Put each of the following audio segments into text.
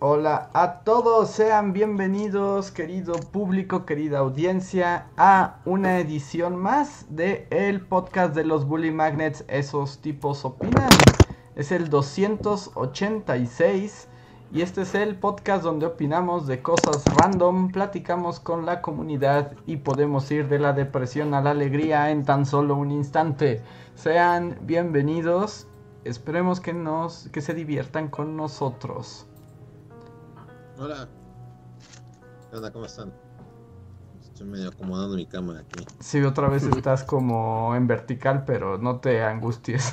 Hola a todos, sean bienvenidos, querido público, querida audiencia, a una edición más de el podcast de los Bully Magnets, esos tipos opinan. Es el 286 y este es el podcast donde opinamos de cosas random, platicamos con la comunidad y podemos ir de la depresión a la alegría en tan solo un instante. Sean bienvenidos, esperemos que nos que se diviertan con nosotros. Hola. Hola, ¿Cómo están? Estoy medio acomodando mi cama aquí. Sí, otra vez estás como en vertical, pero no te angusties.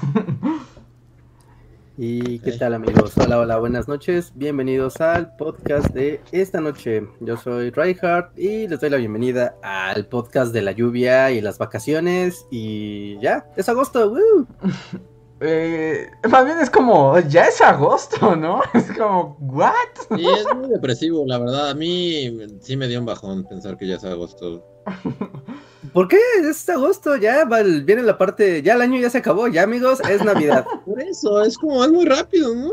¿Y qué tal amigos? Hola, hola, buenas noches. Bienvenidos al podcast de esta noche. Yo soy Reinhardt y les doy la bienvenida al podcast de la lluvia y las vacaciones. Y ya, es agosto. ¡Woo! Eh, más bien es como, ya es agosto, ¿no? Es como, ¿what? Y es muy depresivo, la verdad. A mí sí me dio un bajón pensar que ya es agosto. ¿Por qué? Es agosto, ya va viene la parte, ya el año ya se acabó, ya amigos, es Navidad. Por eso, es como, es muy rápido, ¿no?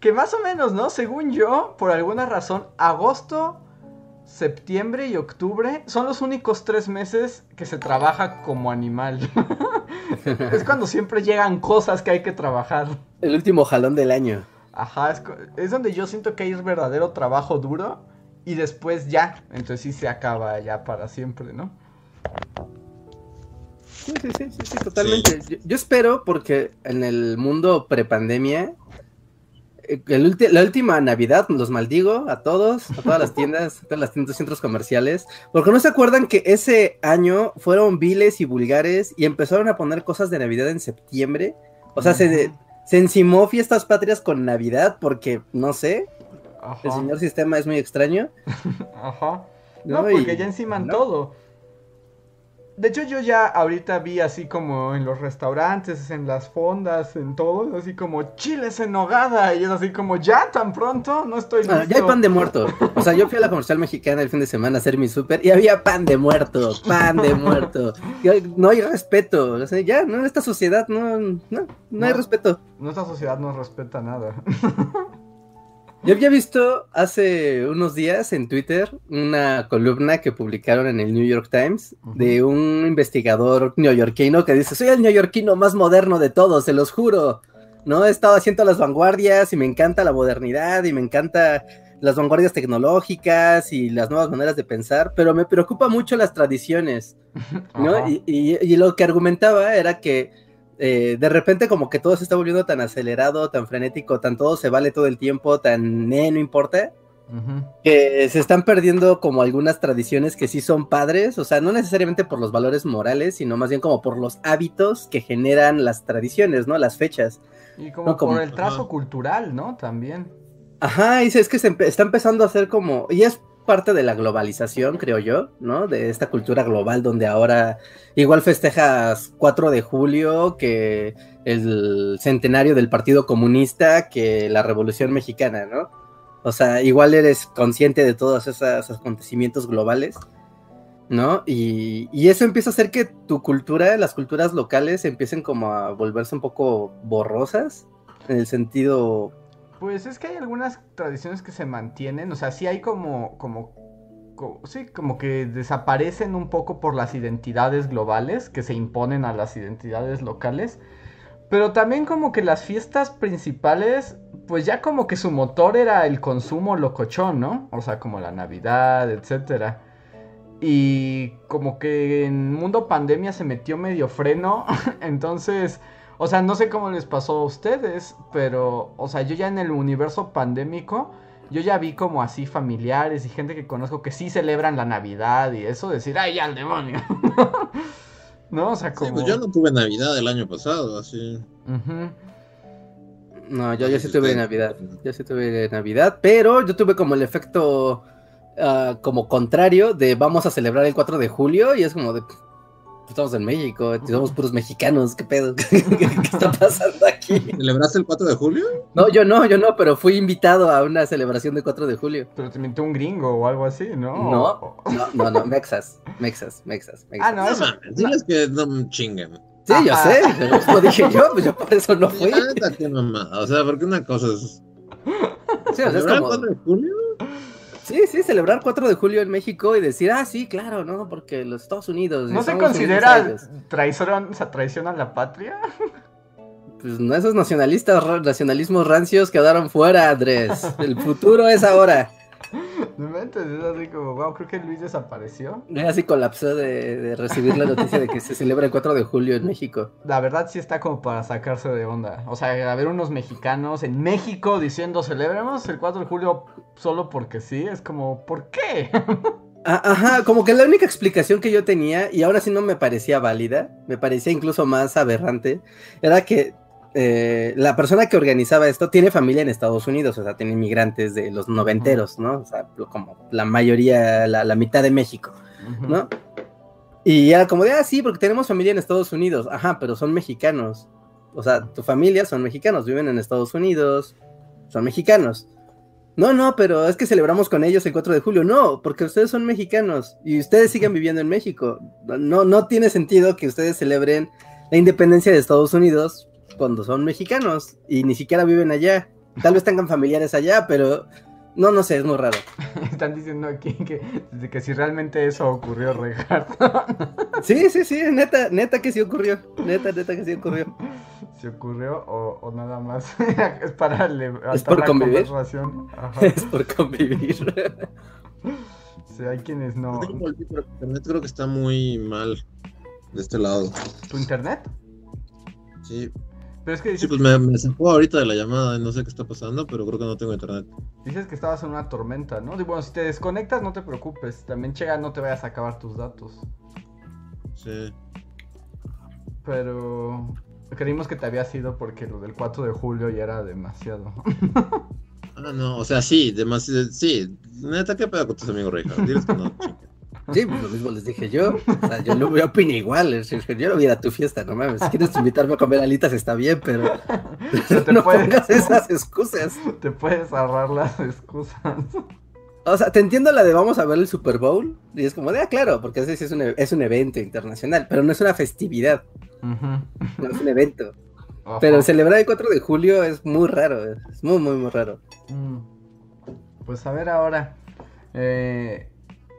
Que más o menos, ¿no? Según yo, por alguna razón, agosto, septiembre y octubre son los únicos tres meses que se trabaja como animal. es cuando siempre llegan cosas que hay que trabajar. El último jalón del año. Ajá, es, es donde yo siento que hay verdadero trabajo duro y después ya, entonces sí se acaba ya para siempre, ¿no? Sí, sí, sí, sí, sí totalmente. Yo, yo, espero porque en el mundo prepandemia, el la última Navidad los maldigo a todos, a todas las tiendas, a todas las tiendas, centros comerciales, porque no se acuerdan que ese año fueron viles y vulgares y empezaron a poner cosas de Navidad en septiembre. O sea, uh -huh. se, se encimó fiestas patrias con Navidad porque, no sé, Ajá. el señor sistema es muy extraño. Ajá. No, no porque y... ya enciman ¿no? todo. De hecho, yo ya ahorita vi así como en los restaurantes, en las fondas, en todo, así como chiles en nogada. Y es así como, ya tan pronto, no estoy listo. Ah, ya hay pan de muerto. O sea, yo fui a la comercial mexicana el fin de semana a hacer mi súper y había pan de muerto, pan de muerto. no hay respeto. O sea, ya, no, en esta sociedad no, no, no, no hay respeto. Nuestra sociedad no respeta nada. Yo había visto hace unos días en Twitter una columna que publicaron en el New York Times de un investigador neoyorquino que dice, soy el neoyorquino más moderno de todos, se los juro. ¿No? He estado haciendo las vanguardias y me encanta la modernidad y me encanta las vanguardias tecnológicas y las nuevas maneras de pensar, pero me preocupa mucho las tradiciones, ¿no? y, y, y lo que argumentaba era que eh, de repente como que todo se está volviendo tan acelerado, tan frenético, tan todo se vale todo el tiempo, tan eh, no importa, uh -huh. que se están perdiendo como algunas tradiciones que sí son padres, o sea, no necesariamente por los valores morales, sino más bien como por los hábitos que generan las tradiciones, ¿no? Las fechas. Y como, ¿no? como... por el trazo cultural, ¿no? También. Ajá, y es que se está empezando a hacer como, y es parte de la globalización, creo yo, ¿no? De esta cultura global donde ahora igual festejas 4 de julio que el centenario del Partido Comunista, que la Revolución Mexicana, ¿no? O sea, igual eres consciente de todos esos acontecimientos globales, ¿no? Y, y eso empieza a hacer que tu cultura, las culturas locales empiecen como a volverse un poco borrosas, en el sentido pues es que hay algunas tradiciones que se mantienen, o sea, sí hay como, como, sí, como que desaparecen un poco por las identidades globales que se imponen a las identidades locales, pero también como que las fiestas principales, pues ya como que su motor era el consumo locochón, ¿no? O sea, como la Navidad, etcétera. Y como que en mundo pandemia se metió medio freno, entonces... O sea, no sé cómo les pasó a ustedes, pero, o sea, yo ya en el universo pandémico, yo ya vi como así familiares y gente que conozco que sí celebran la Navidad y eso, decir, ay, ya al demonio. ¿No? O sea, como... Sí, pues yo no tuve Navidad el año pasado, así. Uh -huh. No, yo, yo sí tuve Navidad, yo sí tuve Navidad, pero yo tuve como el efecto uh, como contrario de vamos a celebrar el 4 de julio y es como de Estamos en México, somos puros mexicanos, ¿qué pedo? ¿Qué, está pasando aquí? ¿Celebraste el 4 de julio? No, yo no, yo no, pero fui invitado a una celebración de 4 de julio. Pero te mintió un gringo o algo así, ¿no? No, no, no, no, mexas, mexas, mexas, mexas. Ah, no, No eso. mames, diles que no chinguen. Sí, yo Ajá. sé, pero como dije yo, pues yo por eso no fui. Qué mamada. O sea, porque una cosa es. Sí, o sea, es ¿Celebrar el como, 4 de julio? Sí, sí, celebrar 4 de julio en México y decir, ah, sí, claro, ¿no? Porque los Estados Unidos. ¿No se considera traición, traición a la patria? Pues no, esos nacionalistas, nacionalismos rancios quedaron fuera, Andrés. El futuro es ahora. No inventes, es así como, wow, creo que Luis desapareció. Ya así colapsó de, de recibir la noticia de que se celebra el 4 de julio en México. La verdad sí está como para sacarse de onda. O sea, a ver unos mexicanos en México diciendo celebremos el 4 de julio solo porque sí, es como, ¿por qué? Ajá, como que la única explicación que yo tenía, y ahora sí no me parecía válida, me parecía incluso más aberrante, era que eh, la persona que organizaba esto tiene familia en Estados Unidos, o sea, tiene inmigrantes de los noventeros, ¿no? O sea, como la mayoría, la, la mitad de México, ¿no? Y era como de, ah, sí, porque tenemos familia en Estados Unidos, ajá, pero son mexicanos. O sea, tu familia son mexicanos, viven en Estados Unidos, son mexicanos. No, no, pero es que celebramos con ellos el 4 de julio. No, porque ustedes son mexicanos y ustedes siguen viviendo en México. No, no tiene sentido que ustedes celebren la independencia de Estados Unidos cuando son mexicanos y ni siquiera viven allá. Tal vez tengan familiares allá, pero no, no sé, es muy raro. Están diciendo aquí que, que si realmente eso ocurrió, Reinhardt. Sí, sí, sí, neta, neta que sí ocurrió. Neta, neta que sí ocurrió. si ocurrió o, o nada más. es para levantar ¿Es por la convivir? conversación. Ajá. Es por convivir. Sí, hay quienes no. Internet creo que está muy mal de este lado. ¿Tu internet? Sí, Pero es que sí dices, pues me, me sacó ahorita de la llamada no sé qué está pasando, pero creo que no tengo internet. dices que estabas en una tormenta, ¿no? Y bueno, si te desconectas, no te preocupes. También Chega, no te vayas a acabar tus datos. Sí. Pero creímos que te había sido porque lo del 4 de julio ya era demasiado. Ah, no, o sea, sí, demasiado. Sí, neta, ¿qué pedo con tus amigos, Reija? Diles que no, chinga. Sí, pues lo mismo les dije yo. O sea, yo no yo opino igual. Yo no voy a ir a tu fiesta, no mames. Si quieres invitarme a comer alitas está bien, pero Pero te no puedes- pongas esas excusas. Te puedes ahorrar las excusas. O sea, te entiendo la de vamos a ver el Super Bowl. Y es como de, ah, claro, porque ese es un, e- es un evento internacional, pero no es una festividad, no es un evento. Pero celebrar el 4 de julio es muy raro, es muy, muy, muy raro. Mm. Pues a ver ahora. eh,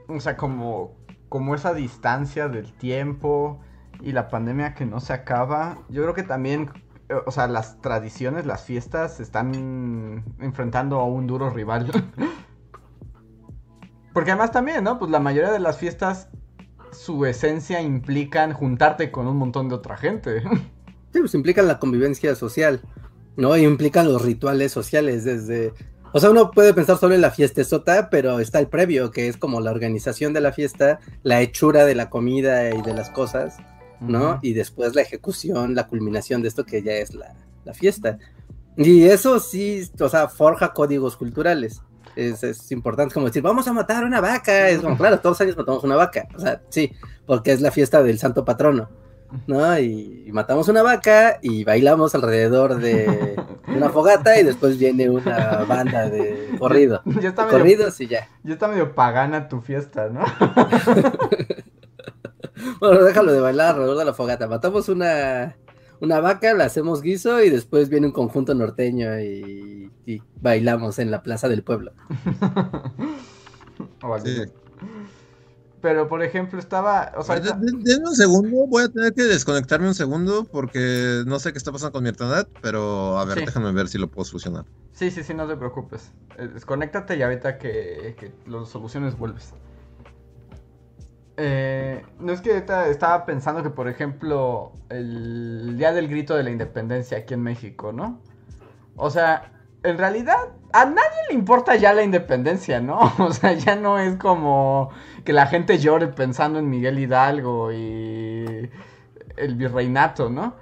o sea, como, como esa distancia del tiempo y la pandemia que no se acaba. Yo creo que también, eh, o sea, las tradiciones, las fiestas se están enfrentando a un duro rival. Porque además también, ¿no? Pues la mayoría de las fiestas, su esencia implican juntarte con un montón de otra gente. Sí, pues implican la convivencia social, ¿no? Y implican los rituales sociales desde... O sea, uno puede pensar solo en la fiesta sota, pero está el previo, que es como la organización de la fiesta, la hechura de la comida y de las cosas, ¿no? Y después la ejecución, la culminación de esto que ya es la, la fiesta. Y eso sí, o sea, forja códigos culturales. Es, es importante, como decir, vamos a matar una vaca. Es como, claro, todos los años matamos una vaca. O sea, sí, porque es la fiesta del santo patrono, ¿no? Y, y matamos una vaca y bailamos alrededor de una fogata y después viene una banda de corrido. Ya está, medio, corridos y ya. ya está medio pagana tu fiesta, ¿no? Bueno, déjalo de bailar alrededor de la fogata. Matamos una, una vaca, la hacemos guiso y después viene un conjunto norteño y, y bailamos en la plaza del pueblo. O algo Sí. Pero, por ejemplo, estaba... O sea, Denme un segundo, voy a tener que desconectarme un segundo porque no sé qué está pasando con mi internet, pero a ver, Sí. déjame ver si lo puedo solucionar. Sí, sí, sí, no te preocupes. Eh, Desconéctate y ahorita que, que lo soluciones vuelves. Eh, no es que ahorita estaba pensando que, por ejemplo, el Día del Grito de la Independencia aquí en México, ¿no? O sea, en realidad a nadie le importa ya la independencia, ¿no? O sea, ya no es como que la gente llore pensando en Miguel Hidalgo y el virreinato, ¿no?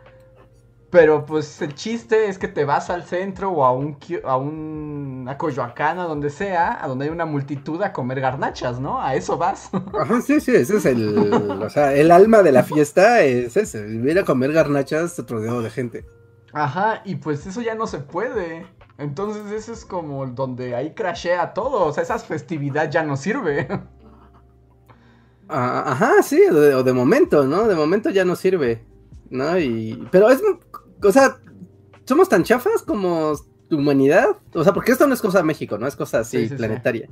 Pero pues el chiste es que te vas al centro o a un a un a Coyoacán, a donde sea, a donde hay una multitud a comer garnachas, ¿no? A eso vas. Ajá, sí, sí, ese es el, o sea, el alma de la fiesta es ese, ir a comer garnachas rodeado de gente. Ajá, y pues eso ya no se puede. Entonces eso es como donde ahí crashea todo, o sea, esa festividad ya no sirve. Ah, ajá, sí, o de, momento, ¿no? De momento ya no sirve, ¿no? Y, pero es, o sea, somos tan chafas como humanidad, o sea, porque esto no es cosa de México, ¿no? Es cosa así, planetaria.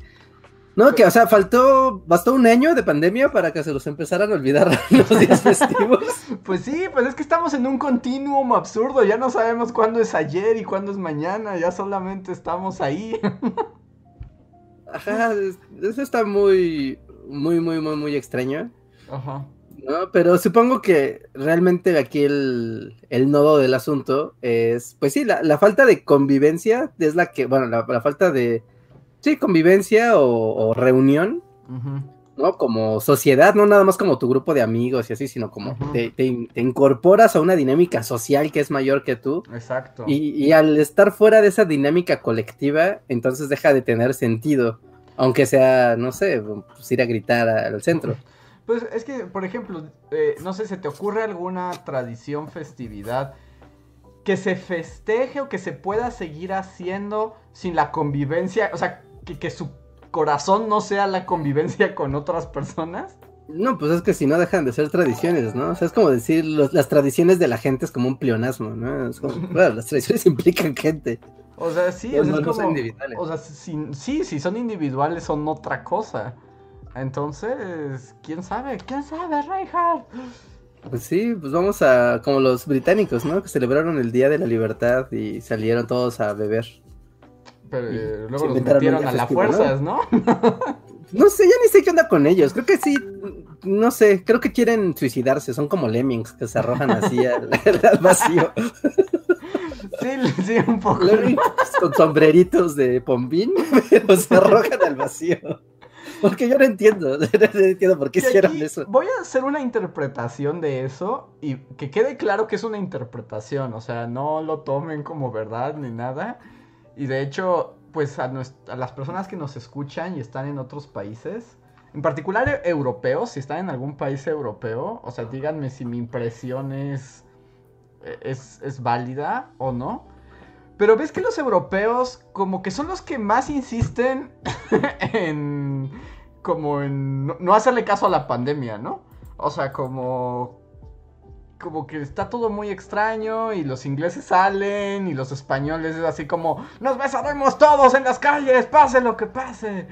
No, que, o sea, faltó, bastó un año de pandemia para que se los empezaran a olvidar los días festivos. Pues sí, pues es que estamos en un continuum absurdo, ya no sabemos cuándo es ayer y cuándo es mañana, ya solamente estamos ahí. Ajá, eso está muy, muy, muy, muy, muy extraño. Ajá. ¿no? Pero supongo que realmente aquí el, nodo del asunto es, pues sí, la, falta de convivencia es la que, bueno, la, falta de, sí, convivencia o, reunión, ¿no? Como sociedad, no nada más como tu grupo de amigos y así, sino como te, incorporas a una dinámica social que es mayor que tú. Exacto. Y, y al estar fuera de esa dinámica colectiva, entonces deja de tener sentido. Aunque sea, no sé, pues ir a gritar al centro. Pues es que, por ejemplo, eh, no sé, ¿se te ocurre alguna tradición, festividad que se festeje o que se pueda seguir haciendo sin la convivencia? O sea, que, que su corazón no sea la convivencia con otras personas. No, pues es que si no dejan de ser tradiciones, ¿no? O sea, es como decir, las tradiciones de la gente es como un pleonasmo, ¿no? Es como, bueno, las tradiciones implican gente. O sea, sí, es como, son individuales. O sea, sí, si son individuales son otra cosa. Entonces, ¿quién sabe? ¿Quién sabe, Reinhardt? Pues sí, pues vamos a, como los británicos, ¿no? Que celebraron el Día de la Libertad y salieron todos a beber. Pero eh, luego los metieron a las fuerzas, ¿no? ¿no? sé, ya ni sé qué onda con ellos. Creo que sí, no sé, creo que quieren suicidarse. Son como lemmings que se arrojan así al vacío. Sí, sí, un poco. con sombreritos de pombín, pero se arrojan al vacío. Porque yo no entiendo, no entiendo por qué hicieron eso. Voy a hacer una interpretación de eso y que quede claro que es una interpretación, o sea, no lo tomen como verdad ni nada. Y de hecho, pues a, a las personas que nos escuchan y están en otros países, en particular europeos, si están en algún país europeo, o sea, díganme si mi impresión es es, válida o no. Pero ves que los europeos como que son los que más insisten en como en no, hacerle caso a la pandemia, ¿no? O sea, como como que está todo muy extraño y los ingleses salen y los españoles es así como nos besaremos todos en las calles, pase lo que pase.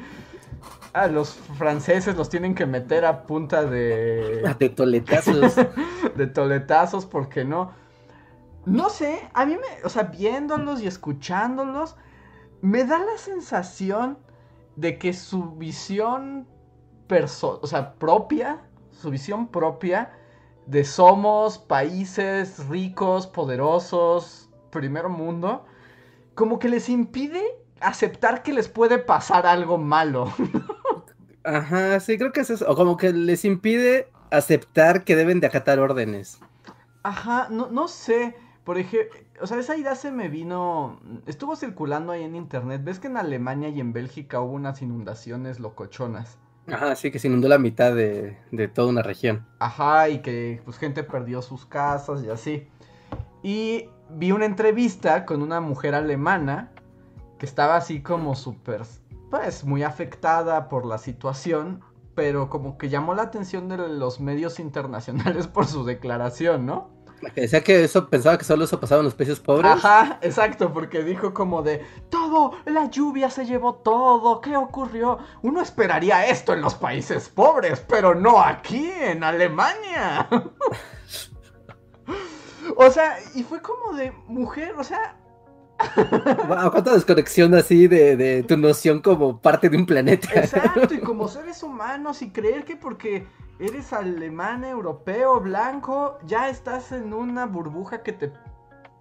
A los franceses los tienen que meter a punta de de toletazos. de toletazos porque no. No sé, a mí me, o sea, viéndolos y escuchándolos, me da la sensación de que su visión o sea, propia, su visión propia de somos países ricos, poderosos, primer mundo, como que les impide aceptar que les puede pasar algo malo. Ajá, sí, creo que es eso. O como que les impide aceptar que deben de acatar órdenes. Ajá, no, no sé. Por ejemplo, o sea, esa idea se me vino, estuvo circulando ahí en internet. ¿Ves que en Alemania y en Bélgica hubo unas inundaciones locochonas? Ajá, sí, que se inundó la mitad de, de toda una región. Ajá, y que pues gente perdió sus casas y así. Y vi una entrevista con una mujer alemana que estaba así como súper, pues muy afectada por la situación, pero como que llamó la atención de los medios internacionales por su declaración, ¿no? Que decía que eso pensaba que solo eso pasaba en los países pobres. Ajá, exacto, porque dijo como de todo, la lluvia se llevó todo, ¿qué ocurrió? Uno esperaría esto en los países pobres, pero no aquí, en Alemania. o sea, y fue como de mujer, o sea. wow, cuánta desconexión así de, de tu noción como parte de un planeta. Exacto, y como seres humanos, y creer que porque eres alemán, europeo, blanco, ya estás en una burbuja que te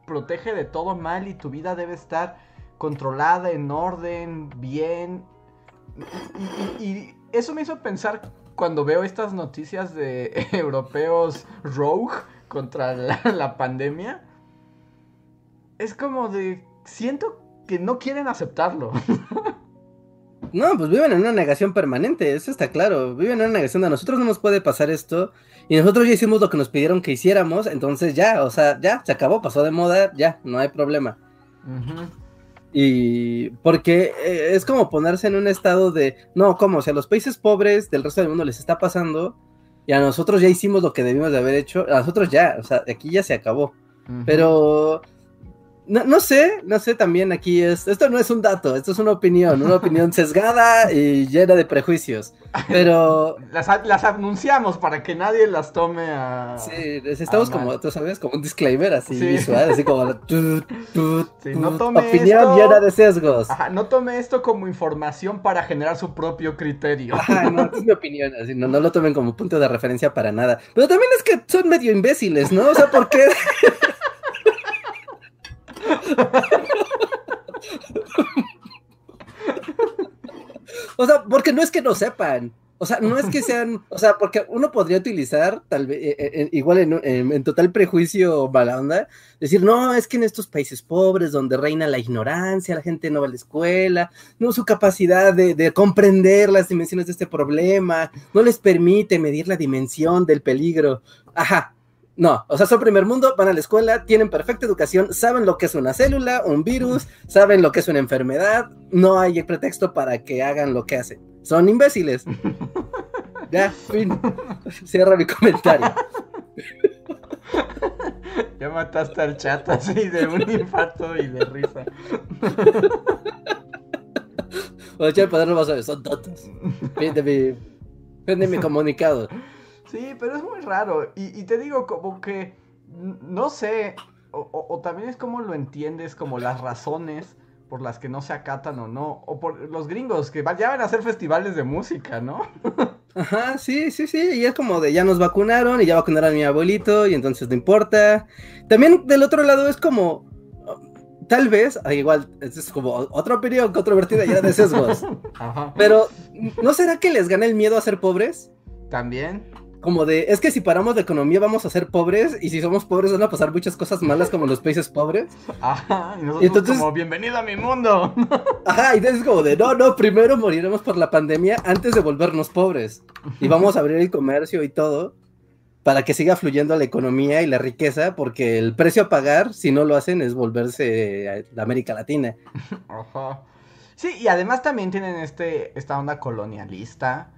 protege de todo mal y tu vida debe estar controlada, en orden, bien. Y, eso me hizo pensar cuando veo estas noticias de europeos rogue contra la, pandemia. es como de. Siento que no quieren aceptarlo. No, pues viven en una negación permanente, eso está claro. Viven en una negación. A nosotros no nos puede pasar esto. Y nosotros ya hicimos lo que nos pidieron que hiciéramos. Entonces ya, o sea, ya, se acabó, pasó de moda, ya, no hay problema. Y porque eh, es como ponerse en un estado de, no, como, o sea, a los países pobres del resto del mundo les está pasando. Y a nosotros ya hicimos lo que debimos de haber hecho. A nosotros ya, o sea, aquí ya se acabó. Pero no, no, sé, no sé también aquí es, esto no es un dato, esto es una opinión, una opinión sesgada y llena de prejuicios, pero... Las, las anunciamos para que nadie las tome a... Sí, estamos como, tú sabes, como un disclaimer así visual, así como... no tome opinión llena de sesgos. Ajá, no tome esto como información para generar su propio criterio. Ajá, no, es mi opinión, así, no, no lo tomen como punto de referencia para nada. Pero también es que son medio imbéciles, ¿no? O sea, ¿por qué? o sea, porque no es que no sepan. O sea, no es que sean, o sea, porque uno podría utilizar, tal vez, eh, eh, igual en, total prejuicio mala onda, decir, no, es que en estos países pobres donde reina la ignorancia, la gente no va a la escuela, no su capacidad de, de comprender las dimensiones de este problema, no les permite medir la dimensión del peligro. Ajá, no, o sea, son primer mundo, van a la escuela, tienen perfecta educación, saben lo que es una célula, un virus, saben lo que es una enfermedad, no hay pretexto para que hagan lo que hacen. Son imbéciles. ya, fin. Cierra mi comentario. Ya mataste al chat así de un infarto y de risa. Oye, el poder no vas a ver, son tontos. Fin de mi, mi comunicado. Sí, pero es muy raro. Y, te digo, como que, no sé, o, también es como lo entiendes, como las razones por las que no se acatan o no, o por los gringos que ya van a hacer festivales de música, ¿no? Ajá, sí, sí, sí, y es como de ya nos vacunaron y ya vacunaron a mi abuelito y entonces no importa. También del otro lado es como, tal vez, igual, es como otra opinión controvertida ya de sesgos. Ajá. Pero, ¿no será que les gana el miedo a ser pobres? También como de, es que si paramos la economía vamos a ser pobres y si somos pobres van a pasar muchas cosas malas como los países pobres. Ajá, y nosotros entonces, como, bienvenido a mi mundo. Ajá, y entonces como de, no, no, primero moriremos por la pandemia antes de volvernos pobres. Y vamos a abrir el comercio y todo para que siga fluyendo la economía y la riqueza, porque el precio a pagar, si no lo hacen, es volverse a América Latina. Ajá. Sí, y además también tienen este, esta onda colonialista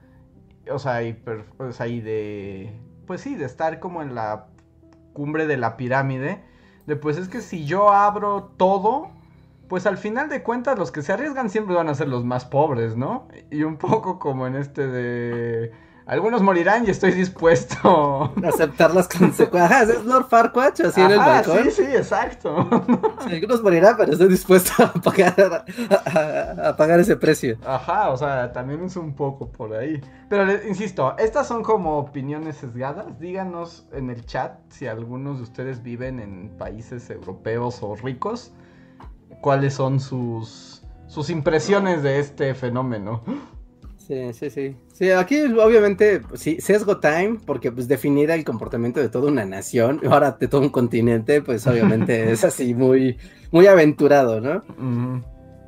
o sea, y, de, pues sí, de estar como en la cumbre de la pirámide, de pues es que si yo abro todo, pues al final de cuentas los que se arriesgan siempre van a ser los más pobres, ¿no? Y un poco como en este de algunos morirán y estoy dispuesto a aceptar las consecuencias. es Lord Farquaad así en el balcón. Sí, sí, exacto. algunos morirán, pero estoy dispuesto a pagar, a, pagar ese precio. Ajá, o sea, también es un poco por ahí. Pero insisto, estas son como opiniones sesgadas. Díganos en el chat si algunos de ustedes viven en países europeos o ricos. ¿Cuáles son sus, sus impresiones de este fenómeno? Sí, sí, sí. Sí, aquí obviamente, pues, sí, sesgo time, porque pues definir el comportamiento de toda una nación, ahora de todo un continente, pues obviamente es así muy, muy aventurado, ¿no?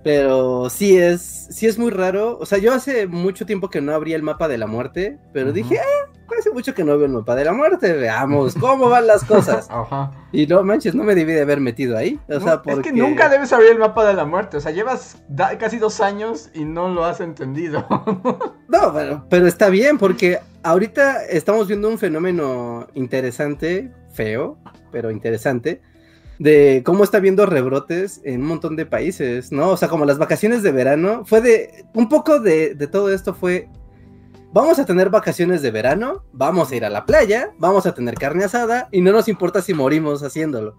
Pero sí es, sí es muy raro. O sea, yo hace mucho tiempo que no abría el mapa de la muerte, pero dije, ah, hace mucho que no veo el mapa de la muerte, veamos cómo van las cosas. Ajá. Y no manches, no me debí de haber metido ahí. O sea, porque... Es que nunca debes abrir el mapa de la muerte. O sea, llevas casi dos años y no lo has entendido. no, pero, pero está bien, porque ahorita estamos viendo un fenómeno interesante, feo, pero interesante de cómo está viendo rebrotes en un montón de países, ¿no? O sea, como las vacaciones de verano, fue de, un poco de, todo esto fue, vamos a tener vacaciones de verano, vamos a ir a la playa, vamos a tener carne asada y no nos importa si morimos haciéndolo.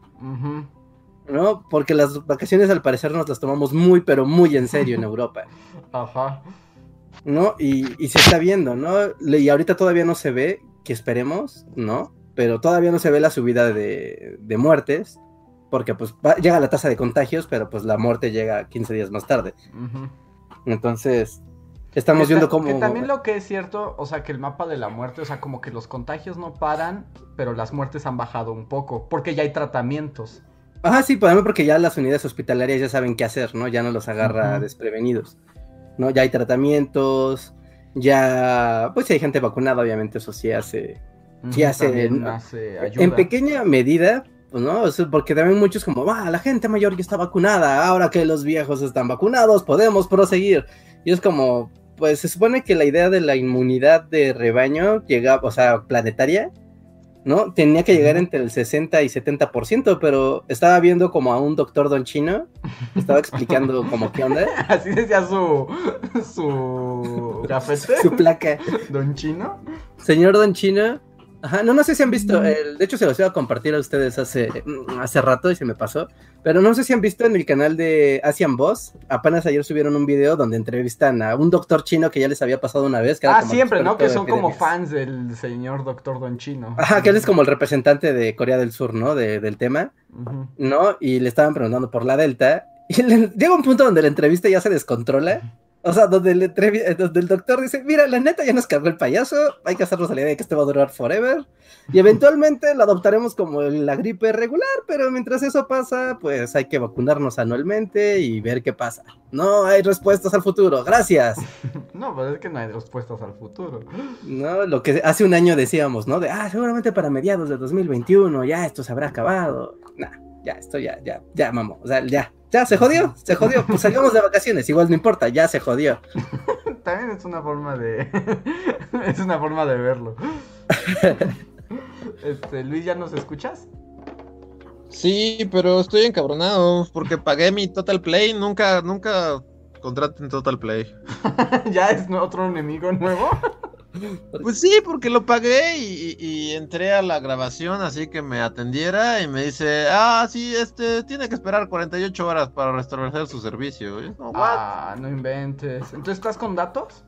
¿No? Porque las vacaciones al parecer nos las tomamos muy, pero muy en serio en Europa. Ajá. ¿No? Y, y se está viendo, ¿no? Y ahorita todavía no se ve, que esperemos, ¿no? Pero todavía no se ve la subida de, de muertes porque pues llega la tasa de contagios, pero pues la muerte llega 15 días más tarde. Entonces, estamos viendo cómo... Que también lo que es cierto, o sea, que el mapa de la muerte, o sea, como que los contagios no paran, pero las muertes han bajado un poco, porque ya hay tratamientos. Ajá, sí, por ejemplo, porque ya las unidades hospitalarias ya saben qué hacer, ¿no? Ya no los agarra desprevenidos, ¿no? Ya hay tratamientos, ya, pues si hay gente vacunada, obviamente eso sí hace, sí hace, también ¿no? hace ayuda. en pequeña medida, pues, ¿no? O sea, porque también muchos como, ah, la gente mayor ya está vacunada, ahora que los viejos están vacunados, podemos proseguir. Y es como, pues se supone que la idea de la inmunidad de rebaño llega, o sea, planetaria, ¿no? Tenía que llegar entre el 60 y 70%, pero estaba viendo como a un doctor don chino, estaba explicando como qué onda, Así decía su, su gafete, su placa. don Chino. Señor Don Chino. Ajá, no, no sé si han visto, el, de hecho se los iba a compartir a ustedes hace, mm, hace rato y se me pasó, pero no sé si han visto en el canal de Asian Boss, apenas ayer subieron un video donde entrevistan a un doctor chino que ya les había pasado una vez. Ah, siempre, ¿no? Que son como fans del señor doctor don Chino. Ajá, que él es como el representante de Corea del Sur, ¿no? De- del tema. ¿no? Y le estaban preguntando por la Delta, y le- llega un punto donde la entrevista ya se descontrola. O sea, donde el, eh, donde el doctor dice, mira, la neta ya nos cargó el payaso, hay que hacernos la idea de que esto va a durar forever, y eventualmente lo adoptaremos como la gripe regular, pero mientras eso pasa, pues hay que vacunarnos anualmente y ver qué pasa. No hay respuestas al futuro, gracias. No, pues es que no hay respuestas al futuro. No, lo que hace un año decíamos, ¿no? De, ah, seguramente para mediados de 2021 ya esto se habrá acabado. Nah, ya, esto ya, ya, ya, mamá, o sea, ya. Ya, se jodió, se jodió. Pues salgamos de vacaciones, igual no importa, ya se jodió. También es una forma de. es una forma de verlo. Este, Luis, ¿ya nos escuchas? Sí, pero estoy encabronado porque pagué mi Total Play. Nunca, nunca contraten Total Play. ¿Ya es otro enemigo nuevo? Pues sí, porque lo pagué y, entré a la grabación así que me atendiera y me dice, ah, sí, este, tiene que esperar 48 horas para restablecer su servicio. Ah, no inventes. ¿Entonces estás con datos?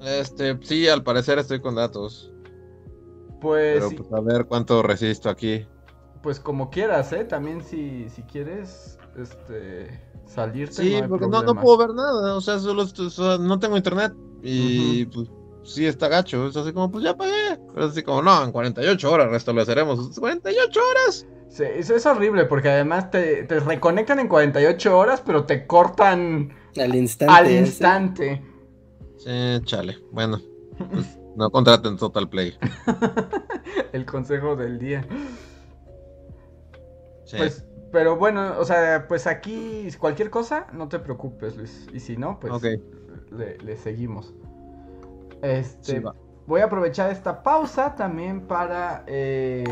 Este, sí, al parecer estoy con datos. Pues, Pero sí, pues a ver cuánto resisto aquí. pues como quieras, ¿eh? También si, si quieres este, salirte. Sí, no hay porque no, no puedo ver nada, o sea, solo esto- o sea, no tengo internet y pues sí está gacho, es así como, pues ya pagué, pero es así como, no, en 48 horas restableceremos, 48 horas. Sí, eso es horrible porque además te, te reconectan en 48 horas, pero te cortan Al instante. al ese. instante. Sí, chale, bueno, pues, no contraten Total Play. El consejo del día. Sí. Pues, pero bueno, o sea, pues aquí cualquier cosa, no te preocupes, Luis. Y si no, pues le seguimos. Este, Sí, voy a aprovechar esta pausa también para eh,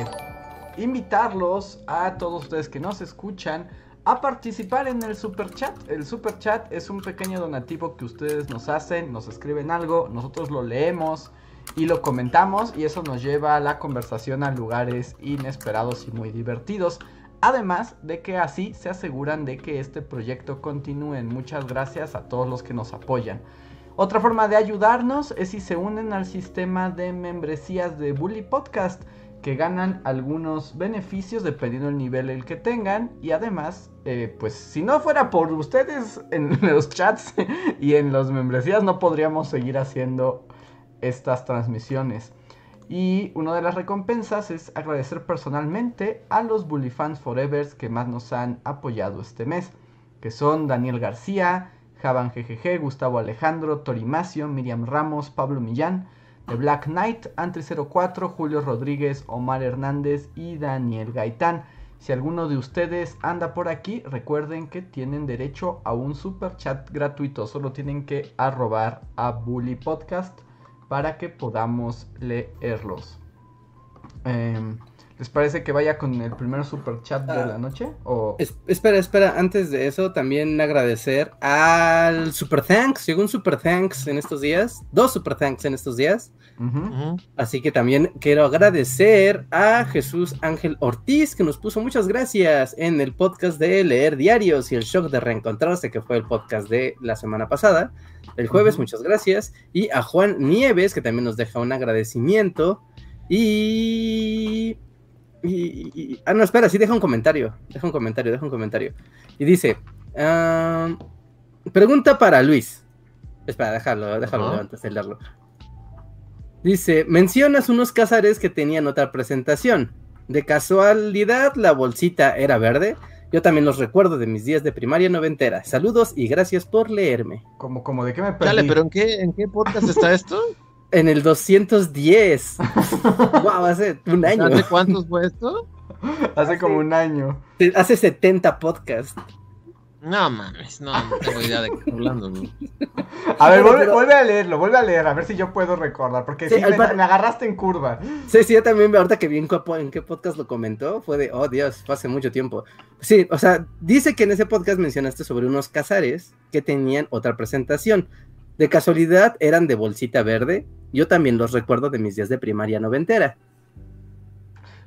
invitarlos a todos ustedes que nos escuchan a participar en el super chat. El super chat es un pequeño donativo que ustedes nos hacen, nos escriben algo, nosotros lo leemos y lo comentamos y eso nos lleva a la conversación a lugares inesperados y muy divertidos. Además de que así se aseguran de que este proyecto continúe. Muchas gracias a todos los que nos apoyan. Otra forma de ayudarnos es si se unen al sistema de membresías de Bully Podcast, que ganan algunos beneficios dependiendo del nivel el que tengan. Y además, eh, pues si no fuera por ustedes en los chats y en las membresías, no podríamos seguir haciendo estas transmisiones. Y una de las recompensas es agradecer personalmente a los Bully Fans Forevers que más nos han apoyado este mes, que son Daniel García, Javan GGG, Gustavo Alejandro, Torimacio, Miriam Ramos, Pablo Millán, The Black Knight, Antri04, Julio Rodríguez, Omar Hernández y Daniel Gaitán. Si alguno de ustedes anda por aquí, recuerden que tienen derecho a un super chat gratuito. Solo tienen que arrobar a Bully Podcast para que podamos leerlos. Em, ¿Les parece que vaya con el primer super chat de Ah. la noche? O... Es- espera, espera, antes de eso también agradecer al Super Thanks. Llegó un Super Thanks en estos días, dos Super Thanks en estos días. Así que también quiero agradecer a Jesús Ángel Ortiz que nos puso muchas gracias en el podcast de Leer Diarios y el Shock de Reencontrarse, que fue el podcast de la semana pasada, el jueves, muchas gracias. Y a Juan Nieves que también nos deja un agradecimiento. Y... y- y- ah, no, espera, sí, deja un comentario. Deja un comentario, deja un comentario. Y dice, ah, pregunta para Luis. Espera, déjalo, déjalo antes de leerlo. Dice, mencionas unos cázares que tenían otra presentación. De casualidad, la bolsita era verde. Yo también los recuerdo de mis días de primaria noventera. Saludos y gracias por leerme. Como, como de qué me perdí. Dale, pero ¿en qué, ¿en qué podcast está esto? En el 210. wow, hace un año. ¿Hace cuántos fue esto? Hace como un año. Hace 70 podcasts. No mames, no, no tengo idea de qué estoy hablando. A ver, vuelve, vuelve, a leerlo, vuelve a leer, a ver si yo puedo recordar, porque sí, sí me, par... me, agarraste en curva. Sí, sí, yo también, ahorita que vi en qué, en qué podcast lo comentó, fue de, oh Dios, fue hace mucho tiempo. Sí, o sea, dice que en ese podcast mencionaste sobre unos cazares que tenían otra presentación. De casualidad eran de bolsita verde, yo también los recuerdo de mis días de primaria noventera.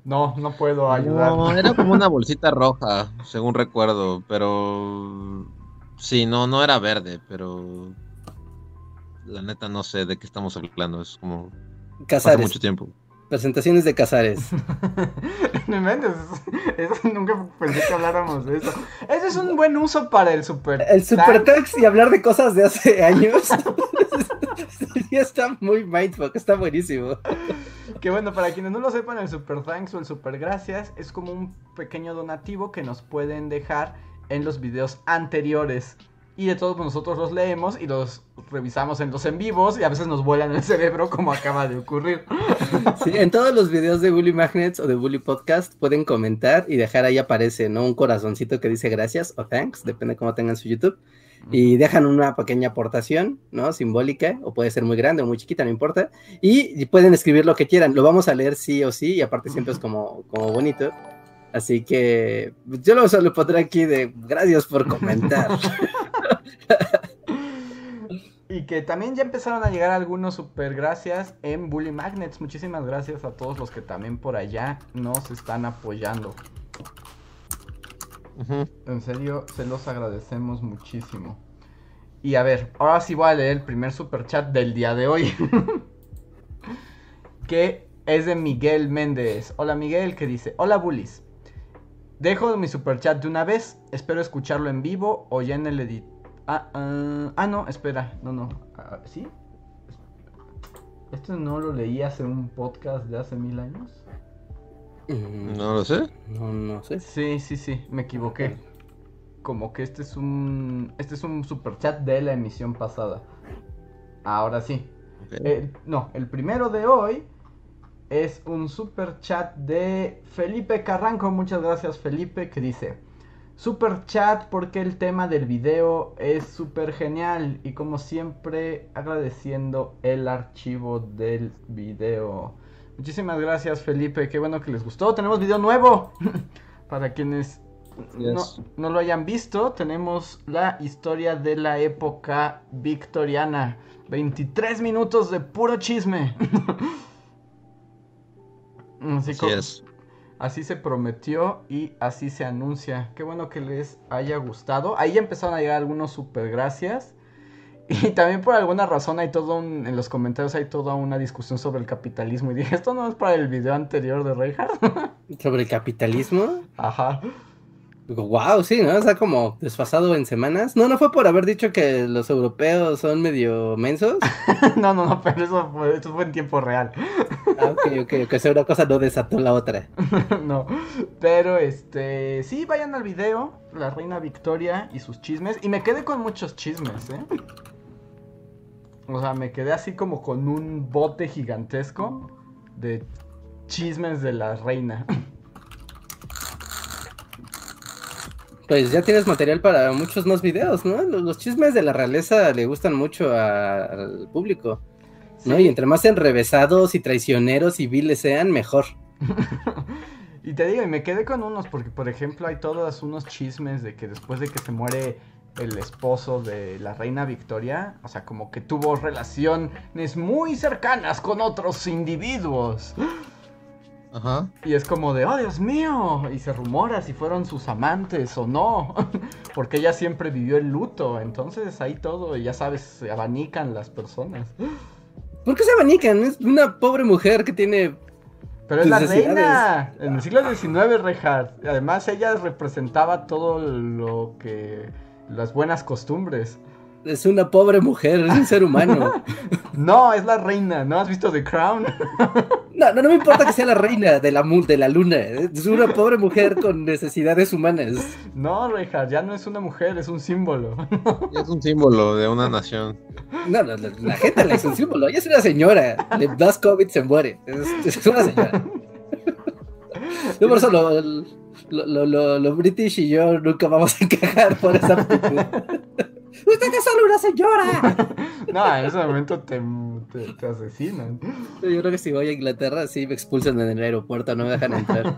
No, no puedo ayudar. No, era como una bolsita roja, según recuerdo, pero sí, no, no era verde, pero la neta no sé de qué estamos hablando, es como Casares. hace mucho tiempo. Presentaciones de Casares. no inventes, eso, nunca pensé que habláramos de eso. Ese es un buen uso para el super. El super tax y hablar de cosas de hace años. está muy mindfuck, está buenísimo. Que bueno, para quienes no lo sepan, el Super Thanks o el Super Gracias es como un pequeño donativo que nos pueden dejar en los videos anteriores. Y de todos nosotros los leemos y los revisamos en los en vivos y a veces nos vuelan el cerebro como acaba de ocurrir. Sí, en todos los videos de Bully Magnets o de Bully Podcast pueden comentar y dejar ahí aparece, ¿no? Un corazoncito que dice gracias o thanks, depende cómo tengan su YouTube y dejan una pequeña aportación, ¿no? Simbólica, o puede ser muy grande o muy chiquita, no importa, y, pueden escribir lo que quieran, lo vamos a leer sí o sí, y aparte siempre es como, como bonito, así que yo lo, lo pondré aquí de gracias por comentar. Y que también ya empezaron a llegar algunos super gracias en Bully Magnets. Muchísimas gracias a todos los que también por allá nos están apoyando. Uh -huh. En serio, se los agradecemos muchísimo. Y a ver, ahora sí voy a leer el primer super chat del día de hoy. que es de Miguel Méndez. Hola Miguel, que dice, hola Bullies. Dejo mi super chat de una vez. Espero escucharlo en vivo o ya en el edit. Ah, uh, ah, no, espera. No, no. Uh, ¿Sí? ¿Esto no lo leí hace un podcast de hace mil años? No lo sé. No, no sé. Sí, sí, sí, me equivoqué. Como que este es un. Este es un super chat de la emisión pasada. Ahora sí. Okay. Eh, no, el primero de hoy es un super chat de Felipe Carranco. Muchas gracias, Felipe, que dice. Super chat porque el tema del video es súper genial y como siempre agradeciendo el archivo del video. Muchísimas gracias Felipe, qué bueno que les gustó. Tenemos video nuevo. Para quienes no, no, lo hayan visto, tenemos la historia de la época victoriana. 23 minutos de puro chisme. así, así es. Así se prometió y así se anuncia. Qué bueno que les haya gustado. Ahí ya empezaron a llegar algunos super gracias. Y también por alguna razón hay todo un, en los comentarios hay toda una discusión sobre el capitalismo. Y dije, ¿esto no es para el video anterior de Reinhardt? ¿Sobre el capitalismo? Ajá. Wow, sí, ¿no? Está como desfasado en semanas. No, no fue por haber dicho que los europeos son medio mensos. no, no, no, pero eso fue, eso fue en tiempo real. ah, ok, ok, ok. O una cosa no desató la otra. no, pero este, sí, vayan al video, la reina Victoria y sus chismes. Y me quedé con muchos chismes, ¿eh? O sea, me quedé así como con un bote gigantesco de chismes de la reina. Pues ya tienes material para muchos más videos, ¿no? Los, los chismes de la realeza le gustan mucho a, al público, ¿no? Sí. Y entre más enrevesados y traicioneros y viles sean, mejor. y te digo, y me quedé con unos, porque por ejemplo hay todos unos chismes de que después de que se muere el esposo de la reina Victoria, o sea, como que tuvo relaciones muy cercanas con otros individuos. Ajá. Y es como de, oh Dios mío, y se rumora si fueron sus amantes o no, porque ella siempre vivió el luto, entonces ahí todo, ya sabes, se abanican las personas. ¿Por qué se abanican? Es una pobre mujer que tiene... Pero es la reina, en el siglo XIX, Reinhardt. Además ella representaba todo lo que... las buenas costumbres. Es una pobre mujer, es un ser humano. no, es la reina, ¿no has visto The Crown? No, no, no me importa que sea la reina de la, de la luna. Es una pobre mujer con necesidades humanas. No, Reja, ya no es una mujer, es un símbolo. Es un símbolo de una nación. No, no, la, gente le es un símbolo. Ella es una señora. Le das COVID, se muere. Es, una señora. Yo por eso lo, lo, lo, lo, British y yo nunca vamos a encajar por esa ¡Usted es solo una señora! no, en ese momento te, te, asesinan. Yo creo que si voy a Inglaterra, sí me expulsan en el aeropuerto, no me dejan entrar.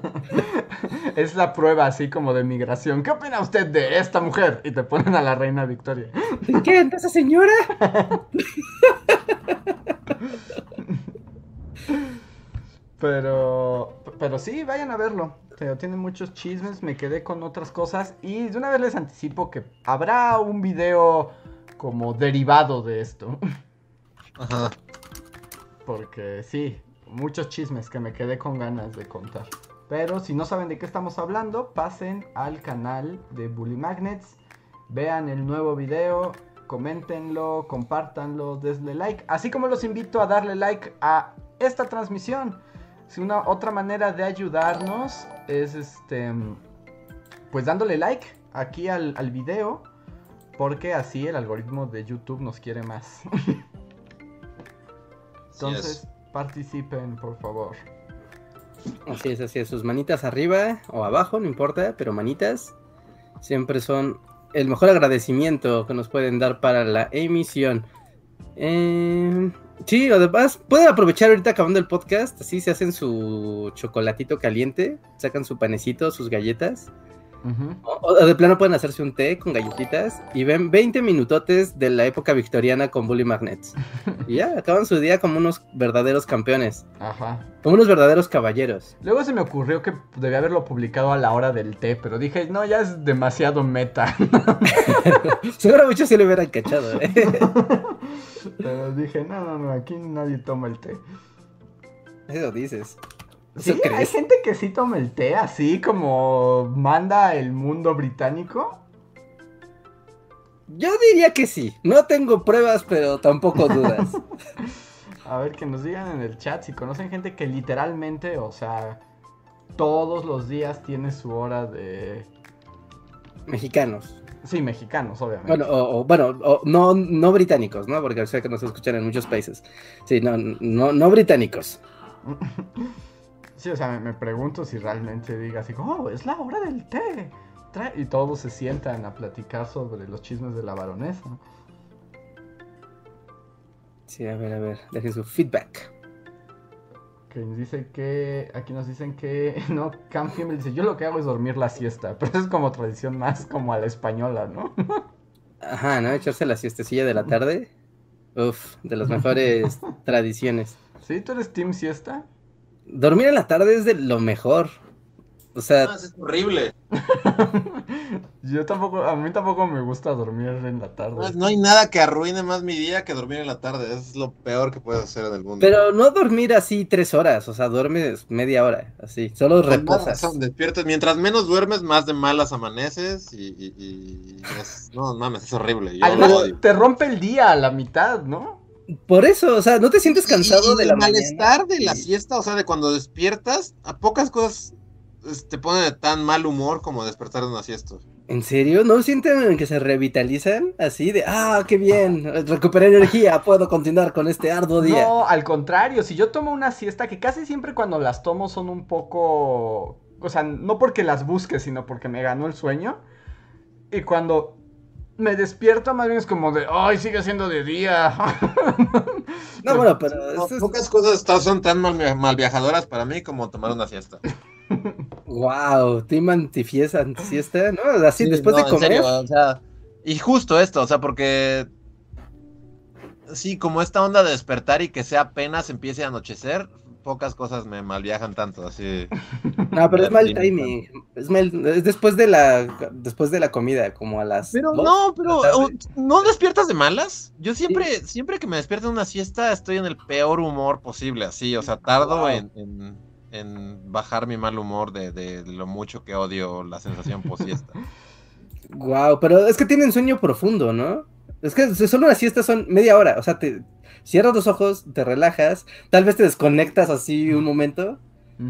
es la prueba así como de migración. ¿Qué opina usted de esta mujer? Y te ponen a la reina Victoria. ¿Qué? ¿Esa señora? pero, pero sí, vayan a verlo. Pero tiene muchos chismes, me quedé con otras cosas y de una vez les anticipo que habrá un video como derivado de esto. Ajá. Porque sí, muchos chismes que me quedé con ganas de contar. Pero si no saben de qué estamos hablando, pasen al canal de Bully Magnets, vean el nuevo video, coméntenlo, compártanlo, desle like, así como los invito a darle like a esta transmisión una otra manera de ayudarnos es este pues dándole like aquí al, al video porque así el algoritmo de YouTube nos quiere más. Entonces, participen, por favor. Así es, así es. Sus manitas arriba o abajo, no importa, pero manitas siempre son el mejor agradecimiento que nos pueden dar para la emisión. Eh, Sí, además pueden aprovechar ahorita acabando el podcast, así se hacen su chocolatito caliente, sacan su panecito, sus galletas. O, de plano pueden hacerse un té con galletitas y ven 20 minutotes de la época victoriana con Bully Magnets. y ya, acaban su día como unos verdaderos campeones. Ajá. Como unos verdaderos caballeros. Luego se me ocurrió que debía haberlo publicado a la hora del té, pero dije, no, ya es demasiado meta. Seguro muchos sí lo hubieran cachado, ¿eh? Pero dije, no, no, no, aquí nadie toma el té. Eso dices. Sí, hay gente que sí toma el té así como manda el mundo británico. Yo diría que sí. No tengo pruebas, pero tampoco dudas. A ver, que nos digan en el chat si conocen gente que literalmente, o sea, todos los días tiene su hora de... Mexicanos. Sí, mexicanos, obviamente. Bueno, o, bueno, no, no británicos, ¿no? Porque sé que nos escuchan en muchos países. Sí, no, no, no británicos. sí, o sea, me, pregunto si realmente diga así, oh, es la hora del té. Y todos se sientan a platicar sobre los chismes de la baronesa. Sí, a ver, a ver, dejen su feedback. Que nos dice que. Aquí nos dicen que. No, Cam me dice: Yo lo que hago es dormir la siesta. Pero es como tradición más como a la española, ¿no? Ajá, ¿no? Echarse la siestecilla de la tarde. Uf, de las mejores tradiciones. ¿Sí? ¿Tú eres Team Siesta? Dormir en la tarde es de lo mejor. O sea. es horrible. Yo tampoco, a mí tampoco me gusta dormir en la tarde. No, hay nada que arruine más mi día que dormir en la tarde. Es lo peor que puedes hacer en el mundo. Pero no dormir así tres horas, o sea, duermes media hora, así, solo reposas. despiertas. Mientras menos duermes, más de malas amaneces y, no mames, es horrible. te rompe el día a la mitad, ¿no? Por eso, o sea, no te sientes cansado de la malestar de la siesta, o sea, de cuando despiertas, a pocas cosas te pone de tan mal humor como despertar de una siesta. ¿En serio? ¿No sienten que se revitalizan? Así de, ah, qué bien, recuperé energía, puedo continuar con este arduo día. No, al contrario, si yo tomo una siesta, que casi siempre cuando las tomo son un poco... O sea, no porque las busque, sino porque me ganó el sueño. Y cuando me despierto, más bien es como de, ay, sigue siendo de día. no, bueno, pero... Pocas cosas son tan mal, mal viajadoras para mí como tomar una siesta. Wow, team antifiesta, antifiesta, ¿no? Así después de comer. o sea, y justo esto, o sea, porque sí, como esta onda de despertar y que sea apenas empiece a anochecer, pocas cosas me malviajan tanto, así. No, pero es mal timing. Es, es, después de la después de la comida, como a las. Pero no, pero no despiertas de malas. Yo siempre, siempre que me despierto en una siesta, estoy en el peor humor posible, así, o sea, tardo en en bajar mi mal humor de, lo mucho que odio la sensación post Wow, pero es que tienen sueño profundo, ¿no? Es que solo una siesta son media hora, o sea, te cierras los ojos, te relajas, tal vez te desconectas así un momento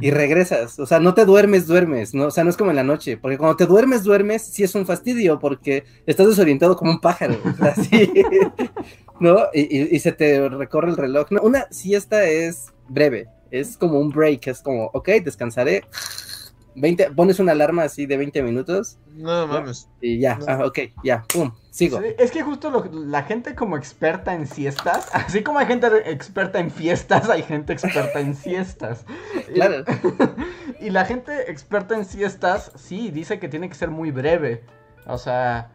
y regresas. O sea, no te duermes, duermes, ¿no? O sea, no es como en la noche, porque cuando te duermes, duermes, sí es un fastidio, porque estás desorientado como un pájaro, así, ¿no? Y, se te recorre el reloj. una siesta es breve, es como un break, es como, ok, descansaré. 20, pones una alarma así de 20 minutos. No mames. Y ya, ah, ok, ya, pum, sigo. es que justo la gente como experta en siestas, así como hay gente experta en fiestas, hay gente experta en siestas. Claro. y la gente experta en siestas, sí, dice que tiene que ser muy breve. O sea,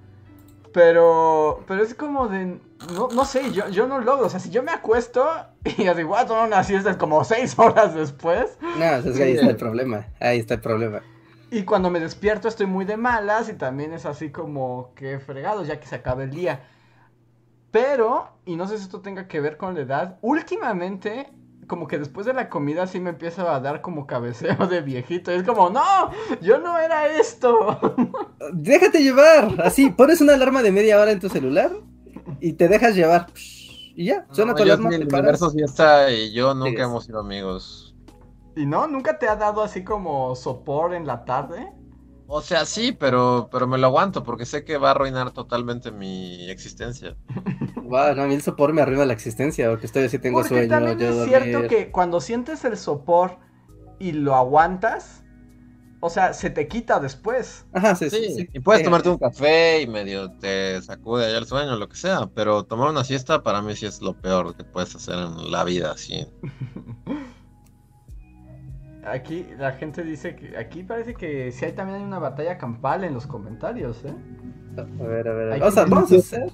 pero, pero es como de, no, no sé, yo, yo no logro, o sea, si yo me acuesto y así voy a tomar una siesta como seis horas después. No, es que ahí está el problema, ahí está el problema. Y cuando me despierto estoy muy de malas y también es así como que fregado ya que se acaba el día. Pero, y no sé si esto tenga que ver con la edad, últimamente como que después de la comida sí me empieza a dar como cabeceo de viejito. es como, no, yo no era esto. Déjate llevar. Así, pones una alarma de media hora en tu celular y te dejas llevar. Y ya, suena tu alarma. El universo sí está y yo nunca hemos sido amigos. ¿Y no? ¿Nunca te ha dado así como sopor en la tarde? O sea, sí, pero, pero me lo aguanto porque sé que va a arruinar totalmente mi existencia. Wow, no, a mí el sopor me arruina la existencia porque estoy así, tengo porque sueño. También es cierto que cuando sientes el sopor y lo aguantas, o sea, se te quita después. Ajá, sí, sí. sí, Y puedes tomarte un café y medio te sacude allá el sueño, lo que sea, pero tomar una siesta para mí sí es lo peor que puedes hacer en la vida, sí. Aquí la gente dice que aquí parece que sí hay también hay una batalla campal en los comentarios, ¿eh? A ver, a ver. O sea, vamos a hacer.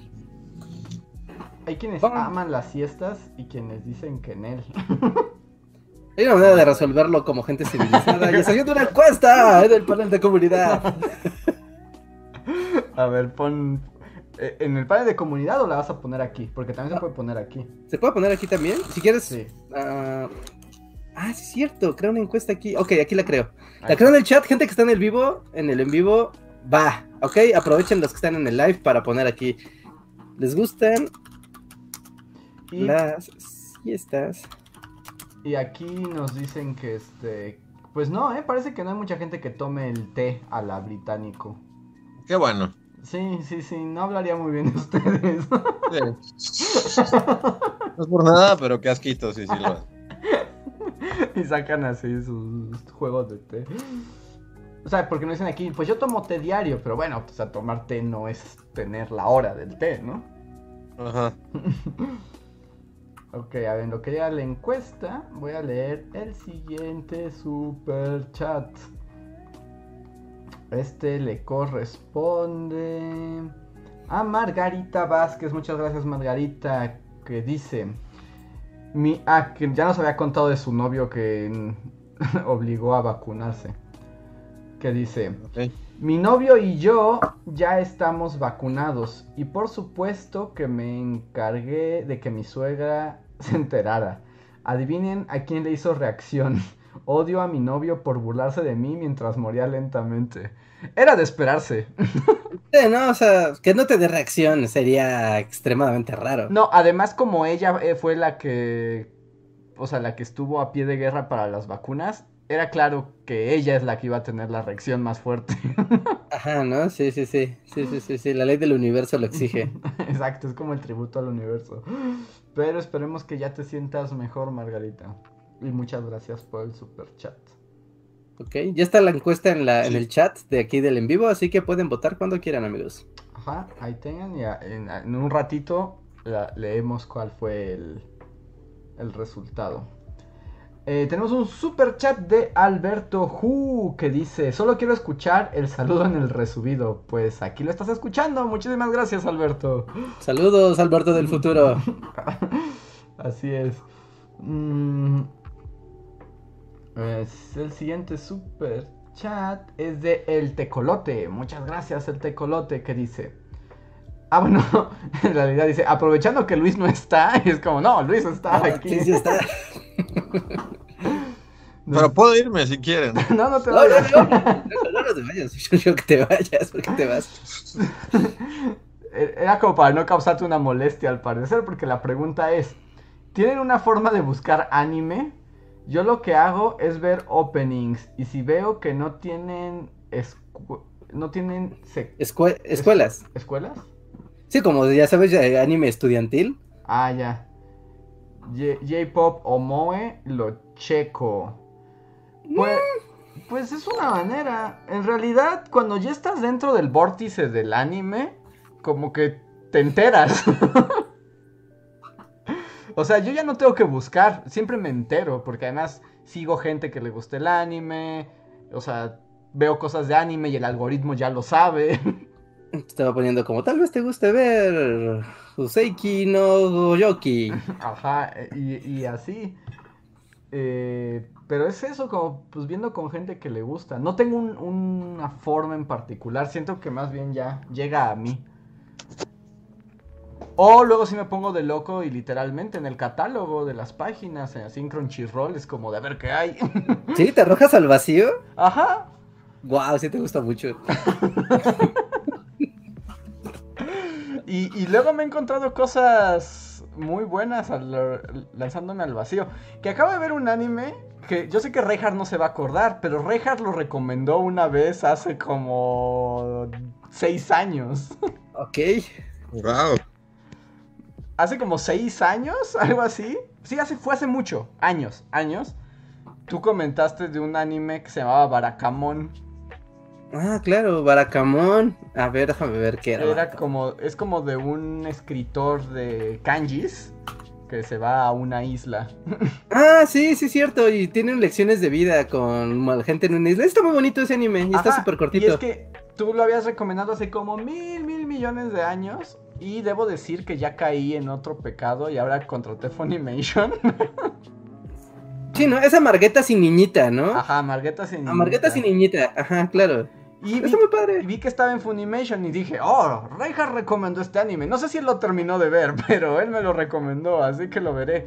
Hay quienes aman las siestas y quienes dicen que en él. Hay una manera de resolverlo como gente civilizada y saliendo una encuesta en el panel de comunidad. A ver, pon. Eh, ¿En el panel de comunidad o la vas a poner aquí? Porque también se puede poner aquí. ¿Se puede poner aquí también? Si quieres. Sí. Uh, Ah, sí es cierto, creo una encuesta aquí. Ok, aquí la creo. La creo en el chat, gente que está en el vivo, en el en vivo, va. Ok, aprovechen los que están en el live para poner aquí. ¿Les gustan y... las siestas? Y aquí nos dicen que este. Pues no, ¿eh? Parece que no hay mucha gente que tome el té a la británico. Qué bueno. Sí, sí, sí, no hablaría muy bien de ustedes. Sí. no es por nada, pero qué asquito, sí, sí lo y sacan así sus juegos de té. O sea, porque no dicen aquí, pues yo tomo té diario, pero bueno, o sea, tomar té no es tener la hora del té, ¿no? Ajá. ok, a ver, lo que ya la encuesta, voy a leer el siguiente super chat. Este le corresponde a Margarita Vázquez. Muchas gracias, Margarita, que dice... Mi, ah, que ya nos había contado de su novio que obligó a vacunarse. Que dice, mi novio y yo ya estamos vacunados y por supuesto que me encargué de que mi suegra se enterara. Adivinen a quién le hizo reacción. Odio a mi novio por burlarse de mí mientras moría lentamente. Era de esperarse. no, o sea, que no te dé reacción sería extremadamente raro. No, además como ella eh, fue la que, o sea, la que estuvo a pie de guerra para las vacunas, era claro que ella es la que iba a tener la reacción más fuerte. Ajá, ¿no? Sí, sí, sí, sí, sí, sí, sí, la ley del universo lo exige. Exacto, es como el tributo al universo. Pero esperemos que ya te sientas mejor, Margarita. Y muchas gracias por el super chat. Ok, ya está la encuesta en, la, en el chat de aquí del en vivo, así que pueden votar cuando quieran, amigos. Ajá, ahí tengan, ya en, un ratito leemos cuál fue el, el resultado. Eh, tenemos un super chat de Alberto Hu que dice: Solo quiero escuchar el saludo en el resubido. Pues aquí lo estás escuchando. Muchísimas gracias, Alberto. Saludos, Alberto del futuro. Así es. Mm, el siguiente super chat es de El Tecolote. Muchas gracias, El Tecolote, que dice. Ah, bueno, en realidad dice, aprovechando que Luis no está, y es como, no, Luis está aquí. Sí, sí está. Pero puedo irme si quieren. No, no te vayas. No, no, no, te vayas. Yo que te vayas, porque te vas. era como para no causarte una molestia al parecer, porque la pregunta es, ¿tienen una forma de buscar anime? Yo lo que hago es ver openings y si veo que no tienen no tienen escuelas. ¿Escuelas? Sí, como ya sabes, anime estudiantil. Ah, ya. J-pop o Moe lo checo. Pues, pues es una manera. En realidad, cuando ya estás dentro del vórtice del anime, como que te enteras. o sea, yo ya no tengo que buscar, siempre me entero, porque además sigo gente que le gusta el anime, o sea, veo cosas de anime y el algoritmo ya lo sabe. Estaba poniendo como, tal vez te guste ver Useiki no Yoki. Ajá, y, así. Eh, pero es eso, como pues viendo con gente que le gusta. No tengo una forma en particular, siento que más bien ya llega a mí. O luego sí me pongo de loco y literalmente en el catálogo de las páginas, en así Crunchyroll, es como de ver qué hay. ¿Sí? ¿Te arrojas al vacío? Ajá. Wow, sí te gusta mucho. y, luego me he encontrado cosas muy buenas lanzándome al vacío. Que acabo de ver un anime que yo sé que Reinhardt no se va a acordar, pero Reinhardt lo recomendó una vez hace como seis años. Ok. Wow. Hace como seis años, algo así. Sí, hace, fue hace mucho, años, años. Tú comentaste de un anime que se llamaba Barakamon. Ah, claro, Baracamón. A ver, déjame ver qué era. Era como, es como de un escritor de kanjis que se va a una isla. Ah, sí, sí, es cierto. Y tienen lecciones de vida con gente en una isla. Está muy bonito ese anime y está súper cortito. Y es que tú lo habías recomendado hace como mil, mil millones de años. Y debo decir que ya caí en otro pecado y ahora contraté Funimation. Sí, ¿no? Esa Margueta sin niñita, ¿no? Ajá, Margueta sin niñita. Margueta sin niñita, ajá, claro. Y vi, muy padre. vi que estaba en Funimation y dije, oh, Reinhardt recomendó este anime. No sé si él lo terminó de ver, pero él me lo recomendó, así que lo veré.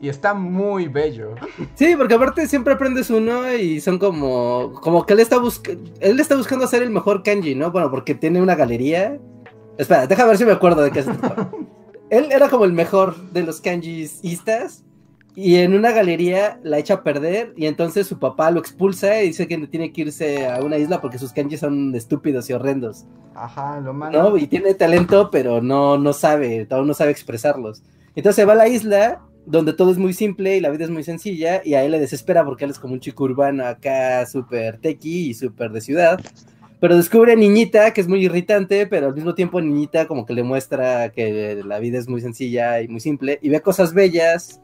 Y está muy bello. Sí, porque aparte siempre aprendes uno y son como. Como que él está buscando. Él está buscando hacer el mejor kanji, ¿no? Bueno, porque tiene una galería. Espera, déjame ver si me acuerdo de qué es. él era como el mejor de los kanjistas. Y en una galería la echa a perder y entonces su papá lo expulsa y dice que tiene que irse a una isla porque sus kanjis son estúpidos y horrendos. Ajá, lo malo. ¿No? Y tiene talento, pero no, no sabe, aún no sabe expresarlos. Entonces se va a la isla donde todo es muy simple y la vida es muy sencilla y a él le desespera porque él es como un chico urbano acá súper tequi y súper de ciudad. Pero descubre a Niñita, que es muy irritante, pero al mismo tiempo Niñita como que le muestra que la vida es muy sencilla y muy simple y ve cosas bellas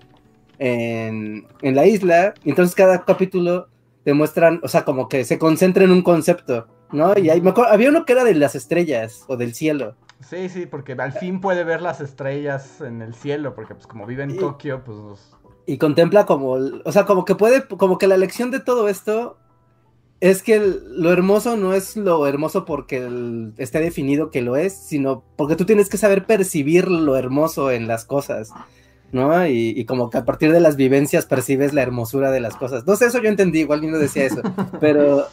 en, la isla, y entonces cada capítulo demuestran, o sea, como que se concentra en un concepto, ¿no? Y ahí me acuerdo, había uno que era de las estrellas o del cielo. Sí, sí, porque al fin puede ver las estrellas en el cielo, porque pues como vive en Tokio, pues... Y contempla como, o sea, como que puede, como que la lección de todo esto es que lo hermoso no es lo hermoso porque esté definido que lo es, sino porque tú tienes que saber percibir lo hermoso en las cosas. ¿No? Y, como que a partir de las vivencias percibes la hermosura de las cosas. No sé, eso yo entendí, igual no decía eso, pero...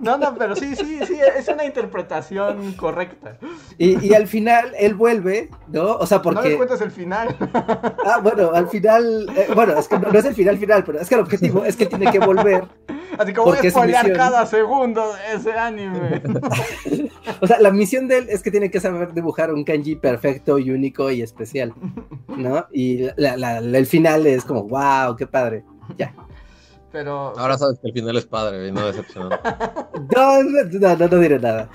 No, no, pero sí, sí, sí, es una interpretación correcta. Y, al final él vuelve, ¿no? O sea, porque... No le cuentas el final. Ah, bueno, al final, eh, bueno, es que no, es el final final, pero es que el objetivo es que tiene que volver. Así como voy a spoilear cada segundo de ese anime. o sea, la misión de él es que tiene que saber dibujar un kanji perfecto y único y especial, ¿no? Y el final es como, wow, qué padre. Ya. Pero. Ahora sabes que el final es padre y no decepcionante. no, no, no, no diré nada.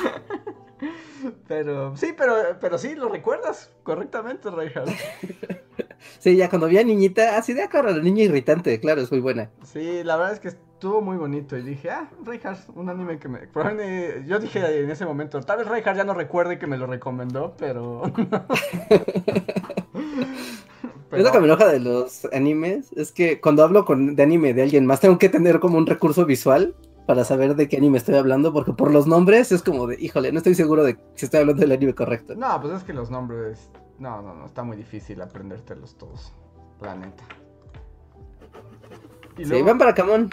Pero sí, pero, pero sí, lo recuerdas correctamente, Reinhardt. sí, ya cuando vi a Niñita, así de acuerdo, la niña irritante, claro, es muy buena. Sí, la verdad es que estuvo muy bonito y dije, ah, Reinhardt, un anime que me... Yo dije en ese momento, tal vez Reinhardt ya no recuerde que me lo recomendó, pero... Es lo que me enoja de los animes, es que cuando hablo con, de anime de alguien más, tengo que tener como un recurso visual para saber de qué anime estoy hablando, porque por los nombres es como de, híjole, no estoy seguro de si estoy hablando del anime correcto. No, pues es que los nombres, no, no, no, está muy difícil aprendértelos todos, la neta. Y sí, van para Camón.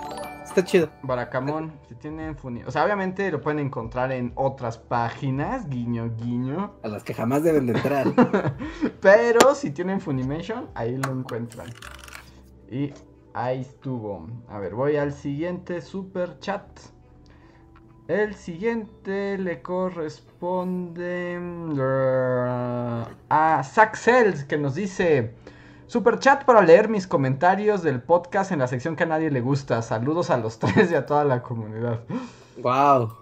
Está chido. Baracamón, si tienen Funi... O sea, obviamente lo pueden encontrar en otras páginas, guiño, guiño. A las que jamás deben de entrar. Pero si tienen Funimation, ahí lo encuentran. Y ahí estuvo. A ver, voy al siguiente super chat. El siguiente le corresponde mm, a Saxels que nos dice Super chat para leer mis comentarios del podcast en la sección que a nadie le gusta. Saludos a los tres y a toda la comunidad. Wow.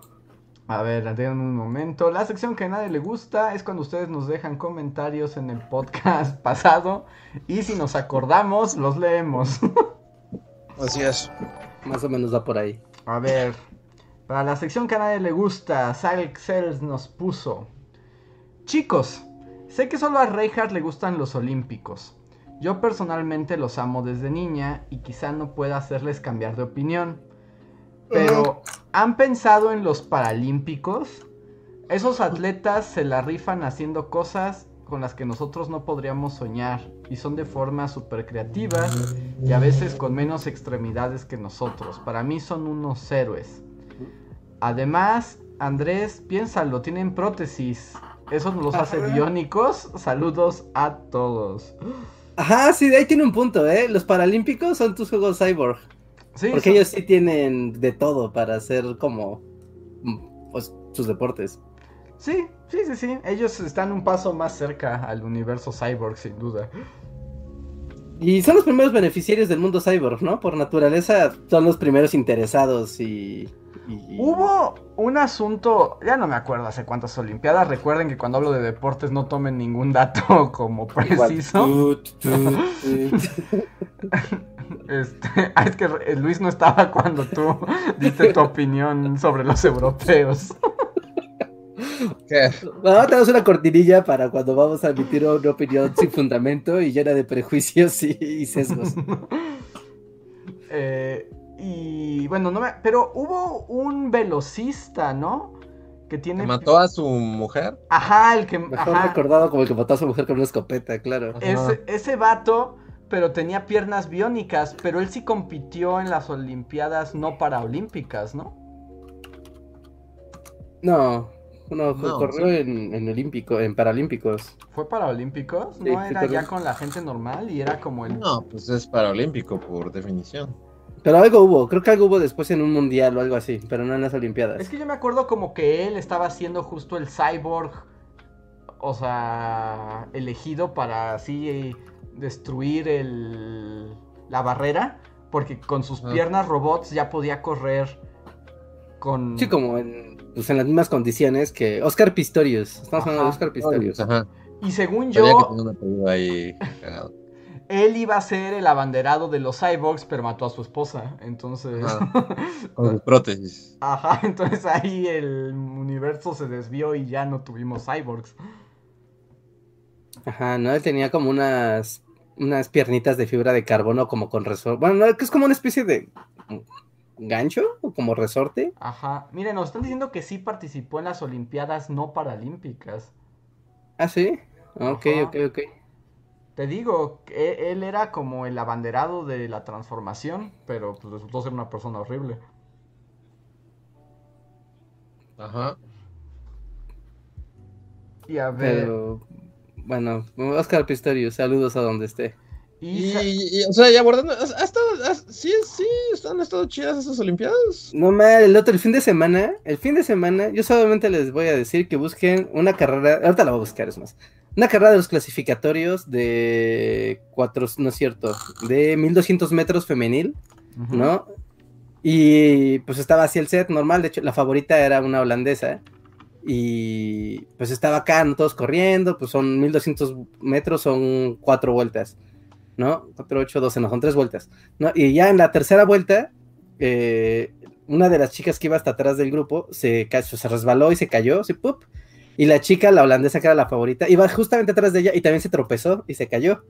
A ver, den un momento. La sección que a nadie le gusta es cuando ustedes nos dejan comentarios en el podcast pasado y si nos acordamos los leemos. Así es. Más o menos va por ahí. A ver, para la sección que a nadie le gusta, Cells nos puso. Chicos, sé que solo a Reinhardt le gustan los olímpicos. Yo personalmente los amo desde niña y quizá no pueda hacerles cambiar de opinión. Pero, ¿han pensado en los paralímpicos? Esos atletas se la rifan haciendo cosas con las que nosotros no podríamos soñar y son de forma súper creativas y a veces con menos extremidades que nosotros. Para mí son unos héroes. Además, Andrés, piénsalo, tienen prótesis. ¿Eso nos los hace biónicos? Saludos a todos. Ajá, sí, de ahí tiene un punto, ¿eh? Los paralímpicos son tus juegos cyborg. Sí, porque ellos sí tienen de todo para hacer como mm, pues, sus deportes. Sí, sí, sí, sí. Ellos están un paso más cerca al universo cyborg, sin duda. Y son los primeros beneficiarios del mundo cyborg, ¿no? Por naturaleza son los primeros interesados y Hubo un asunto, ya no me acuerdo hace cuántas Olimpiadas. Recuerden que cuando hablo de deportes no tomen ningún dato como preciso. este, ah, es que Luis no estaba cuando tú diste tu opinión sobre los europeos. ¿Qué? No, tenemos una cortinilla para cuando vamos a emitir una opinión sin fundamento y llena de prejuicios y, y sesgos. eh, y bueno, no me... Pero hubo un velocista, ¿no? Que tiene... mató a su mujer? Ajá, el que... Mejor recordado como el que mató a su mujer con una escopeta, claro. Ese, ese vato, pero tenía piernas biónicas, pero él sí compitió en las Olimpiadas no paraolímpicas, ¿no? No, no, corrió en, en, olímpico, en paralímpicos. ¿Fue paralímpicos? ¿No era ya con la gente normal y era como el... No, pues es paralímpico por definición. Pero algo hubo, creo que algo hubo después en un mundial o algo así, pero no en las Olimpiadas. Es que yo me acuerdo como que él estaba haciendo justo el cyborg, o sea, elegido para así destruir el, la barrera, porque con sus piernas robots ya podía correr con... Sí, como en, pues en las mismas condiciones que Oscar Pistorius. Estamos hablando de Oscar Pistorius. Ajá. Y según yo... él iba a ser el abanderado de los cyborgs, pero mató a su esposa. Entonces. Con prótesis. Ajá, entonces ahí el universo se desvió y ya no tuvimos cyborgs. Ajá, no, él tenía como unas. unas piernitas de fibra de carbono como con resorte. Bueno, no, que es como una especie de. gancho o como resorte. Ajá. Miren, nos están diciendo que sí participó en las Olimpiadas no paralímpicas. Ah, sí. Ok, ok, ok. Te digo, él era como el abanderado de la transformación, pero pues resultó ser una persona horrible. Ajá. Y a ver. bueno, Oscar Pistorius, saludos a donde esté. Y, o sea, ya guardando, ¿ha estado, sí, sí, han estado chidas esas Olimpiadas. No mal, el otro, el fin de semana, el fin de semana, yo solamente les voy a decir que busquen una carrera, ahorita la voy a buscar, es más, una carrera de los clasificatorios de cuatro, no es cierto, de 1200 metros femenil, ¿no? Y pues estaba así el set normal, de hecho la favorita era una holandesa. Y pues estaba acá, todos corriendo, pues son 1200 metros, son cuatro vueltas, ¿no? 4, 8, 12, no, son tres vueltas, ¿no? Y ya en la tercera vuelta, eh, una de las chicas que iba hasta atrás del grupo se, se resbaló y se cayó, así, ¡pup! Y la chica, la holandesa que era la favorita, iba justamente atrás de ella y también se tropezó y se cayó.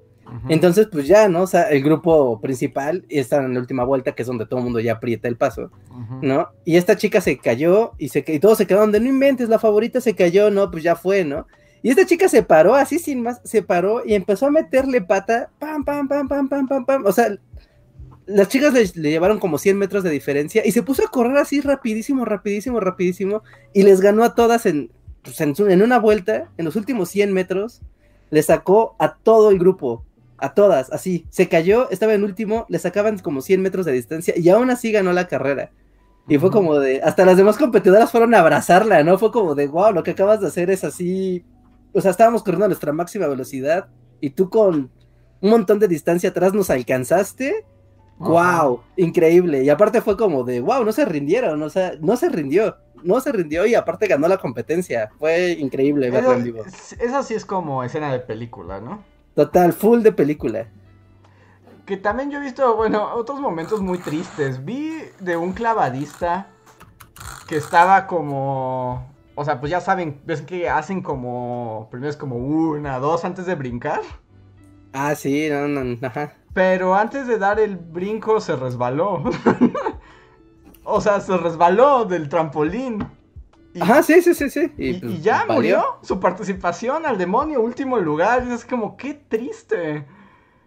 Entonces, pues ya, ¿no? O sea, el grupo principal está en la última vuelta, que es donde todo el mundo ya aprieta el paso, ¿no? Y esta chica se cayó y, se, y todos se quedaron de no inventes, la favorita se cayó, ¿no? Pues ya fue, ¿no? Y esta chica se paró así sin más, se paró y empezó a meterle pata, pam, pam, pam, pam, pam, pam, pam. O sea, las chicas le, llevaron como 100 metros de diferencia y se puso a correr así rapidísimo, rapidísimo, rapidísimo y les ganó a todas en, pues, en, una vuelta, en los últimos 100 metros, le sacó a todo el grupo, a todas, así, se cayó, estaba en último, le sacaban como 100 metros de distancia y aún así ganó la carrera. Y fue como de, hasta las demás competidoras fueron a abrazarla, ¿no? Fue como de, wow, lo que acabas de hacer es así, o sea, estábamos corriendo a nuestra máxima velocidad y tú con un montón de distancia atrás nos alcanzaste. ¡Wow! Increíble. Y aparte fue como de, wow, no se rindieron, o sea, no se rindió, no se rindió y aparte ganó la competencia. Fue increíble verlo en vivo. Eso sí es como escena de película, ¿no? Total, full de película. Que también yo he visto, bueno, otros momentos muy tristes. Vi de un clavadista que estaba como... O sea, pues ya saben, ves que hacen como... Primero es como una, dos antes de brincar. Ah, sí, no, no, ajá. Pero antes de dar el brinco se resbaló. o sea, se resbaló del trampolín. Ajá, sí, sí, sí, sí. Y, pues, ya murió su participación al demonio, último lugar. Es como, qué triste.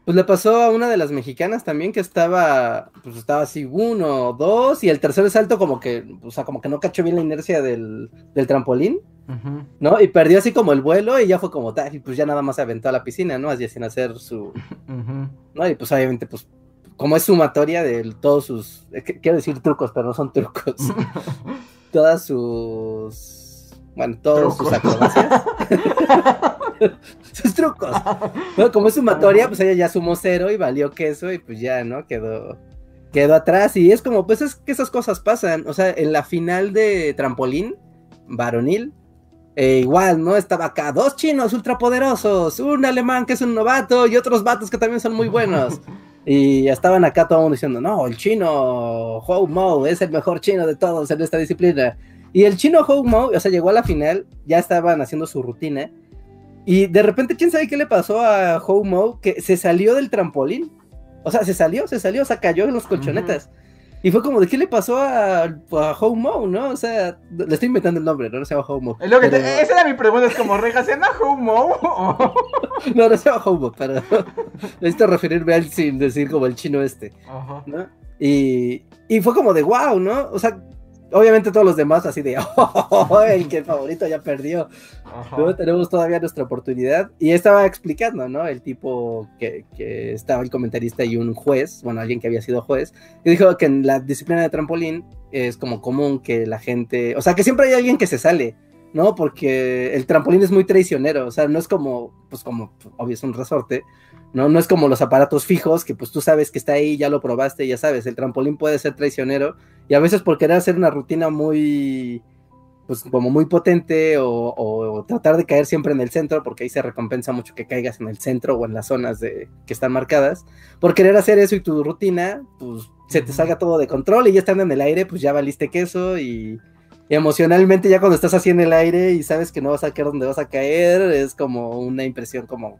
Pues le pasó a una de las mexicanas también que estaba, pues estaba así uno, dos, y el tercer salto como que, o sea, como que no cachó bien la inercia del, trampolín, ¿no? Y perdió así como el vuelo y ya fue como, y pues ya nada más se aventó a la piscina, ¿no? Así sin hacer su, ¿no? Y pues obviamente, pues, como es sumatoria de todos sus, quiero decir trucos, pero no son trucos, todas sus, bueno, todos sus acrobacias. sus trucos. como es sumatoria, pues ella ya sumó cero y valió queso y pues ya, ¿no? Quedó, quedó atrás. Y es como, pues es que esas cosas pasan. O sea, en la final de trampolín, varonil, eh, igual, ¿no? Estaba acá dos chinos ultrapoderosos, un alemán que es un novato y otros vatos que también son muy buenos. Y estaban acá todo el mundo diciendo, no, el chino Hou Mo es el mejor chino de todos en esta disciplina. Y el chino Hou Mo, o sea, llegó a la final, ya estaban haciendo su rutina y de repente, ¿quién sabe qué le pasó a Homo? Que se salió del trampolín. O sea, se salió, se salió, o sea, cayó en los colchonetas. Y fue como, ¿de qué le pasó a, a Homo, no? O sea, le estoy inventando el nombre, ¿no? No se llama Homo. Esa era mi pregunta, es como, ¿reja se llama Homo? no, no se llama Homo, pero necesito referirme a él sin decir como el chino este. Ajá. ¿no? Y, y fue como de, wow, ¿no? O sea, obviamente todos los demás así de, ¡oh! El que el favorito ya perdió. tenemos todavía nuestra oportunidad. Y estaba explicando, ¿no? El tipo que, que, estaba el comentarista y un juez, bueno, alguien que había sido juez, que dijo que en la disciplina de trampolín es como común que la gente, o sea, que siempre hay alguien que se sale. ¿no? Porque el trampolín es muy traicionero, o sea, no es como, pues como, obvio, es un resorte, ¿no? No es como los aparatos fijos, que pues tú sabes que está ahí, ya lo probaste, ya sabes, el trampolín puede ser traicionero, y a veces por querer hacer una rutina muy, pues como muy potente, o, tratar de caer siempre en el centro, porque ahí se recompensa mucho que caigas en el centro o en las zonas de, que están marcadas, por querer hacer eso y tu rutina, pues se te salga todo de control y ya estando en el aire, pues ya valiste queso y emocionalmente ya cuando estás así en el aire y sabes que no vas a caer donde vas a caer, es como una impresión como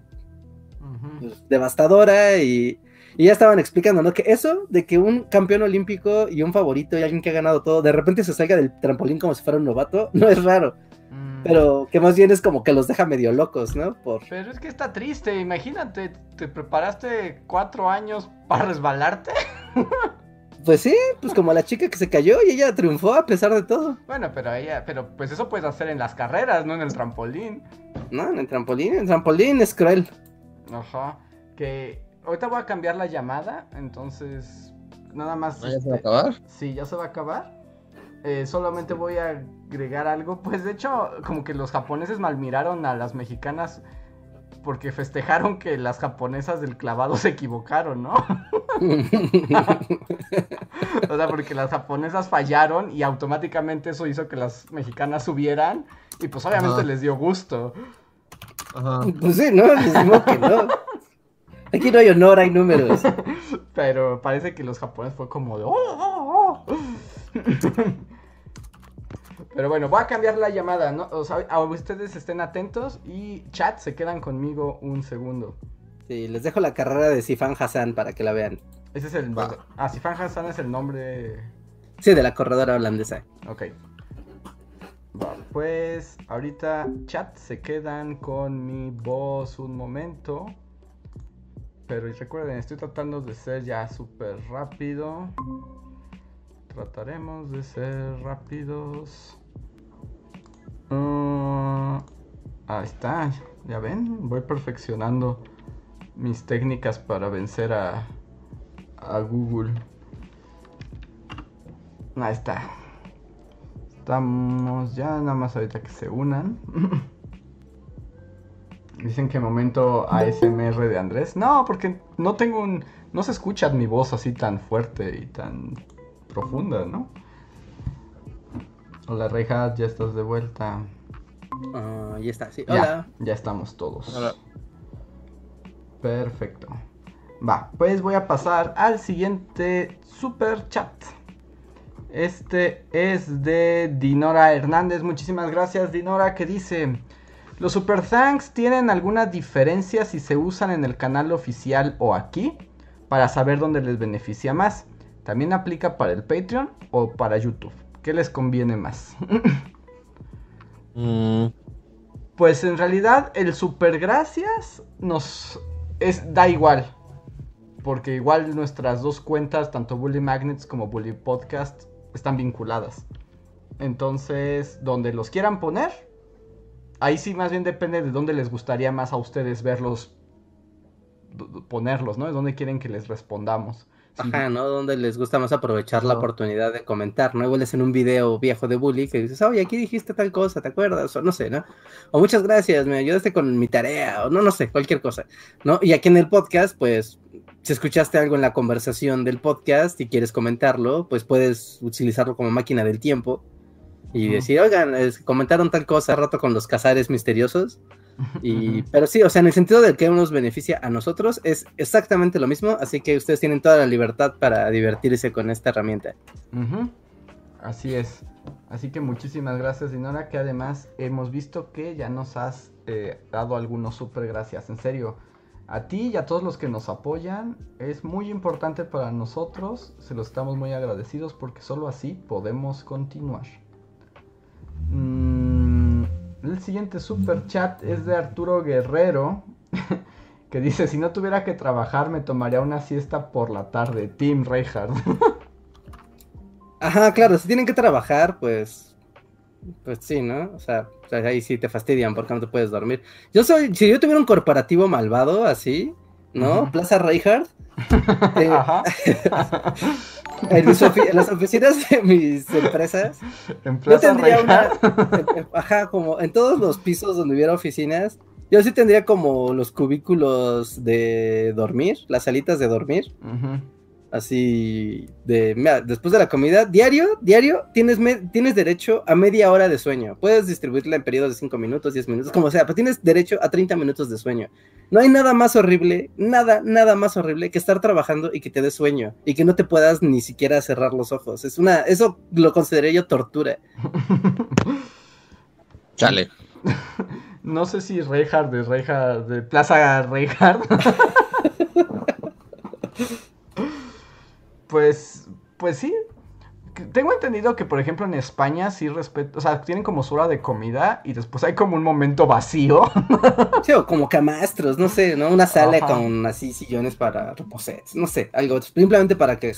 pues, devastadora y, ya estaban explicando, ¿no? Que eso de que un campeón olímpico y un favorito y alguien que ha ganado todo, de repente se salga del trampolín como si fuera un novato, no es raro. Mm. Pero que más bien es como que los deja medio locos, ¿no? Por... Pero es que está triste, imagínate, te preparaste cuatro años para resbalarte. Pues sí, pues como la chica que se cayó y ella triunfó a pesar de todo. Bueno, pero ella, pero pues eso puedes hacer en las carreras, no en el trampolín. No, en el trampolín, el trampolín es cruel. Ajá. Que ahorita voy a cambiar la llamada, entonces nada más. ¿Ya se va a este, acabar? Sí, ya se va a acabar. Eh, solamente voy a agregar algo. Pues de hecho, como que los japoneses malmiraron a las mexicanas porque festejaron que las japonesas del clavado se equivocaron, ¿no? o sea, porque las japonesas fallaron y automáticamente eso hizo que las mexicanas subieran y pues obviamente les dio gusto. Ajá. Pues sí, ¿no? Les digo que no. Aquí no hay honor, hay números. Pero parece que los japoneses fue como de... Oh, oh, oh". Pero bueno, voy a cambiar la llamada, ¿no? O sea, a ustedes estén atentos y chat, se quedan conmigo un segundo. Sí, les dejo la carrera de Sifan Hassan para que la vean. Ese es el... Ah, Sifan Hassan es el nombre... Sí, de la corredora holandesa. Ok. pues ahorita chat se quedan con mi voz un momento. Pero recuerden, estoy tratando de ser ya súper rápido. Trataremos de ser rápidos. Ah, ahí está, ya ven, voy perfeccionando mis técnicas para vencer a, a Google. Ahí está. Estamos ya nada más ahorita que se unan. Dicen que momento ASMR de Andrés. No, porque no tengo un. No se escucha mi voz así tan fuerte y tan profunda, ¿no? Hola, Reja, ya estás de vuelta. Ya está, sí. Ya, Hola. ya estamos todos. Hola. Perfecto. Va, pues voy a pasar al siguiente super chat. Este es de Dinora Hernández. Muchísimas gracias, Dinora, que dice: ¿Los super thanks tienen alguna diferencia si se usan en el canal oficial o aquí? Para saber dónde les beneficia más. ¿También aplica para el Patreon o para YouTube? ¿Qué les conviene más? Mm, Pues en realidad el super gracias nos es da igual. Porque igual nuestras dos cuentas, tanto Bully Magnets como Bully Podcast, están vinculadas. Entonces, donde los quieran poner, ahí sí más bien depende de dónde les gustaría más a ustedes verlos, ponerlos, ¿no? De dónde quieren que les respondamos. Ajá, ¿no? Donde les gusta más aprovechar la oportunidad de comentar, ¿no? Igual es en un video viejo de Bully que dices, oye, aquí dijiste tal cosa, ¿te acuerdas? O no sé, ¿no? O muchas gracias, me ayudaste con mi tarea, o no, no sé, cualquier cosa, ¿no? Y aquí en el podcast, pues, si escuchaste algo en la conversación del podcast y quieres comentarlo, pues puedes utilizarlo como máquina del tiempo y Ujú. decir, oigan, es- comentaron tal cosa rato con los cazares misteriosos. Y, pero sí, o sea, en el sentido del que nos beneficia a nosotros, es exactamente lo mismo, así que ustedes tienen toda la libertad para divertirse con esta herramienta. Ujú. Así es. Así que muchísimas gracias, Dinora, que además hemos visto que ya nos has eh, dado algunos super gracias. En serio, a ti y a todos los que nos apoyan, es muy importante para nosotros. Se los estamos muy agradecidos porque solo así podemos continuar. Mm, el siguiente super chat es de Arturo Guerrero. Que dice, si no tuviera que trabajar me tomaría una siesta por la tarde. Team Reinhardt. Ajá, claro, si tienen que trabajar, pues, pues sí, ¿no? O sea, ahí sí te fastidian porque no te puedes dormir. Yo soy, si yo tuviera un corporativo malvado así, ¿no? Plaza Reinhardt, eh, Ajá. En, mis ofi- en las oficinas de mis empresas, En Yo tendría una, ajá, como en todos los pisos donde hubiera oficinas, yo sí tendría como los cubículos de dormir, las salitas de dormir. Así de, mira, después de la comida, diario, diario, tienes, me- tienes derecho a media hora de sueño. Puedes distribuirla en periodos de 5 minutos, 10 minutos, como sea, pero tienes derecho a 30 minutos de sueño. No hay nada más horrible, nada, nada más horrible que estar trabajando y que te dé sueño y que no te puedas ni siquiera cerrar los ojos. Es una, eso lo consideré yo tortura. chale. No sé si Reinhardt de Reinhardt, de Plaza Reinhardt. pues, pues sí. Tengo entendido que, por ejemplo, en España sí respeto, o sea, tienen como su hora de comida y después hay como un momento vacío. Sí, o como camastros, no sé, ¿no? Una sala Ajá. con así sillones para reposar, no sé, algo, simplemente para que...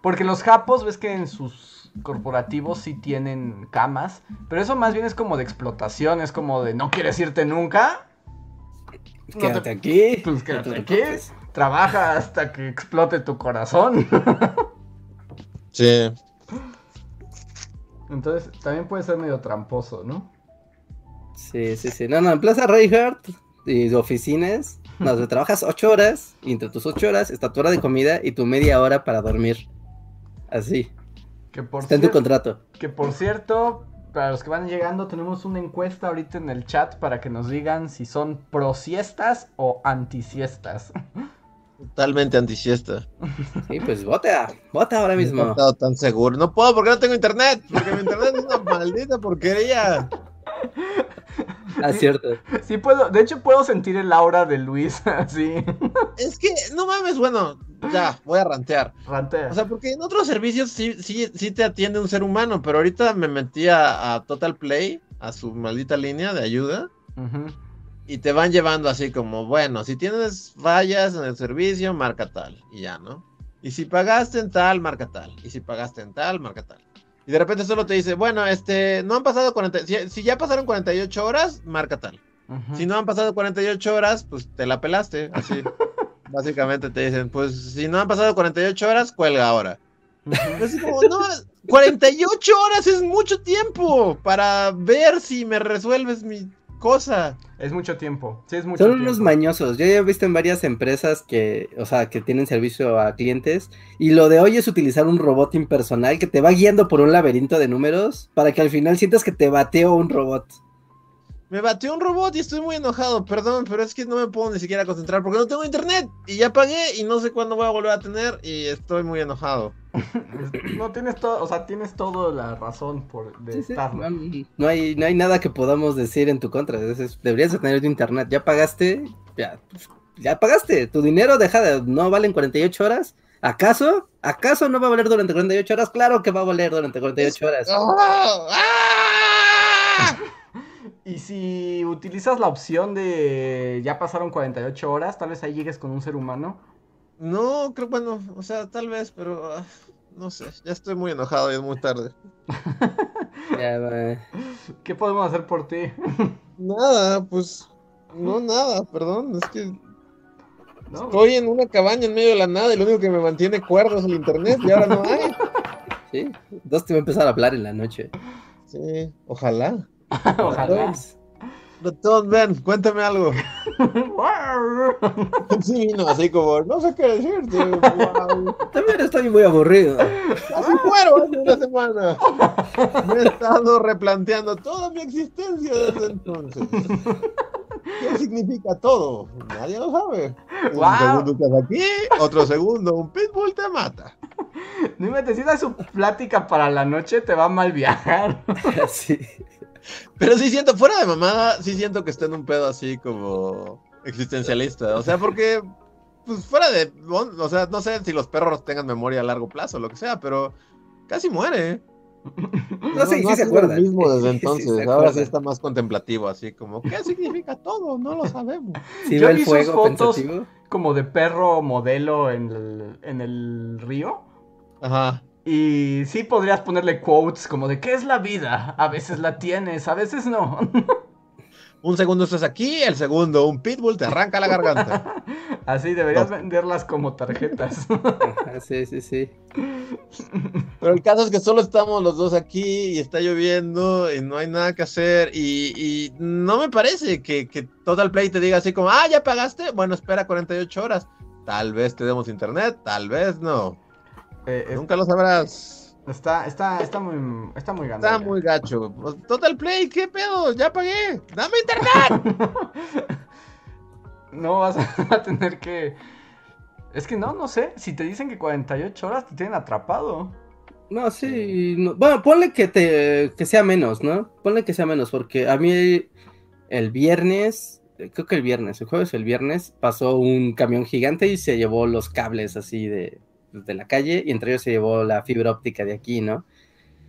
Porque los japos, ves que en sus corporativos sí tienen camas, pero eso más bien es como de explotación, es como de no quieres irte nunca. No Quédate te- aquí. Pues no quédate te aquí. Trabaja hasta que explote tu corazón. Sí. Entonces también puede ser medio tramposo, ¿no? Sí, sí, sí. No, no, en Plaza Reinhardt y de oficinas, no, donde trabajas ocho horas y entre tus ocho horas está tu hora de comida y tu media hora para dormir. Así, Que por, está en tu contrato. que por cierto, para los que van llegando, tenemos una encuesta ahorita en el chat para que nos digan si son pro siestas o antisiestas. Totalmente antisiesta. Sí, pues vota, vota ahora No he mismo. estado tan seguro. No puedo porque no tengo internet. Porque mi internet es una maldita porquería. Ah, cierto. Sí puedo, de hecho puedo sentir el aura de Luis así. Es que, no mames, bueno, ya, voy a rantear. Rantea. O sea, porque en otros servicios sí, sí, sí te atiende un ser humano, pero ahorita me metí a, a Total Play, a su maldita línea de ayuda, Ujú. Y te van llevando así como, bueno, si tienes fallas en el servicio, marca tal, y ya, ¿no? Y si pagaste en tal, marca tal, y si pagaste en tal, marca tal. Y de repente solo te dice, bueno, este, no han pasado 40, si, si ya pasaron 48 horas, marca tal. Si no han pasado 48 horas, pues te la pelaste, así. Básicamente te dicen, pues si no han pasado 48 horas, cuelga ahora. Así como, no, 48 horas es mucho tiempo para ver si me resuelves mi cosa. Es mucho tiempo. Sí, es mucho Son tiempo. unos mañosos. Yo ya he visto en varias empresas que, o sea, que tienen servicio a clientes. Y lo de hoy es utilizar un robot impersonal que te va guiando por un laberinto de números para que al final sientas que te bateó un robot. Me batió un robot y estoy muy enojado, perdón, pero es que no me puedo ni siquiera concentrar porque no tengo internet y ya pagué y no sé cuándo voy a volver a tener y estoy muy enojado. No tienes todo, o sea, tienes toda la razón por de Sí, sí, estarlo. no, no hay, no hay nada que podamos decir en tu contra. Es- deberías de tener tu internet. Ya pagaste, ya, pues, ya pagaste. Tu dinero deja de, no valen 48 horas. ¿Acaso? ¿Acaso no va a valer durante 48 horas? Claro que va a valer durante 48 horas. ¡Oh! ¡Ah! Y si utilizas la opción de ya pasaron 48 horas, tal vez ahí llegues con un ser humano. No, creo, bueno, o sea, tal vez, pero ah, no sé, ya estoy muy enojado y es muy tarde. Ya. ¿Qué podemos hacer por ti? Nada, pues, no nada, perdón, es que ¿No? estoy en una cabaña en medio de la nada y lo único que me mantiene cuerdo es el internet y ahora no hay. Sí, dos te va a empezar a hablar en la noche. Sí, ojalá. Ojalá. Doctor, ven, cuéntame algo. Sí, vino así como, no sé qué decirte. Wow. También estoy muy aburrido. Así fueron hace una semana. Me he estado replanteando toda mi existencia desde entonces. ¿Qué significa todo? Nadie lo sabe. Un segundo estás aquí, otro segundo un pitbull te mata. No inventes, si da su plática para la noche, te va a mal viajar. Sí. Pero sí siento, fuera de mamada, sí siento que está en un pedo así como existencialista. O sea, porque, pues fuera de, o sea, no sé si los perros tengan memoria a largo plazo o lo que sea, pero casi muere. No, sí, sí se acuerda. mismo desde Sí, sí entonces. Ahora sí está más contemplativo, así como, ¿qué significa todo? No lo sabemos. Sí, Yo vi sus fotos. pensativo. Como de perro modelo en el, en el río. Ajá. Y sí podrías ponerle quotes como de ¿qué es la vida? A veces la tienes, a veces no. Un segundo estás aquí, el segundo, un pitbull te arranca la garganta. Así deberías No. venderlas como tarjetas. Sí, sí, sí. Pero el caso es que solo estamos los dos aquí y está lloviendo y no hay nada que hacer. Y, y no me parece que, que Total Play te diga así como, ah, ya pagaste. Bueno, espera 48 horas. Tal vez te demos internet, tal vez no. Eh, es- Nunca lo sabrás. está, está, está muy, está muy Está muy gacho. Total Play, ¿qué pedo? Ya pagué. Dame internet. No vas a tener que. Es que no, no sé. Si te dicen que 48 horas te tienen atrapado. No, sí. no- Bueno, ponle que te que sea menos, ¿no? Ponle que sea menos, porque a mí el viernes, creo que el viernes, el jueves o el viernes, pasó un camión gigante y se llevó los cables así de, de la calle, y entre ellos se llevó la fibra óptica de aquí, ¿no?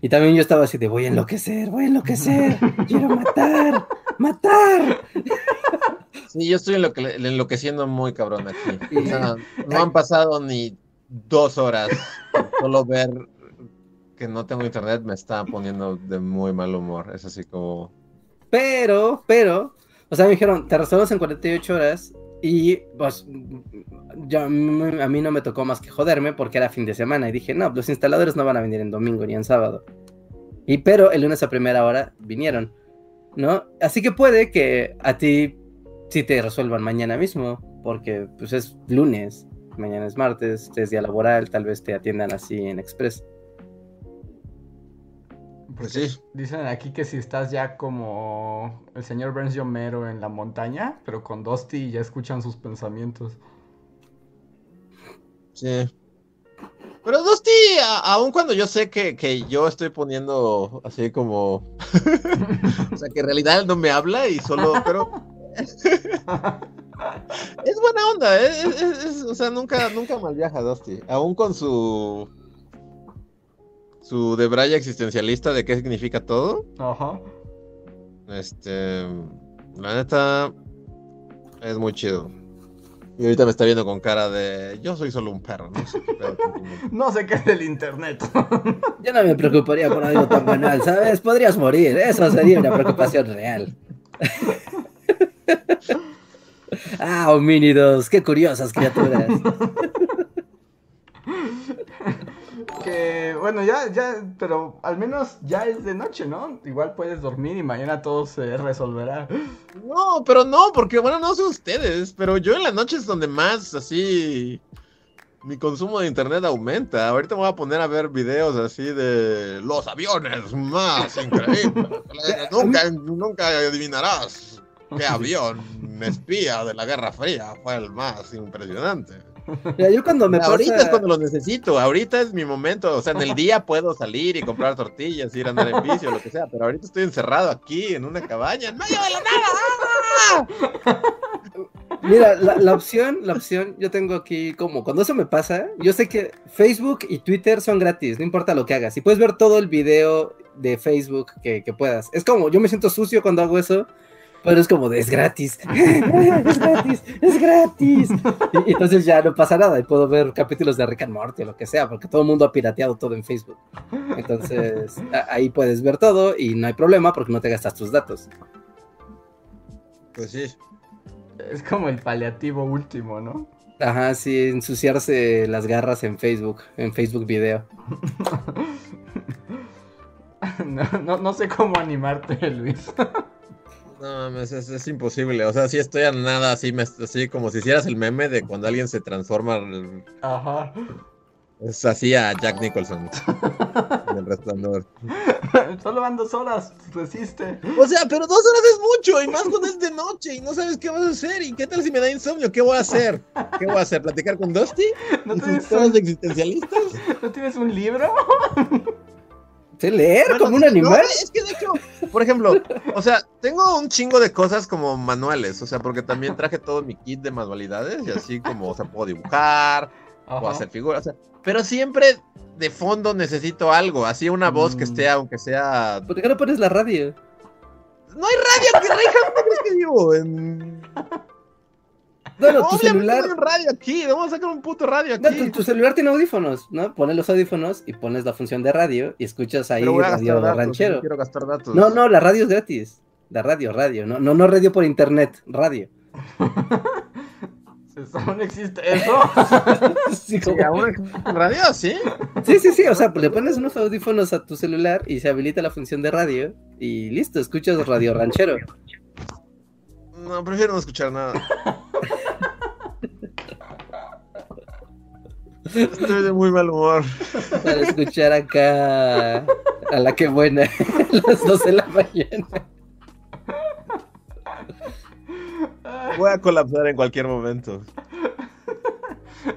Y también yo estaba así de voy a enloquecer, voy a enloquecer, quiero matar, matar. Sí, yo estoy enloque- enloqueciendo muy cabrón aquí. Y- O sea, no han pasado ni dos horas. Solo ver que no tengo internet me está poniendo de muy mal humor. Es así como. Pero, pero, o sea, me dijeron, te resuelves en 48 horas y pues mm, a mí no me tocó más que joderme porque era fin de semana y dije, no, los instaladores no van a venir en domingo ni en sábado. Y pero el lunes a primera hora vinieron, ¿no? Así que puede que a ti sí te resuelvan mañana mismo porque pues es lunes, mañana es martes, es día laboral, tal vez te atiendan así en express. Pues sí. Dicen aquí que si estás ya como el señor Burns Yomero en la montaña, pero con Dusty ya escuchan sus pensamientos. Sí. Pero Dusty, aun cuando yo sé que, que yo estoy poniendo así como. o sea, que en realidad él no me habla y solo. Pero. es buena onda, ¿eh? es, es- es- o sea, nunca, nunca mal viaja Dusty. Aún con su. Su debraya existencialista de qué significa todo. Ajá. Este. La neta. Es muy chido. Y ahorita me está viendo con cara de yo soy solo un perro, no sé qué pedo con tu mundo". No sé qué es del internet. Yo no me preocuparía por algo tan banal, ¿sabes? Podrías morir, eso sería una preocupación real. ah, homínidos, qué curiosas criaturas. Que bueno, ya, ya, pero al menos ya es de noche, ¿no? Igual puedes dormir y mañana todo se resolverá. No, pero no, porque bueno, no sé ustedes, pero yo en la noche es donde más así mi consumo de internet aumenta. Ahorita me voy a poner a ver videos así de los aviones más increíbles. nunca, nunca adivinarás qué avión espía de la Guerra Fría fue el más impresionante. Mira, yo cuando me ahorita pasa- es cuando lo necesito, ahorita es mi momento. O sea, en el día puedo salir y comprar tortillas, ir a andar en bici o lo que sea, pero ahorita estoy encerrado aquí en una cabaña en medio de la nada. Mira, la, la opción, la opción, yo tengo aquí como, cuando eso me pasa, yo sé que Facebook y Twitter son gratis, no importa lo que hagas. Y puedes ver todo el video de Facebook que, que puedas. Es como, yo me siento sucio cuando hago eso, pero es como de, es gratis, es gratis, es gratis. Y, y entonces ya no pasa nada y puedo ver capítulos de Rick and Morty o lo que sea, porque todo el mundo ha pirateado todo en Facebook. Entonces, a- ahí puedes ver todo y no hay problema porque no te gastas tus datos. Pues sí. Es como el paliativo último, ¿no? Ajá, sí, ensuciarse las garras en Facebook, en Facebook video. No, no, no sé cómo animarte, Luis. No mames, es, es imposible. O sea, sí estoy a nada así, me, así como si hicieras el meme de cuando alguien se transforma. Ajá. Es así a Jack Nicholson. en el resplandor. Solo van dos horas, resiste. O sea, pero dos horas es mucho, y más cuando es de noche y no sabes qué vas a hacer. ¿Y qué tal si me da insomnio? ¿Qué voy a hacer? ¿Qué voy a hacer? ¿Platicar con Dusty? ¿No ¿Y sus tienes, un, existencialistas? ¿no tienes un libro? ¿Sé leer Bueno, como un no, animal? es que de hecho, por ejemplo, o sea, tengo un chingo de cosas como manuales, o sea, porque también traje todo mi kit de manualidades y así como, o sea, puedo dibujar, puedo Ajá. hacer figuras, o sea, pero siempre de fondo necesito algo, así una voz que Mm. esté, aunque sea... ¿Por qué no pones la radio? No hay radio, que rey, ¿cómo crees que vivo? En... Bueno, tu Obviamente celular. no un radio aquí, vamos a sacar un puto radio No, aquí. tu, tu celular tiene audífonos, ¿no? Pones los audífonos y pones la función de radio y escuchas ahí Pero voy a radio datos, ranchero. no quiero gastar datos. No, no, la radio es gratis. La radio, radio. No, no, no radio por internet, radio. ¿Aún existe eso? Sí, ¿aún existe radio? ¿Sí? sí, sí, sí, o sea, le pones unos audífonos a tu celular y se habilita la función de radio y listo, escuchas radio ranchero. No, prefiero no escuchar nada. Estoy de muy mal humor. Para escuchar acá a la que buena a las 12 de la mañana. Voy a colapsar en cualquier momento.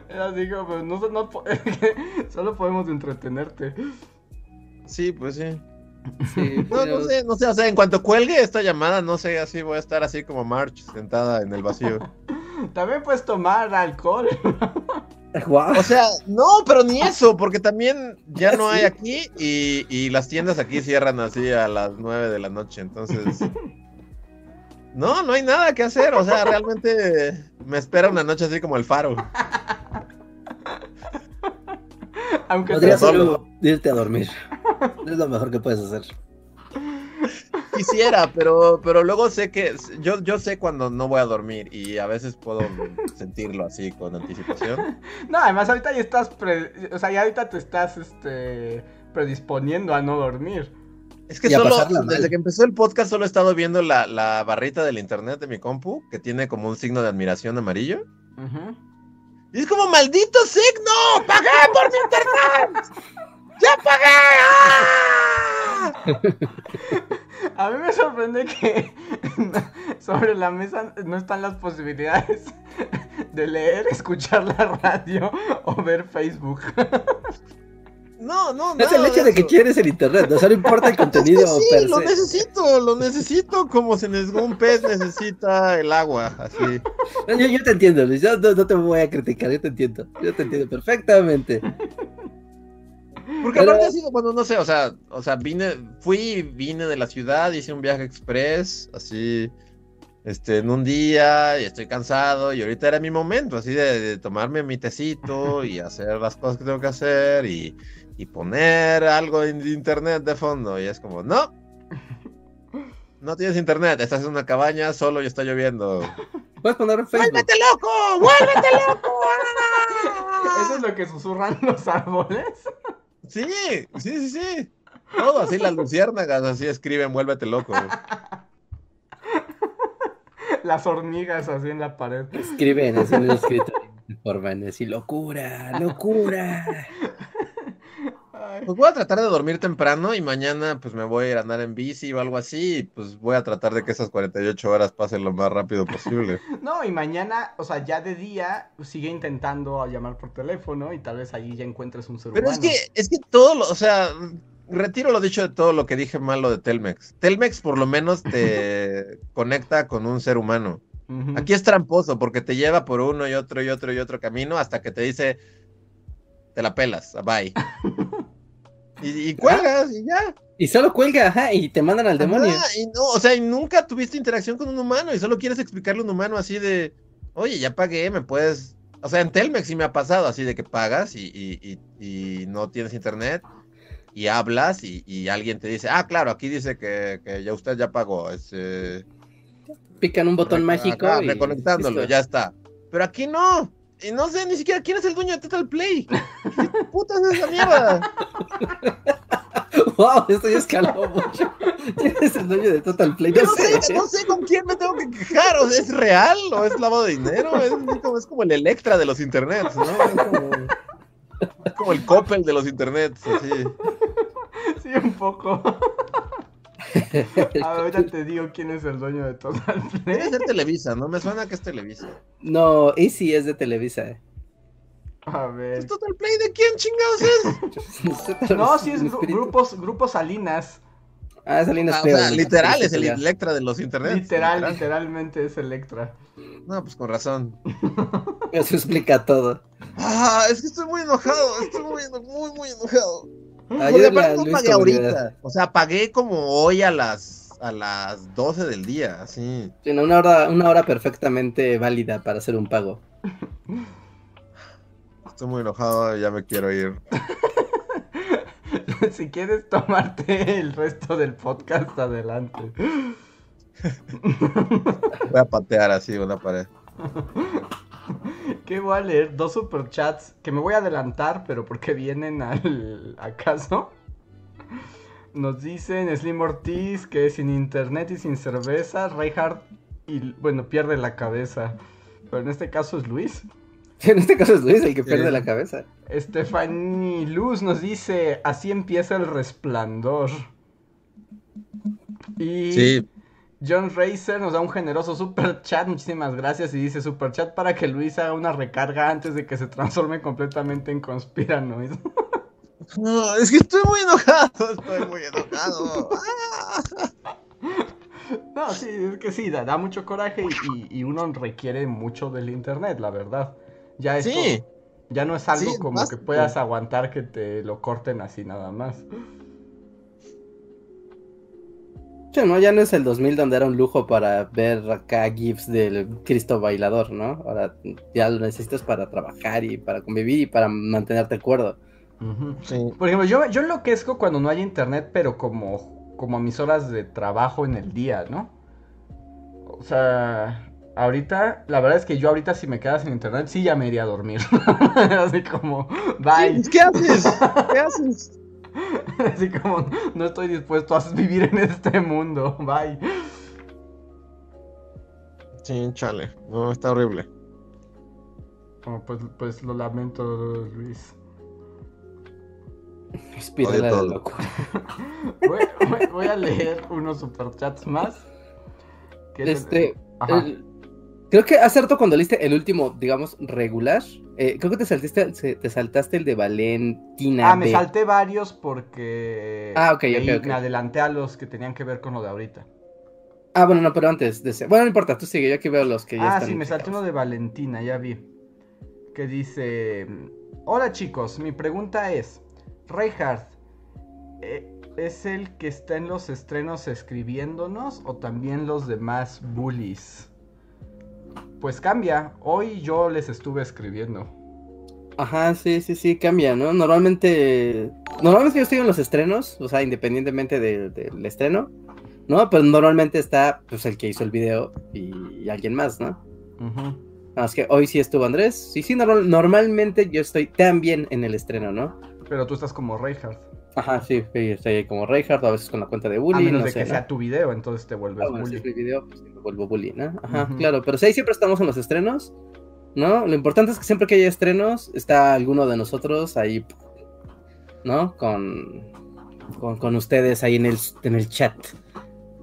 Ya digo, pero no, no po- solo podemos entretenerte. Sí, pues sí. Sí, No, pero- no sé, no sé, o sea, en cuanto cuelgue esta llamada, no sé, así voy a estar así como March, sentada en el vacío. También puedes tomar alcohol. O sea, no, pero ni eso, porque también ya no hay aquí y, y las tiendas aquí cierran así a las 9 de la noche, entonces... No, no hay nada que hacer, o sea, realmente me espera una noche así como el faro. Aunque Podrías solo irte a dormir. Es lo mejor que puedes hacer. Quisiera, pero, pero luego sé que yo, yo sé cuando no voy a dormir y a veces puedo sentirlo así con anticipación. No, además ahorita ya estás, pre- o sea, ya ahorita te estás, este, predisponiendo a no dormir. Es que solo, desde que empezó el podcast, solo he estado viendo la, la barrita del internet de mi compu, que tiene como un signo de admiración amarillo. Y es como, maldito signo, pagué por mi internet. ¡Ya pagué! ¡Ah! A mí me sorprende que sobre la mesa no están las posibilidades de leer, escuchar la radio o ver Facebook. No, no, Es el hecho de que eso. quieres el internet, o sea, no importa el Es que contenido sí, per lo se. necesito, lo necesito como si un pez necesita el agua, así. No, Yo, yo te entiendo, Luis, yo no, no te voy a criticar, yo te entiendo, yo te entiendo perfectamente. Porque Pero- aparte ha sido, bueno, no sé, o sea, o sea, vine, fui, vine de la ciudad, hice un viaje express, así, este, en un día y estoy cansado y ahorita era mi momento así de, tomarme mi tecito y hacer las cosas que tengo que hacer y, y poner algo en internet de fondo y es como, no, no tienes internet, estás en una cabaña solo y está lloviendo. Puedes poner en Facebook. ¡Vuélvete loco! ¡Vuélvete loco! ¿Eso es lo que susurran los árboles? Sí, sí, sí, sí. Todo así, las luciérnagas así escriben, vuélvete loco. Las hormigas así en la pared. Escriben así en el escritorio. Forman así, locura, locura. Pues voy a tratar de dormir temprano y mañana pues me voy a ir a andar en bici o algo así y pues voy a tratar de que esas 48 horas pasen lo más rápido posible. No, y mañana, o sea, ya de día sigue intentando llamar por teléfono y tal vez ahí ya encuentres un ser Pero humano. es que, es que todo lo, o sea, retiro lo dicho de todo lo que dije malo de Telmex. Telmex por lo menos te conecta con un ser humano. Aquí es tramposo porque te lleva por uno y otro y otro y otro camino hasta que te dice, te la pelas, bye. Y, y cuelgas y ya. Y solo cuelga, ajá, y te mandan al demonio. Ajá, y no, o sea, y nunca tuviste interacción con un humano y solo quieres explicarle a un humano así de, oye, ya pagué, me puedes... O sea, en Telmex sí me ha pasado así de que pagas y, y- y- y no tienes internet y hablas y, y alguien te dice, ah, claro, aquí dice que, que ya usted ya pagó. este, Pican un botón Reco- mágico reconectándolo, ya está. Pero aquí no. Y no sé ni siquiera quién es el dueño de Total Play. ¿Qué puta es esa mierda? Wow, esto ya escaló mucho. ¿Quién es el dueño de Total Play? No No sé, sé. no sé con quién me tengo que quejar. O sea, ¿es real o es lavado de dinero? Es, como, es como el Electra de los internets, ¿no? Es como, es como el Coppel de los internets, así. Sí, un poco. A ver, ahorita te digo quién es el dueño de Total Debe Play. ser Televisa, ¿no? Me suena que es Televisa. No, Easy es de Televisa. A ver. ¿Es Total Play de quién chingados es? No, sí es gru- grupos, grupos Salinas. Ah, Salinas Ah, o Pliego, sea, de- literal, es el ya. Electra de los internets. Literal, literalmente es Electra. No, pues con razón. Eso explica todo. Ah, es que estoy muy enojado, estoy muy, muy, muy enojado. Porque Ayúdale a aparte no Luis pagué ahorita. O sea, pagué como hoy a las a las 12 del día, así. Tiene una hora, una hora perfectamente válida para hacer un pago. Estoy muy enojado, ya me quiero ir. si quieres tomarte el resto del podcast, adelante. Voy a patear así una pared. ¿Qué voy a leer? Dos superchats que me voy a adelantar, pero porque vienen al acaso. Nos dicen Slim Ortiz que sin internet y sin cerveza, Reinhardt y bueno, pierde la cabeza. Pero en este caso es Luis. En este caso es Luis el que pierde la cabeza. Stephanie Luz nos dice, así empieza el resplandor. Y Sí, John Racer nos da un generoso super chat, muchísimas gracias, y dice super chat para que Luis haga una recarga antes de que se transforme completamente en conspiranoid. no, es que estoy muy enojado, estoy muy enojado. No, sí, es que sí, da, da mucho coraje y, uno requiere mucho del internet, la verdad. Ya esto, Sí, ya no es algo sí, como que puedas aguantar que te lo corten así nada más. ¿No? Ya no es el 2000 donde era un lujo para ver acá GIFs del Cristo bailador, ¿no? Ahora ya lo necesitas para trabajar y para convivir y para mantenerte cuerdo. sí. Por ejemplo, yo, yo enloquezco cuando no hay internet, pero como, como a mis horas de trabajo en el día, ¿no? O sea, ahorita, la verdad es que yo ahorita si me quedas sin internet, sí ya me iría a dormir. Así como, bye. Sí, ¿Qué haces? ¿Qué haces? Así como, no estoy dispuesto a vivir en este mundo, bye. Sí, chale. No, está horrible. Oh, pues, pues lo lamento, Luis. Espiral Odio de locura. Voy, voy- voy a leer unos superchats más. que es el- Este, Ajá. el- creo que acertó cuando leíste el último, digamos, regular. Eh, creo que te saltaste, te saltaste el de Valentina. Ah, me salté varios porque Ah, ok, leí- ok, ok. me adelanté a los que tenían que ver con lo de ahorita. Ah, bueno, no, pero antes de ese. Bueno, no importa, tú sigue, yo aquí veo los que ya Ah, están. sí, me salté uno de Valentina, ya vi. Que dice: Hola chicos, mi pregunta es: Reinhardt, eh, es el que está en los estrenos escribiéndonos o también los demás bullies? Pues cambia. Hoy yo les estuve escribiendo. Ajá, sí, sí, sí, cambia, ¿no? Normalmente, normalmente yo estoy en los estrenos, o sea, independientemente del estreno, ¿no? Pues normalmente está, pues, el que hizo el video y, alguien más, ¿no? Ajá. que hoy sí estuvo Andrés. Sí, sí, normalmente yo estoy también en el estreno, ¿no? Pero tú estás como Reinhardt. Ajá, sí, estoy ahí como Reinhardt, a veces con la cuenta de Bully. A menos de que sea tu video, entonces te vuelves ah, Bully. Si es mi video, pues me vuelvo Bully, ¿no? Ajá, claro, pero sí, siempre estamos en los estrenos. ¿no? Lo importante es que siempre que haya estrenos, está alguno de nosotros ahí, ¿no? Con, con, ustedes ahí en el, en el chat.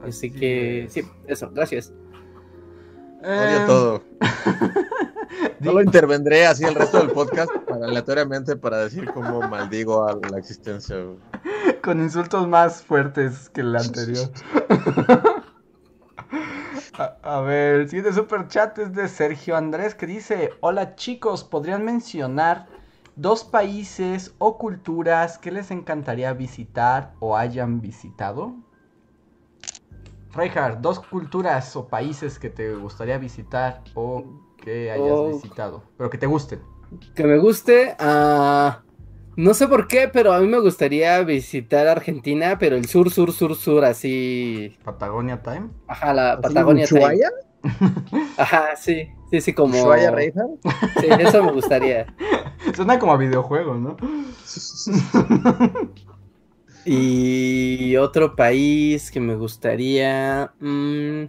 Así que, sí, eso, gracias. Odio em, todo. Solo intervendré así el resto del podcast aleatoriamente para decir cómo maldigo a la existencia. Con insultos más fuertes que el anterior. A, ver, el siguiente super chat es de Sergio Andrés que dice: Hola chicos, ¿podrían mencionar dos países o culturas que les encantaría visitar o hayan visitado? Reinhard, dos culturas o países que te gustaría visitar o que hayas oh. visitado, pero que te gusten. Que me guste, a... Ah, no sé por qué, pero a mí me gustaría visitar Argentina, pero el sur, sur, sur, sur, así. ¿Patagonia Time? Ajá, la Patagonia Time. Ajá, sí, sí, sí, como. ¿Ushuaia Reija? Sí, eso me gustaría. Suena como a videojuego, ¿no? y otro país que me gustaría. Mm,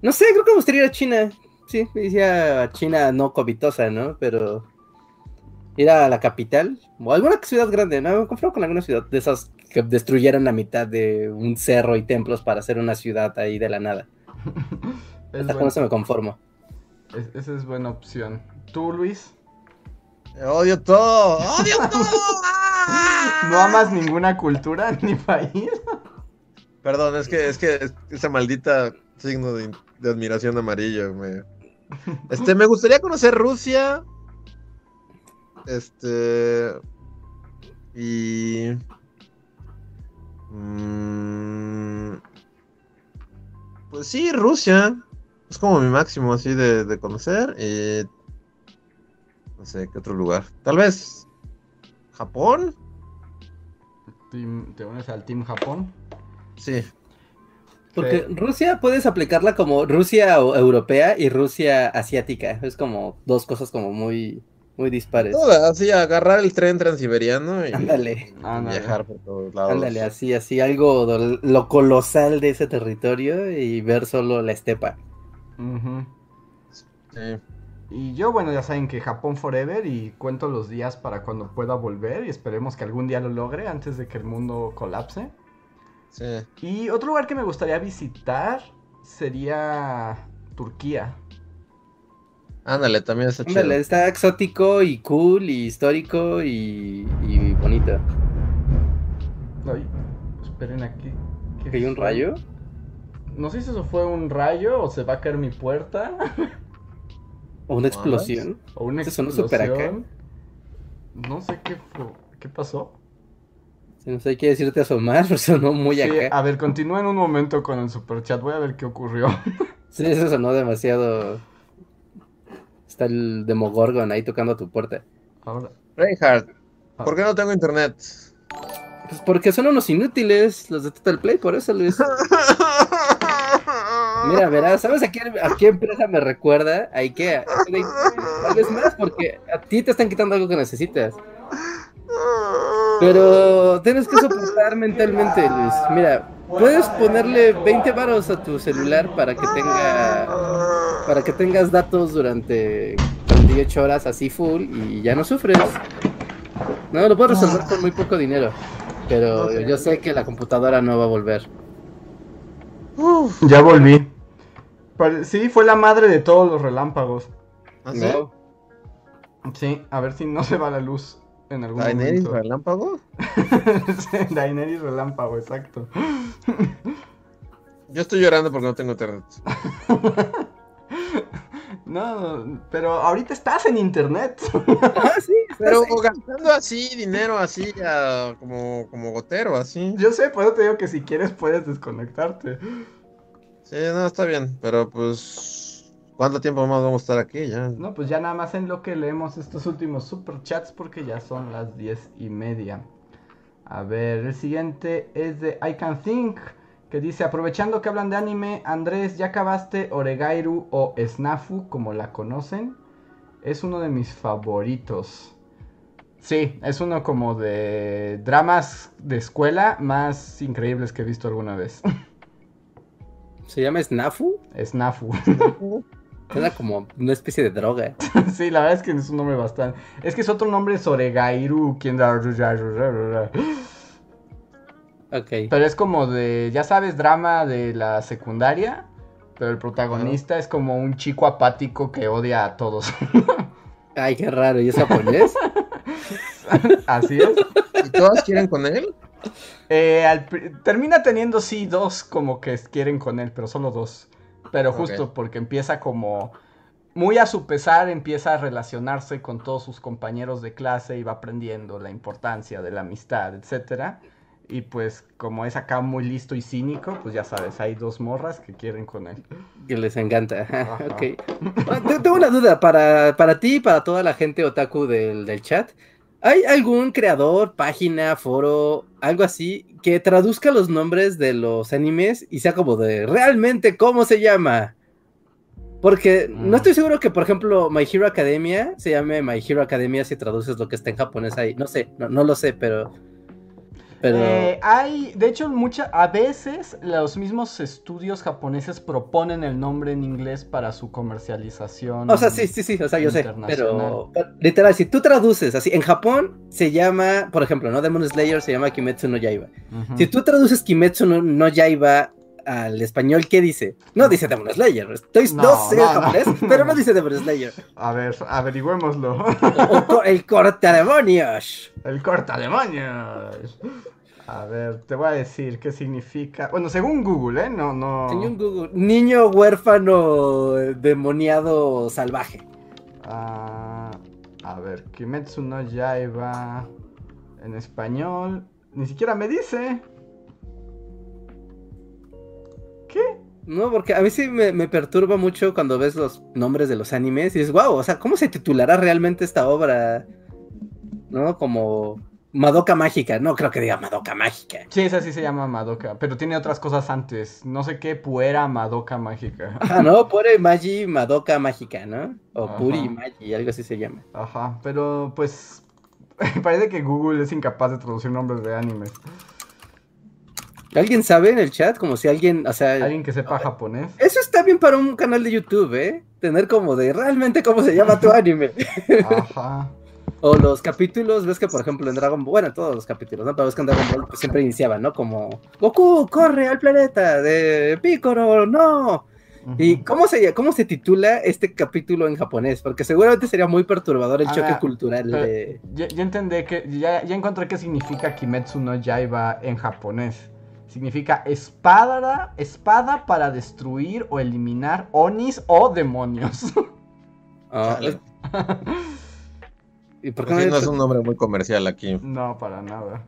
no sé, creo que me gustaría ir a China. Sí, me decía China no covitosa, ¿no? Pero ir a la capital o alguna ciudad grande, ¿no? Me compré con alguna ciudad de esas que destruyeron la mitad de un cerro y templos para hacer una ciudad ahí de la nada. Hasta con eso me conformo. esa es buena opción. ¿Tú, Luis? Odio todo, odio todo. ¿No amas ninguna cultura ni país? Perdón, es que, es que esa maldita signo de, de admiración amarillo me... Este, me gustaría conocer Rusia, este. Y. Mm, pues sí, Rusia. Es como mi máximo así de, conocer. no sé, ¿qué otro lugar? Tal vez. ¿Japón? ¿Te unes al Team Japón? Sí. Porque Rusia puedes aplicarla como Rusia europea y Rusia asiática. Es como dos cosas como muy muy dispares. así, agarrar el tren transiberiano y Ándale. viajar por todos lados. Ándale, así, así, algo lo colosal de ese territorio y ver solo la estepa. Sí. Y yo, bueno, ya saben que Japón Forever y cuento los días para cuando pueda volver y esperemos que algún día lo logre antes de que el mundo colapse. Sí. Y otro lugar que me gustaría visitar sería Turquía. Ándale, también está chido. Ándale, está exótico y cool y histórico y, y bonito. Ay, esperen aquí. ¿Que hay un rayo? No sé si eso fue un rayo o se va a caer mi puerta. ¿O una explosión? ¿O una explosión? No sé qué fue. ¿Qué pasó? Si no sé qué decirte asomar, pero sonó muy sí, acá. A ver, continúa en un momento con el super chat. Voy a ver qué ocurrió. sí, eso sonó demasiado está el Demogorgon ahí tocando a tu puerta. Ahora. Reinhardt, ah. ¿por qué no tengo internet? Pues porque son unos inútiles los de Total Play, por eso Luis. Mira, verás, ¿sabes a qué, a qué empresa me recuerda? A Ikea. Tal vez más porque a ti te están quitando algo que necesitas. Pero tienes que soportar mentalmente, Luis. Mira, puedes ponerle 20 varos a tu celular para que tenga para que tengas datos durante 48 horas así full y ya no sufres. No, lo puedo resolver con muy poco dinero. Pero yo sé que la computadora no va a volver. ya volví. Sí, fue la madre de todos los relámpagos. ¿Ah, sí? sí, a ver si no se va la luz en algún ¿Daenerys relámpago? Daenerys relámpago, exacto. Yo estoy llorando porque no tengo internet. No, pero ahorita estás en internet. Ah, sí, pero gastando así dinero así como, como gotero, así. Yo sé, por eso te digo que si quieres puedes desconectarte. Sí, no, está bien, pero pues ¿cuánto tiempo más vamos a estar aquí ya? No, pues ya nada más en lo que leemos estos últimos super chats porque ya son las diez y media. A ver, el siguiente es de I Can Think que dice, aprovechando que hablan de anime, Andrés, ¿ya acabaste Oregairu o Snafu, como la conocen? Es uno de mis favoritos. Sí, es uno como de dramas de escuela más increíbles que he visto alguna vez. ¿Se llama Snafu? Snafu. Era como una especie de droga. sí, la verdad es que es un nombre bastante. Es que es otro nombre, es Oregairu, quien pero es como de, ya sabes, drama de la secundaria. Pero el protagonista es como un chico apático que odia a todos. Ay, qué raro. ¿Y es japonés? Así es. ¿Y todos quieren con él? Eh, termina teniendo sí dos como que quieren con él, pero solo dos. Pero justo porque empieza como muy a su pesar empieza a relacionarse con todos sus compañeros de clase y va aprendiendo la importancia de la amistad, etcétera. Y pues como es acá muy listo y cínico, pues ya sabes, hay dos morras que quieren con él. Que les encanta. ok. Ah, tengo una duda para, para ti y para toda la gente otaku del, del chat. ¿Hay algún creador, página, foro, algo así, que traduzca los nombres de los animes y sea como de realmente cómo se llama? Porque no mm. estoy seguro que, por ejemplo, My Hero Academia se llame My Hero Academia si traduces lo que está en japonés ahí. No sé, no, no lo sé, pero eh, hay, de hecho, mucha, a veces los mismos estudios japoneses proponen el nombre en inglés para su comercialización. O sea, sí, sí, sí, o sea, yo sé. Pero, literal, si tú traduces así, en Japón se llama, por ejemplo, ¿no? Demon Slayer se llama Kimetsu no Yaiba. Si tú traduces Kimetsu no, no Yaiba al español, ¿qué dice? No dice Demon Slayer. Estoy, no, sé japonés, pero no dice Demon Slayer. A ver, averigüémoslo. el cortademonios. El cortademonios. A ver, te voy a decir qué significa. Bueno, según Google, ¿eh? No, no. Según Google. Niño huérfano demoniado salvaje. Ah, a ver, Kimetsu no Yaiba. En español. Ni siquiera me dice. ¿Qué? No, porque a mí sí me, perturba mucho cuando ves los nombres de los animes y dices, wow, o sea, ¿cómo se titulará realmente esta obra? ¿No? Como Madoka Mágica, no creo que diga Madoka Mágica. Sí, esa sí se llama Madoka, pero tiene otras cosas antes. No sé qué, Puera Madoka Mágica. Ah, no, Puera Magi Madoka Mágica, ¿no? O Puri Magi, algo así se llama. Ajá, pero pues parece que Google es incapaz de traducir nombres de animes. ¿Alguien sabe en el chat? Como si alguien, o sea... Alguien que sepa japonés. Eso está bien para un canal de YouTube, ¿eh? Tener como de realmente cómo se llama tu anime. Ajá. O los capítulos, ves que por ejemplo en Dragon Ball, bueno, todos los capítulos, ¿no? Pero ves que en Dragon Ball pues, siempre iniciaban, ¿no? Como Goku, corre al planeta de Piccolo, no. ¿Y cómo se, cómo se titula este capítulo en japonés? Porque seguramente sería muy perturbador el choque cultural de... Ya, entendí que, ya, ya encontré qué significa Kimetsu no Yaiba en japonés. Significa espada, espada para destruir o eliminar onis o demonios. Ah, ¿Y por qué no es un nombre muy comercial aquí? No, para nada.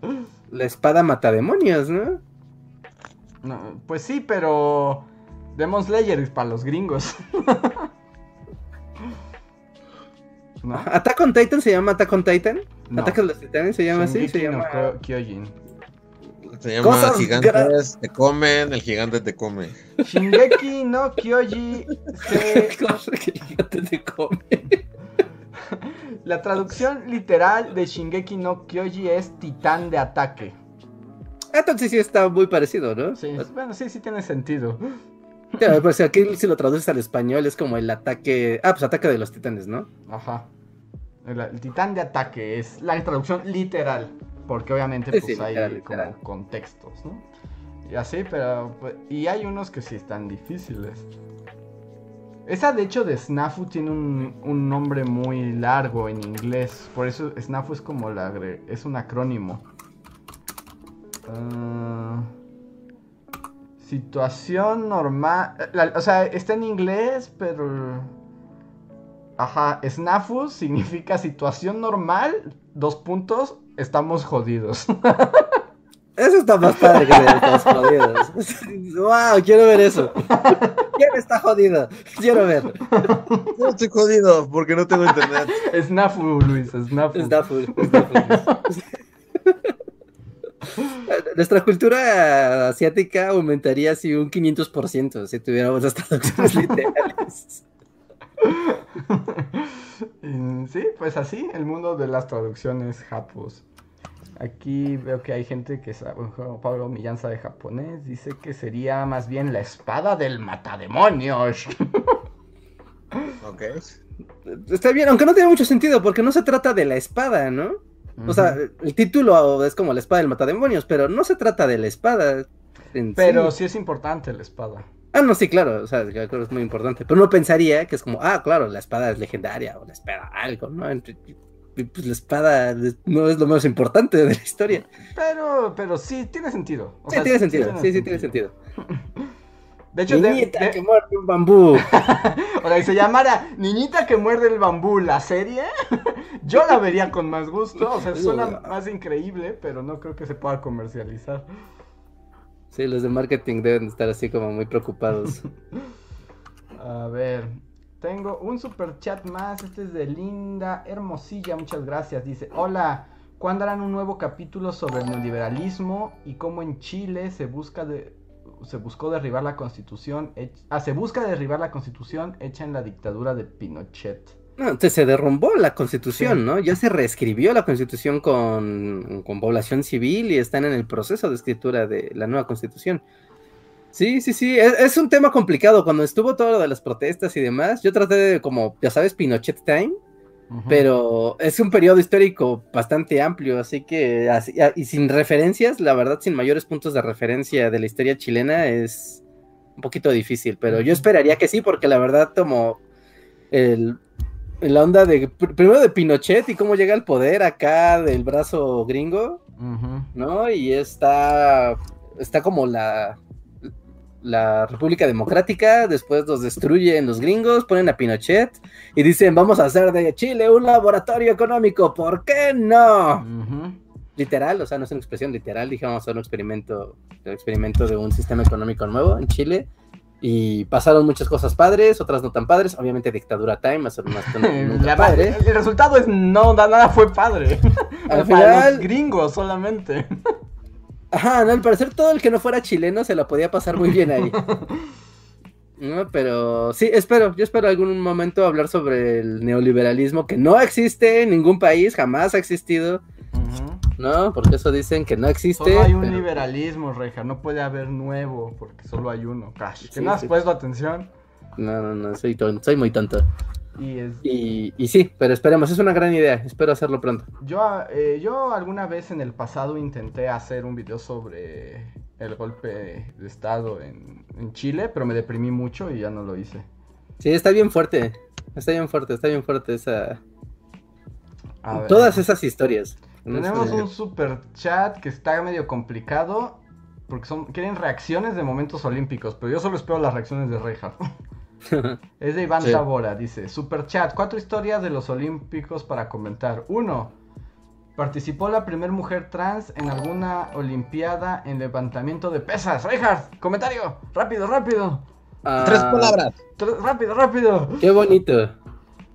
La espada mata demonios, ¿no? no pues sí, pero Demon Slayer es para los gringos. ¿No? ¿Attack on Titan se llama Attack on Titan? No. ¿Attack on los Titanes se llama así? Se llama Kyojin. Se llama Gigantes te comen, el gigante te come. Shingeki no Kyoji se... gigante te come? La traducción literal de Shingeki no Kyoji es titán de ataque. Entonces sí está muy parecido, ¿no? Sí, bueno, sí, sí tiene sentido. pues aquí si lo traduces al español es como el ataque. Ah, pues ataque de los titanes, ¿no? Ajá. El, titán de ataque es la traducción literal. Porque obviamente pues hay como contextos, ¿no? Y así, pero. Pues, y hay unos que sí están difíciles. Esa de hecho de Snafu tiene un, nombre muy largo en inglés. Por eso Snafu es como la es un acrónimo. Ah, situación normal. o sea, está en inglés, pero Ajá, SNAFU significa situación normal, dos puntos, estamos jodidos. Eso está más padre que de estamos jodidos. wow, quiero ver eso. ¿Quién está jodido? Quiero ver. Yo estoy jodido porque no tengo internet. SNAFU, Luis, SNAFU. Snafu, Snafu. Nuestra cultura asiática aumentaría así un 500% si tuviéramos las traducciones literales. Sí, pues así, el mundo de las traducciones japos. Aquí veo que hay gente que sabe, Pablo Millán sabe japonés, dice que sería más bien la espada del matademonios. Ok. Está bien, aunque no tiene mucho sentido porque no se trata de la espada, ¿no? O sea, el título es como la espada del matademonios, pero no se trata de la espada. Pero sí. sí es importante la espada. Ah, no, sí, claro, o sea, es muy importante. Pero uno pensaría que es como, ah, claro, la espada es legendaria o la espada algo, ¿no? Pues la espada no es lo más importante de la historia. Pero, pero sí, tiene sentido. O Sí, sea, tiene sentido, sí, sí, tiene sentido. De hecho, de- Niñita de- que muerde un bambú. o sea, que se llamara Niñita que muerde el bambú, la serie, yo la vería con más gusto. O sea, suena más increíble, pero no creo que se pueda comercializar. Sí, los de marketing deben estar así como muy preocupados. A ver, tengo un super chat más. Este es de Linda Hermosilla. Muchas gracias. Dice: Hola, ¿cuándo harán un nuevo capítulo sobre el neoliberalismo y cómo en Chile se busca de. Se buscó derribar la constitución. Ah, se busca derribar la constitución hecha en la dictadura de Pinochet. No, entonces se derrumbó la constitución, Sí. ¿no? Ya se reescribió la constitución con, con población civil y están en el proceso de escritura de la nueva constitución. Sí, sí, sí, es, es un tema complicado. Cuando estuvo todo lo de las protestas y demás, yo traté de, como, ya sabes, Pinochet Time, pero es un periodo histórico bastante amplio, así que, así- y sin referencias, la verdad, sin mayores puntos de referencia de la historia chilena, es un poquito difícil, pero yo esperaría que sí, porque la verdad, como el, la onda de, pr- primero de Pinochet y cómo llega al poder acá del brazo gringo. ¿no? Y está, está como la, la República Democrática, después los destruyen los gringos, ponen a Pinochet y dicen, vamos a hacer de Chile un laboratorio económico, ¿por qué no? Ujú. Literal, o sea, no es una expresión literal, dije, vamos a hacer un experimento, un experimento de un sistema económico nuevo en Chile. Y pasaron muchas cosas padres, otras no tan padres. Obviamente, dictadura time, más La- padre. el resultado es no, da- nada fue padre. Al Para final- los gringos solamente. Ajá, no, al parecer todo el que no fuera chileno se la podía pasar muy bien ahí. No, pero sí, espero, yo espero algún momento hablar sobre el neoliberalismo que no existe en ningún país, jamás ha existido, ¿no? Porque eso dicen que no existe. Solo hay un pero- liberalismo, Reja. No puede haber nuevo porque solo hay uno. Cash. Que Sí, no has sí. puesto atención. No, no, no, soy, soy muy tonto. Y es. Y, y sí, pero esperemos, es una gran idea, espero hacerlo pronto. Yo, eh, yo alguna vez en el pasado intenté hacer un video sobre el golpe de estado en, en Chile, pero me deprimí mucho y ya no lo hice. Sí, está bien fuerte, está bien fuerte, está bien fuerte esa... A ver. Todas esas historias. Tenemos un super chat que está medio complicado porque son quieren reacciones de momentos olímpicos, pero yo solo espero las reacciones de Reinhardt. Es de Iván Sí. Tabora, dice, Super chat, cuatro historias de los olímpicos para comentar. Uno, participó la primer mujer trans en alguna olimpiada en levantamiento de pesas. Reinhardt, comentario, rápido, rápido. Ah, Tres palabras. Tr- rápido, rápido. Qué bonito.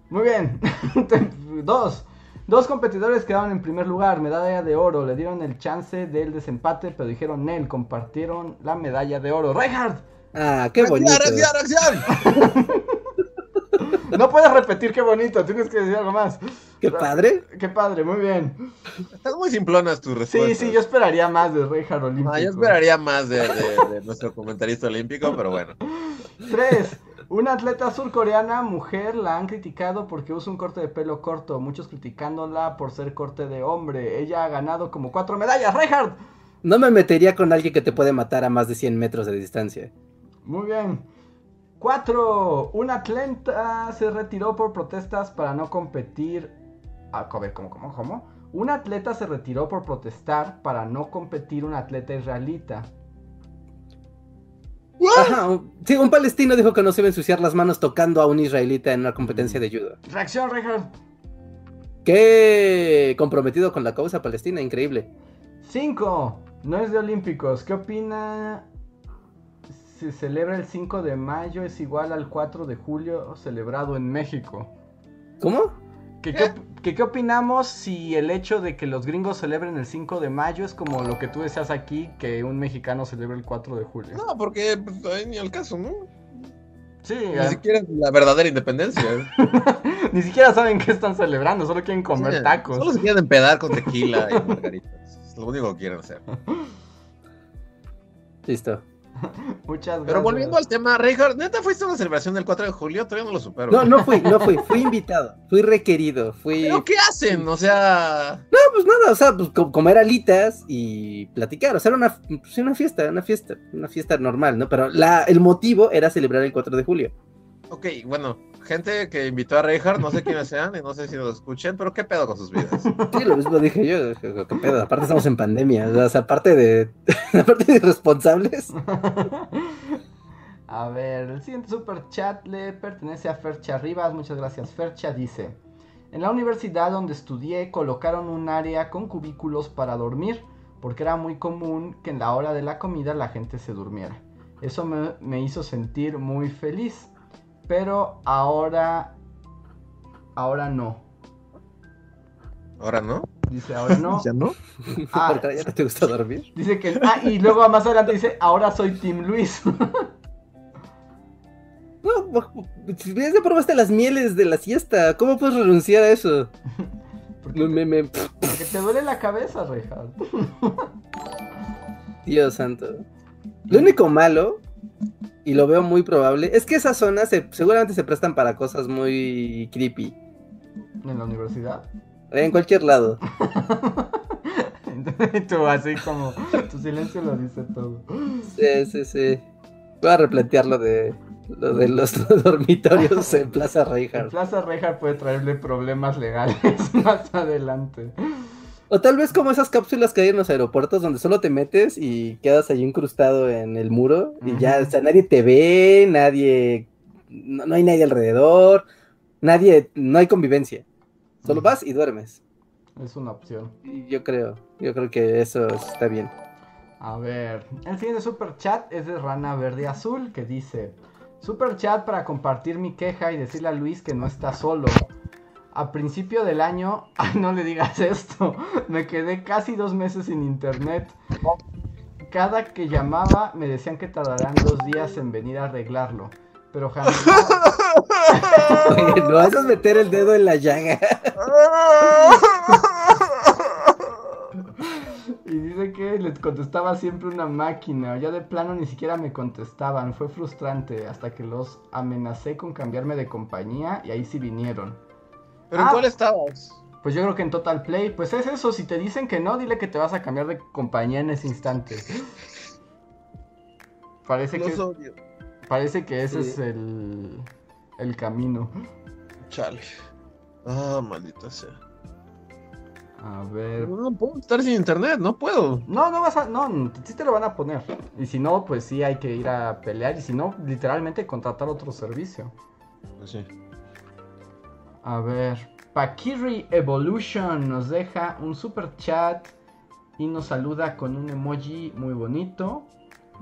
Muy bien. Dos. Dos competidores quedaron en primer lugar, medalla de oro. Le dieron el chance del desempate, pero dijeron Nel, compartieron la medalla de oro. Reinhardt, Ah, qué bonito. ¡Reacción, reacción, reacción! no puedes repetir qué bonito, tienes que decir algo más. Qué padre. Qué padre, muy bien. Están muy simplonas tus Sí, respuestas. sí, yo esperaría más de Reinhardt Olímpico. Ah, yo esperaría más de, de- de nuestro comentarista olímpico, pero bueno. Tres. Una atleta surcoreana, mujer, la han criticado porque usa un corte de pelo corto. Muchos criticándola por ser corte de hombre. Ella ha ganado como cuatro medallas. Reinhardt. No me metería con alguien que te puede matar a más de 100 metros de distancia. Muy bien. 4. Un atleta se retiró por protestas para no competir. A ver, ¿cómo, cómo, cómo? Un atleta se retiró por protestar para no competir un atleta israelita. Ajá, sí, un palestino dijo que no se iba a ensuciar las manos tocando a un israelita en una competencia de judo. Reacción, Richard. Qué comprometido con la causa palestina, increíble. 5. No es de Olímpicos. ¿Qué opina? Se celebra el 5 de mayo, es igual al 4 de julio celebrado en México. ¿Cómo? ¿Qué, qué, qué- qué opinamos si el hecho de que los gringos celebren el 5 de mayo es como lo que tú deseas aquí, que un mexicano celebre el 4 de julio? No, porque pues, ahí ni al caso, ¿no? Sí, Ni eh, siquiera es la verdadera independencia. ni siquiera saben qué están celebrando, solo quieren comer Sí, tacos. Solo se quieren empedar con tequila y margaritas. Es lo único que quieren hacer. Listo. Muchas gracias. Pero volviendo al tema, Reinhardt, ¿neta fuiste a una celebración del 4 de julio? Todavía no lo supero. No, no fui, no fui, fui invitado, fui requerido, fui... ¿Pero qué hacen? O sea... No, pues nada, o sea, pues co- comer alitas y platicar, o sea, era una, pues, una fiesta, una fiesta, una fiesta normal, ¿no? Pero la, el motivo era celebrar el 4 de julio. Ok, bueno, gente que invitó a Reinhardt, no sé quiénes sean y no sé si nos escuchen, pero ¿qué pedo con sus vidas? Sí, lo mismo dije yo, qué pedo, aparte estamos en pandemia, o sea, aparte de, aparte de irresponsables. A ver, el siguiente super chat le pertenece a Fercha Rivas. Muchas gracias, Fercha. Dice: En la universidad donde estudié colocaron un área con cubículos para dormir, porque era muy común que en la hora de la comida la gente se durmiera. Eso me, me hizo sentir muy feliz, pero ahora. Ahora no. Ahora no. Dice: Ahora no. ¿Ya no? Ah, ya no te gusta dormir. dice que. Ah, y luego más adelante dice: Ahora soy Team Luis. No, ya probaste las mieles de la siesta, ¿cómo puedes renunciar a eso? Porque Me- me- me- porque te duele la cabeza, Reja. Dios santo. Lo único malo, y lo veo muy probable, es que esas zonas se- seguramente se prestan para cosas muy creepy. En la universidad. En cualquier lado. Tú así como, tu silencio lo dice todo. Sí, sí, sí. Voy a replantear lo de, lo de los dormitorios en Plaza Reinhardt. Plaza Reja puede traerle problemas legales más adelante. O tal vez como esas cápsulas que hay en los aeropuertos donde solo te metes y quedas ahí incrustado en el muro y ya, o sea, nadie te ve, nadie, no, no hay nadie alrededor, nadie, no hay convivencia. Solo vas y duermes. Es una opción. Yo creo, yo creo que eso está bien. A ver, el siguiente super chat es de Rana Verde Azul que dice: Super chat para compartir mi queja y decirle a Luis que no está solo. A principio del año, ay, no le digas esto, me quedé casi dos meses sin internet. Cada que llamaba me decían que tardarán dos días en venir a arreglarlo, pero jamás. Oye, no, eso es meter el dedo en la llaga. Y dice que les contestaba siempre una máquina. Ya de plano ni siquiera me contestaban. Fue frustrante hasta que los amenacé con cambiarme de compañía y ahí sí vinieron. ¿Pero en Ah. cuál estabas? Pues yo creo que en Total Play, pues es eso. Si te dicen que no, dile que te vas a cambiar de compañía en ese instante. Parece que, odio. parece que ese Sí. es el, el camino. Chale. Ah, maldita sea. A ver. No, no puedo estar sin internet, no puedo. No, no vas a. No, sí te lo van a poner. Y si no, pues sí hay que ir a pelear. Y si no, literalmente contratar otro servicio. Pues sí. A ver. Pakiri Evolution nos deja un super chat y nos saluda con un emoji muy bonito.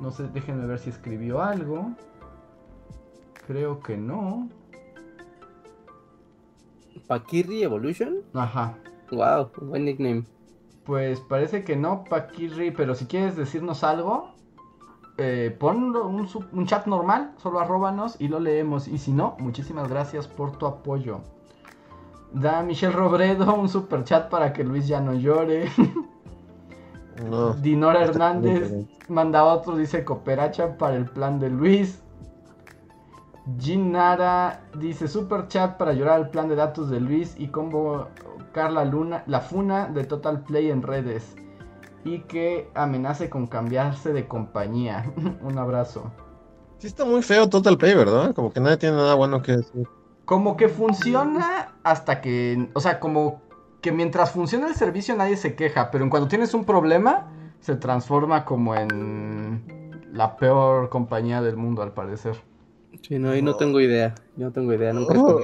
No sé, déjenme ver si escribió algo. Creo que no. Pakiri Evolution. Ajá. Wow, buen nickname. Pues parece que no, Pakiri, pero si quieres decirnos algo, eh, ponlo un, un chat normal, solo arróbanos y lo leemos. Y si no, muchísimas gracias por tu apoyo. Da Michelle Robredo un super chat para que Luis ya no llore. No. Dinora Hernández manda otro, dice cooperacha para el plan de Luis. Jean Nara dice super chat para llorar el plan de datos de Luis y convocar la luna, la funa de Total Play en redes. Y que amenace con cambiarse de compañía. Un abrazo. Sí está muy feo Total Play, ¿verdad? Como que nadie tiene nada bueno que decir. Como que funciona hasta que. O sea, como que mientras funciona el servicio nadie se queja. Pero en cuando tienes un problema, se transforma como en la peor compañía del mundo, al parecer. Sí, no, y no tengo idea. Yo no tengo idea, nunca oh.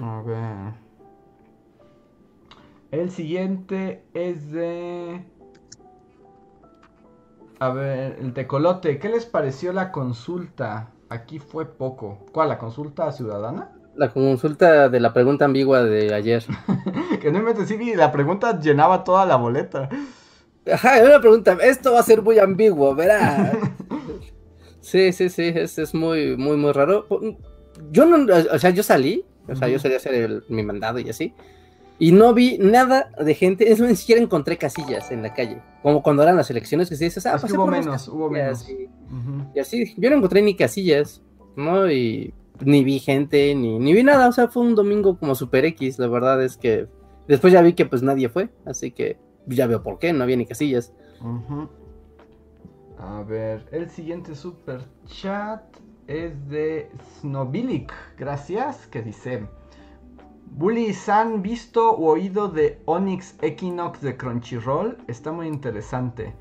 A ver. El siguiente es de. A ver, el tecolote. ¿Qué les pareció la consulta? Aquí fue poco. ¿Cuál? ¿La consulta ciudadana? La consulta de la pregunta ambigua de ayer. que no me decís, la pregunta llenaba toda la boleta. Ajá, una pregunta. Esto va a ser muy ambiguo, verá. sí, sí, sí, es, es, muy, muy, muy raro. Yo no, o sea, yo salí, o sea, yo salí a hacer mi mandado y así. Y no vi nada de gente, es ni siquiera encontré casillas en la calle. Como cuando eran las elecciones que se dice, ah, pues hubo menos, hubo menos. Y, así, yo no encontré ni casillas, ¿no? Y ni vi gente, ni, ni vi nada, o sea, fue un domingo como super X, la verdad es que después ya vi que pues nadie fue, así que ya veo por qué, no había ni casillas. A ver, el siguiente super chat es de Snobilic, gracias, que dice... Bullies han visto o oído de Onyx Equinox de Crunchyroll, está muy interesante.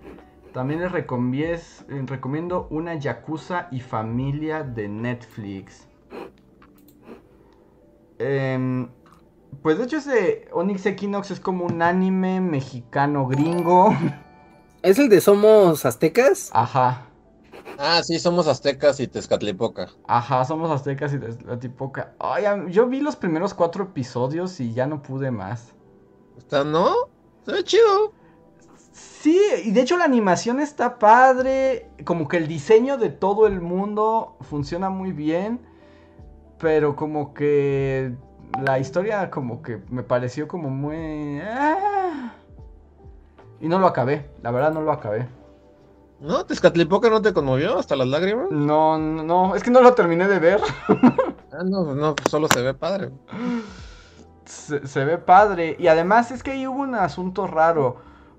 También les recomiendo una Yakuza y familia de Netflix. Em, pues de hecho ese Onyx Equinox es como un anime mexicano gringo. ¿Es el de Somos Aztecas? Ajá. Ah, sí, somos aztecas y Tezcatlipoca. Ajá, somos aztecas y Tezcatlipoca. Ay, yo vi los primeros cuatro episodios y ya no pude más. ¿Está, no? Se ve chido. Sí, y de hecho la animación está padre. Como que el diseño de todo el mundo funciona muy bien. Pero como que la historia como que me pareció como muy... Ah. Y no lo acabé, la verdad no lo acabé. ¿No? ¿Tezcatlipoca no te conmovió hasta las lágrimas? No, no, es que no lo terminé de ver. ah, no, no, solo se ve padre. Se, ve padre. Y además es que ahí hubo un asunto raro.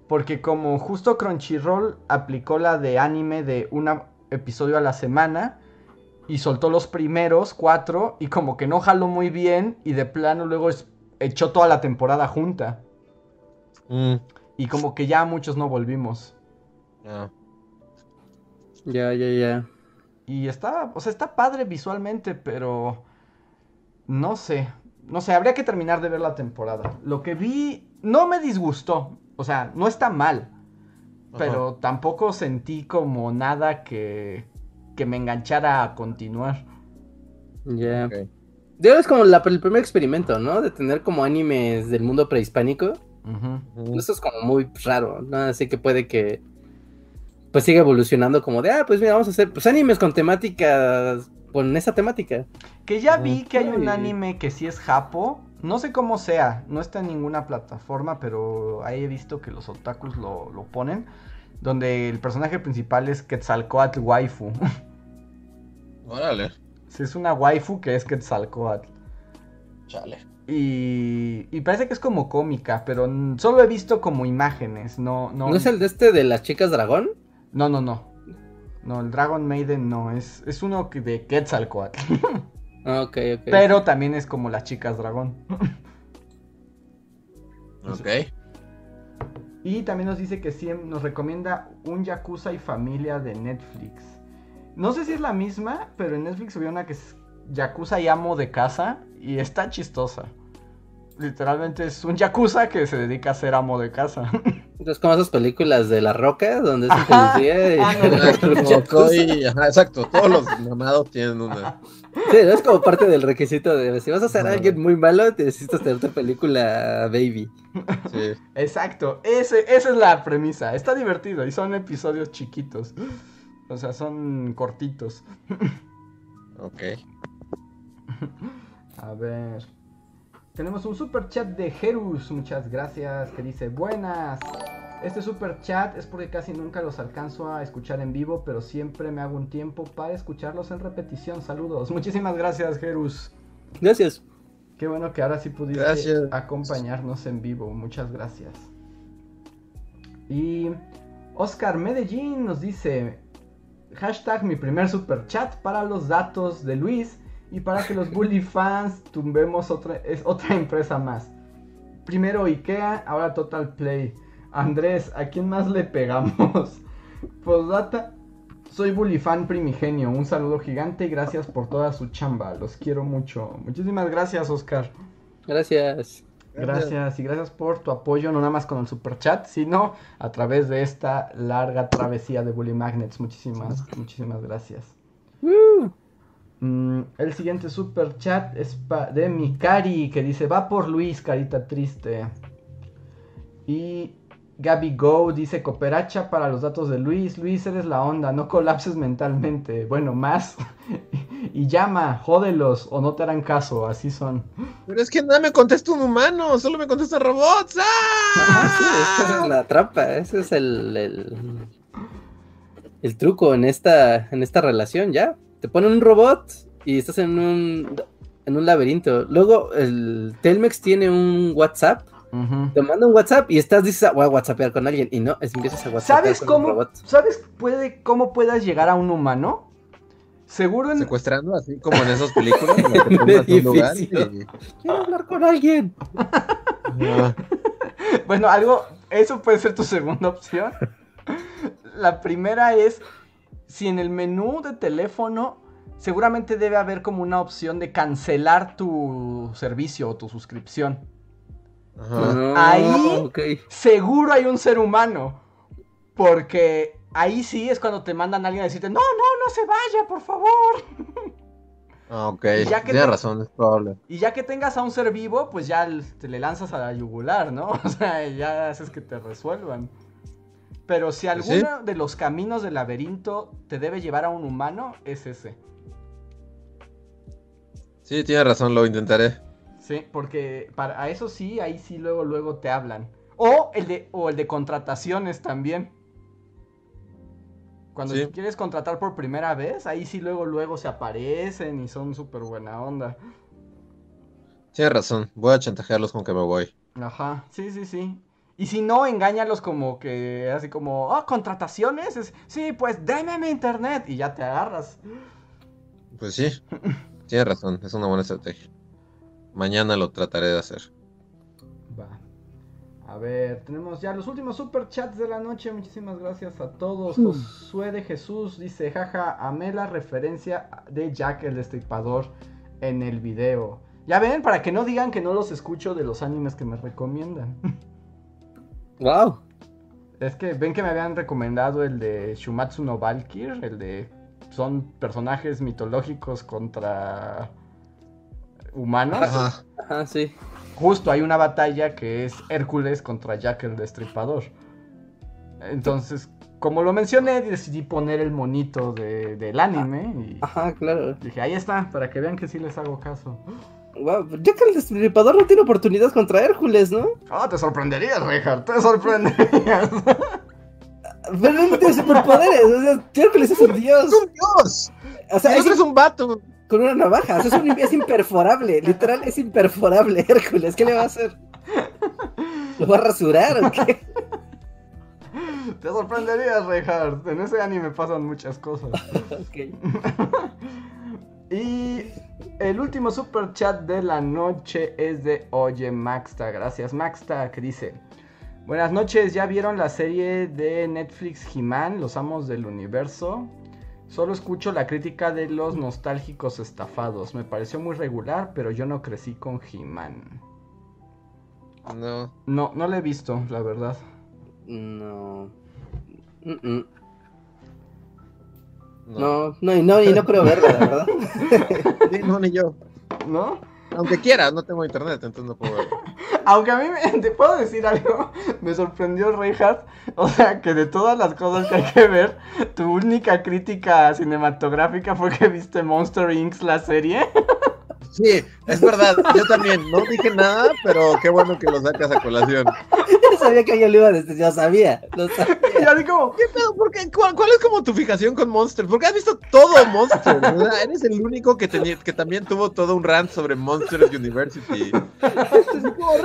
Porque como justo Crunchyroll aplicó la de anime de un episodio a la semana. Y soltó los primeros cuatro. Y como que no jaló muy bien. Y de plano luego echó toda la temporada junta. Mm. Y como que ya muchos no volvimos. Ah. Ya, ya, ya. Y está, o sea, está padre visualmente, pero no sé, no sé, habría que terminar de ver la temporada. Lo que vi no me disgustó, o sea, no está mal, pero tampoco sentí como nada que, que me enganchara a continuar. Ya. Yeah. Es como la, el primer experimento, ¿no? De tener como animes del mundo prehispánico. Eso es como muy raro, ¿no? Así que puede que pues sigue evolucionando como de, ah, pues mira, vamos a hacer pues animes con temáticas, con esa temática. Que ya vi que hay un anime que sí es japo, no sé cómo sea, no está en ninguna plataforma, pero ahí he visto que los otakus lo, lo ponen, donde el personaje principal es Quetzalcoatl waifu. Órale. Sí, es una waifu que es Quetzalcoatl. Chale. Y, y, parece que es como cómica, pero solo he visto como imágenes, no, no. ¿No es el de este de las chicas dragón? No, no, no. No, el Dragon Maiden no, es, es uno de Quetzalcoatl. Ah, ok, ok. Pero también es como las chicas dragón. ok. Y también nos dice que sí, nos recomienda un Yakuza y familia de Netflix. No sé si es la misma, pero en Netflix había una que es Yakuza y amo de casa y está chistosa. Literalmente es un Yakuza que se dedica a ser amo de casa. Es como esas películas de La Roca, donde es un policía y... Ah, exacto, todos los mamados tienen una... Sí, es como parte del requisito de si vas a ser alguien muy malo, necesitas tener tu película Baby. Sí. Exacto, Ese, esa es la premisa. Está divertido y son episodios chiquitos. O sea, son cortitos. Ok. A ver. Tenemos un super chat de Jerus, muchas gracias, que dice buenas. Este super chat es porque casi nunca los alcanzo a escuchar en vivo, pero siempre me hago un tiempo para escucharlos en repetición. Saludos. Muchísimas gracias, Jerus. Gracias. Qué bueno que ahora sí pudiste acompañarnos en vivo. Muchas gracias. Y Oscar Medellín nos dice, hashtag mi primer super chat para los datos de Luis y para que los Bully fans tumbemos otra, es otra empresa más. Primero IKEA, ahora Total Play. Andrés, ¿a quién más le pegamos? Postdata. Soy Bullyfan primigenio. Un saludo gigante y gracias por toda su chamba. Los quiero mucho. Muchísimas gracias, Oscar. Gracias. Gracias y gracias por tu apoyo, no nada más con el super chat, sino a través de esta larga travesía de Bully Magnets. Muchísimas, muchísimas gracias. Mm, el siguiente super chat es de Mikari que dice: Va por Luis, carita triste. Y Gaby Go dice: Cooperacha para los datos de Luis. Luis, eres la onda, no colapses mentalmente. Bueno, más. y llama, jódelos o no te harán caso, así son. Pero es que nada me contesta un humano, solo me contestan robots. ¡Ah! sí, esa es la trampa, ese es el, el, el, truco en esta, en esta relación, ya. Te ponen un robot y estás en un, en un laberinto. Luego el Telmex tiene un WhatsApp te manda un WhatsApp y estás, dices, voy a WhatsAppear con alguien. Y no, es empiezas a WhatsApp. ¿Sabes cómo? ¿Sabes puede, cómo puedas llegar a un humano? Seguro en... Secuestrando, así como en esas películas. Quiero hablar con alguien. bueno, algo, eso puede ser tu segunda opción. La primera es, si en el menú de teléfono seguramente debe haber como una opción de cancelar tu servicio o tu suscripción. Ahí seguro hay un ser humano. Porque ahí sí es cuando te mandan a alguien a decirte, no, no, no se vaya, por favor. Ah, ok, tienes razón, es probable. Y ya que tengas a un ser vivo, pues ya te le lanzas a la yugular, ¿no? O sea, ya haces que te resuelvan. Pero si alguno de los caminos del laberinto te debe llevar a un humano, es ese. Sí, tienes razón, lo intentaré. Sí, porque para eso sí, ahí sí luego luego te hablan. O el de, o el de contrataciones también. Cuando quieres contratar por primera vez, ahí sí luego luego se aparecen y son súper buena onda. Tienes razón, voy a chantajearlos con que me voy. Ajá, sí, sí, sí. Y si no, engáñalos como que, así como, oh, contrataciones, sí, pues déme mi internet y ya te agarras. Pues sí, tienes razón, es una buena estrategia. Mañana lo trataré de hacer. Va. A ver, tenemos ya los últimos super chats de la noche. Muchísimas gracias a todos. Mm. Josué de Jesús dice: Jaja, amé la referencia de Jack el Destripador en el video. Ya ven, para que no digan que no los escucho de los animes que me recomiendan. Wow. Es que ven que me habían recomendado el de Shumatsu no Valkyr, el de son personajes mitológicos contra humanos. Ajá. sí. Justo hay una batalla que es Hércules contra Jack el Destripador. Entonces, como lo mencioné, decidí poner el monito del anime. Y Ajá, claro. Dije, ahí está, para que vean que sí les hago caso. Jack el Destripador no tiene oportunidad contra Hércules, ¿no? Ah, te sorprenderías, Richard, te sorprenderías. Pero no tiene superpoderes, o sea, Hércules es un dios. ¡Es un dios! O sea, es un vato con una navaja. es, un, es imperforable. Literal, es imperforable, Hércules. ¿Qué le va a hacer? ¿Lo va a rasurar o qué? Te sorprenderías, Reinhardt. En ese anime pasan muchas cosas. Y el último super chat de la noche es de Oye Maxta. Gracias, Maxta, que dice: Buenas noches, ¿ya vieron la serie de Netflix He-Man, Los Amos del Universo? Solo escucho la crítica de los nostálgicos estafados. Me pareció muy regular, pero yo no crecí con He-Man. No. No, no la he visto, la verdad. No. No, no, y no, y no creo verla, la verdad. no, ni yo. ¿No? Aunque quiera, no tengo internet, entonces no puedo verlo. Aunque a mí, me, te puedo decir algo, me sorprendió Reinhardt. O sea, que de todas las cosas que hay que ver, tu única crítica cinematográfica fue que viste Monster Inc. la serie. Sí, es verdad, yo también no dije nada, pero qué bueno que lo sacas a colación. Yo sabía que yo lo iba a decir, yo sabía, lo sabía. Y como, ¿qué pedo? ¿Por qué? ¿Cuál, es como tu fijación con Monster? Porque has visto todo Monster, ¿verdad? Eres el único que, tenía, que también tuvo todo un rant sobre Monsters University. Como,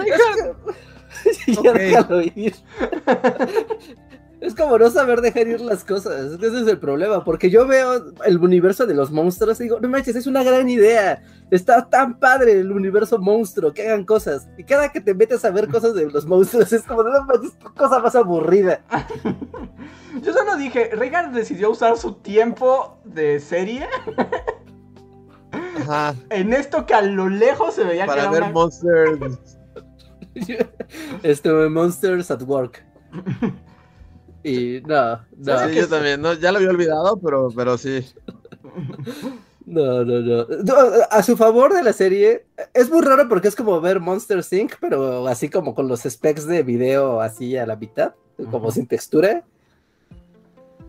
ir. Es como no saber dejar ir las cosas. Ese es el problema. Porque yo veo el universo de los monstruos y digo, no manches, es una gran idea. Está tan padre el universo monstruo, que hagan cosas. Y cada que te metes a ver cosas de los monstruos es como, no manches, cosa más aburrida. Yo solo dije, Regan decidió usar su tiempo de serie Ajá. en esto que a lo lejos se veía que Para ver una... Monsters. Este, Monsters at Work. Y no, no, Sí, yo también. No, ya lo había olvidado, pero, pero sí. no, no, no. No, A su favor de la serie, es muy raro porque es como ver Monsters Inc., pero así como con los specs de video así a la mitad, como Ujú. sin textura.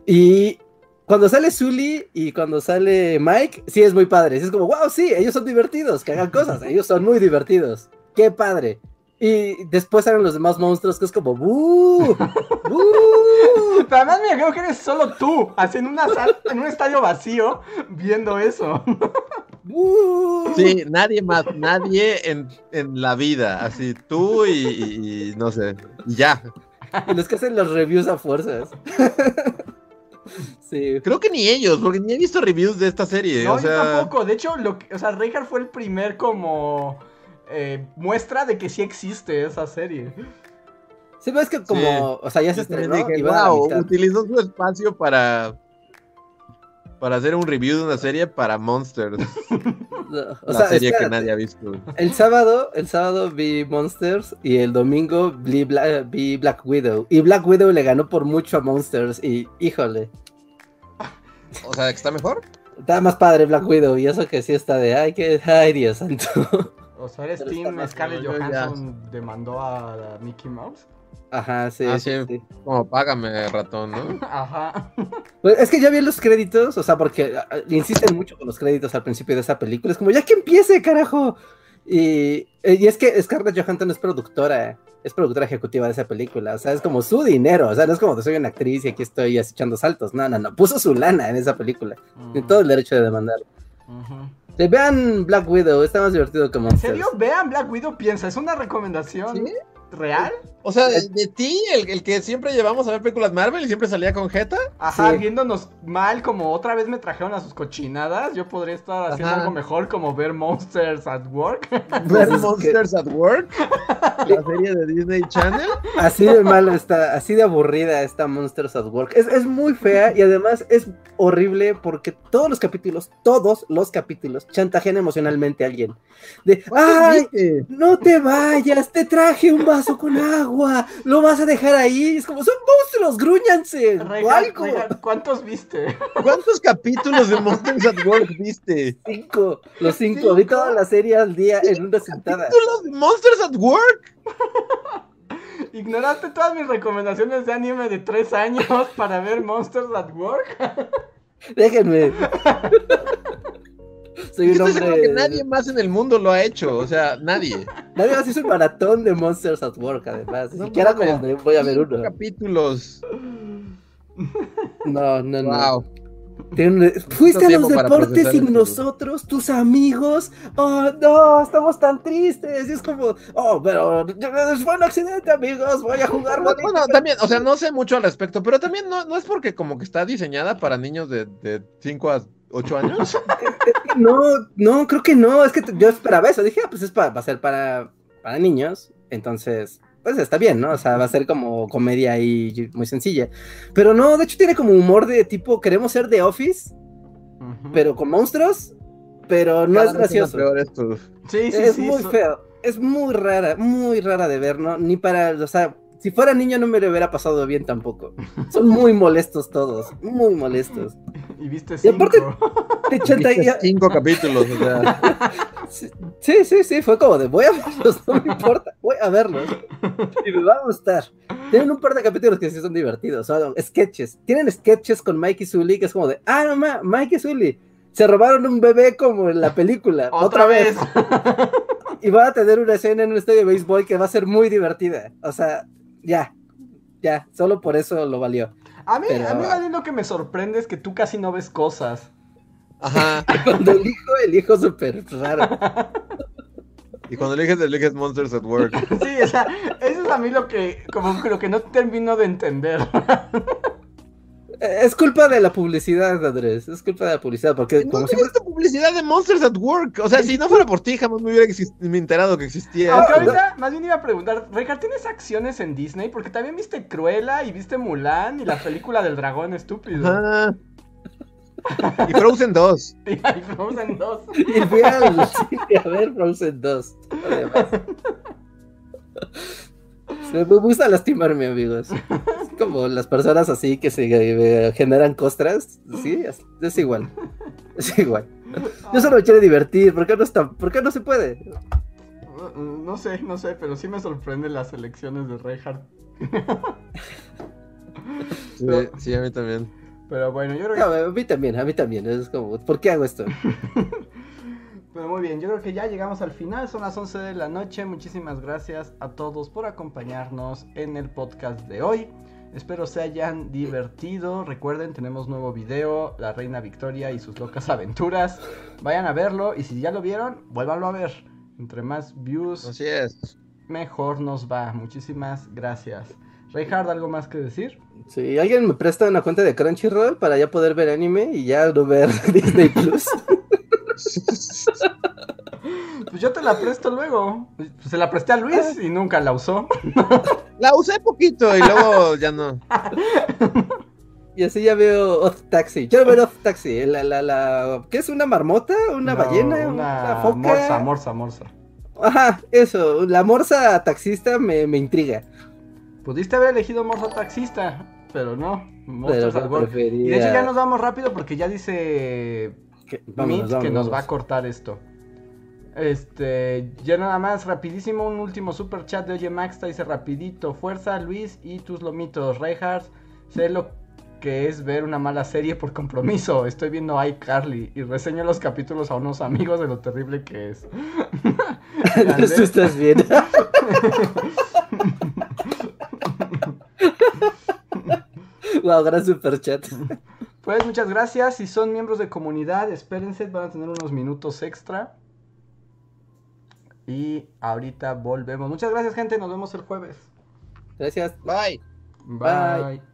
Y cuando sale Zully y cuando sale Mike, sí es muy padre. Sí Es como, wow, sí, ellos son divertidos, que hagan cosas, ellos son muy divertidos. Qué padre. Y después salen los demás monstruos que es como, ¡buh! ¡buh! Pero además me creo que eres solo tú, así en, una sal- en un estadio vacío, viendo eso. ¡buh! Sí, nadie más, nadie en, en la vida. Así tú y, y- y no sé. y Ya. Y los que hacen los reviews a fuerzas. sí. Creo que ni ellos, porque ni he visto reviews de esta serie. No, o yo tampoco. De hecho, lo que, o sea, Reinhardt fue el primer como eh, muestra de que sí existe esa serie. Sí, ves que como, Sí. o sea, ya se estrenó dije, y wow, utilizó su espacio para para hacer un review de una serie para Monsters, No, o la sea, serie que nadie ha visto. El sábado, el sábado vi Monsters y el domingo vi Bla- vi Black Widow. Y Black Widow le ganó por mucho a Monsters y híjole, O sea, que está mejor. está más padre Black Widow y eso que sí está de, ay, que, ay, Dios santo. O sea, eres Team Scarlett ya. Johansson demandó a, Mickey Mouse. Ajá, sí, Ah, sí. Como págame, ratón, ¿no? Ajá. Pues es que ya vi los créditos, o sea, porque ah, insisten mucho con los créditos al principio de esa película. Es como, ya que empiece, carajo. Y, eh, y es que Scarlett Johansson es productora, es productora ejecutiva de esa película. O sea, es como su dinero. O sea, no es como que soy una actriz y aquí estoy así echando saltos. No, no, no. Puso su lana en esa película. Tiene todo el derecho de demandar. Sí, vean Black Widow, está más divertido que ¿En Monsters. serio? Vean Black Widow, piensa, ¿es una recomendación ¿Sí? real? O sea, de, de ti, el, el que siempre llevamos a ver películas Marvel y siempre salía con Jeta. Ajá, Sí. viéndonos mal, como otra vez me trajeron a sus cochinadas, yo podría estar haciendo Ajá. algo mejor como ver Monsters at Work. Pues Ver es que- Monsters at Work, la serie de Disney Channel. Así de malo está, así de aburrida está Monsters at Work. Es, es muy fea y además es horrible porque todos los capítulos, todos los capítulos, chantajean emocionalmente a alguien. De, ¡ay! No te vayas, te traje un vaso con agua, lo vas a dejar ahí. Es como, son monstruos, grúñanse. o Reinhardt, algo. Reinhardt, ¿cuántos viste? ¿Cuántos capítulos de Monsters at Work viste? Cinco, los cinco. Vi toda la serie al día en una sentada. ¿Capítulos de Monsters at Work? ¿Ignoraste todas mis recomendaciones de anime de tres años para ver Monsters at Work? Déjenme. Soy un hombre. que nadie más en el mundo lo ha hecho. O sea, nadie. Nadie más hizo un maratón de Monsters at Work, además. Ni No siquiera como de voy a ver uno. capítulos. No, no, no. Wow. Fuiste a los deportes sin esto. nosotros, tus amigos. Oh, no, estamos tan tristes. Y es como, oh, pero fue un accidente, amigos. Voy a jugar Bueno, bonito. bueno, también, o sea, no sé mucho al respecto, pero también no, no es porque como que está diseñada para niños de, de 5 a 8 años. No, no, creo que no. Es que yo esperaba eso. Dije, ah, pues es pa- va a ser para, para niños. Entonces, pues está bien, ¿no? O sea, va a ser como comedia ahí muy sencilla. Pero no, de hecho tiene como humor de tipo, queremos ser The Office, pero con monstruos. Pero no Cada es gracioso. peor esto. Sí, sí, es sí. muy so- feo. Es muy rara, muy rara de ver, ¿no? Ni para, o sea, si fuera niño no me lo hubiera pasado bien tampoco. Son muy molestos todos, muy molestos. Y viste Y cinco. aparte- Te chantajean- Cinco capítulos, o sea. Sí, sí, sí, fue como de voy a verlos, no me importa, voy a verlos. Y me va a gustar. Tienen un par de capítulos que sí son divertidos, son sketches. Tienen sketches con Mike y Sully que es como de, ah, no ma, Mike y Sully se robaron un bebé como en la película, Otra vez. Y van a tener una escena en un estadio de béisbol que va a ser muy divertida. O sea, ya, ya, solo por eso lo valió. A mí, Pero- a mí lo que me sorprende es que tú casi no ves cosas. Ajá. Cuando elijo, elijo súper raro. Y cuando eliges, eliges Monsters at Work. Sí, o sea, eso es a mí lo que, como lo que no termino de entender. Es culpa de la publicidad, Andrés. Es culpa de la publicidad. Porque No como siempre. publicidad de Monsters at Work. O sea, si no fuera por ti, jamás me hubiera exist- me enterado que existía. Aunque ahorita, más bien iba a preguntar, Reinhardt, ¿tienes acciones en Disney? Porque también viste Cruella y viste Mulan y la película del dragón estúpido. Y Frozen 2. Y hay Frozen 2. Y fui al cine a ver Frozen 2. además. Me gusta lastimarme, amigos. Es como las personas así que se eh, generan costras. Sí, es, es igual. Es igual. Yo solo me quiero divertir. ¿Por qué no, está, ¿por qué no se puede? No, no sé, no sé, pero sí me sorprenden las elecciones de Reinhardt. Sí, sí, a mí también. Pero bueno, yo creo No, a mí también, a mí también. Es como, ¿por qué hago esto? Pero muy bien, yo creo que ya llegamos al final, son las 11 de la noche. Muchísimas gracias a todos por acompañarnos en el podcast de hoy. Espero se hayan divertido. Recuerden, tenemos nuevo video, La Reina Victoria y sus locas aventuras. Vayan a verlo y si ya lo vieron, vuélvanlo a ver. Entre más views, Así es. mejor nos va. Muchísimas gracias. Reinhard, ¿algo más que decir? Si alguien me presta una cuenta de Crunchyroll para ya poder ver anime y ya no ver Disney Plus. Pues yo te la presto luego. Pues se la presté a Luis y nunca la usó. La usé poquito y luego ya no. Y así ya veo Odd Taxi. Quiero ver Odd Taxi. La, la, la... ¿Qué es? ¿Una marmota? ¿Una No, ballena? ¿Una, Una foca? morsa, morsa, morsa. Ajá, eso. La morsa taxista me, me intriga. Pudiste haber elegido morsa taxista, pero no. Pero no. Y de hecho ya nos vamos rápido porque ya dice Que- vámonos, que nos va a cortar esto. Este, ya nada más, rapidísimo, un último super chat de Oye Max, te dice rapidito, fuerza Luis y tus lomitos, Reinhardt, sé lo que es ver una mala serie por compromiso, estoy viendo iCarly y reseño los capítulos a unos amigos de lo terrible que es. Tú estás bien. wow, gran super chat. Pues muchas gracias, si son miembros de comunidad, espérense, van a tener unos minutos extra. Y ahorita volvemos. Muchas gracias gente, nos vemos el jueves. Gracias. Bye. Bye.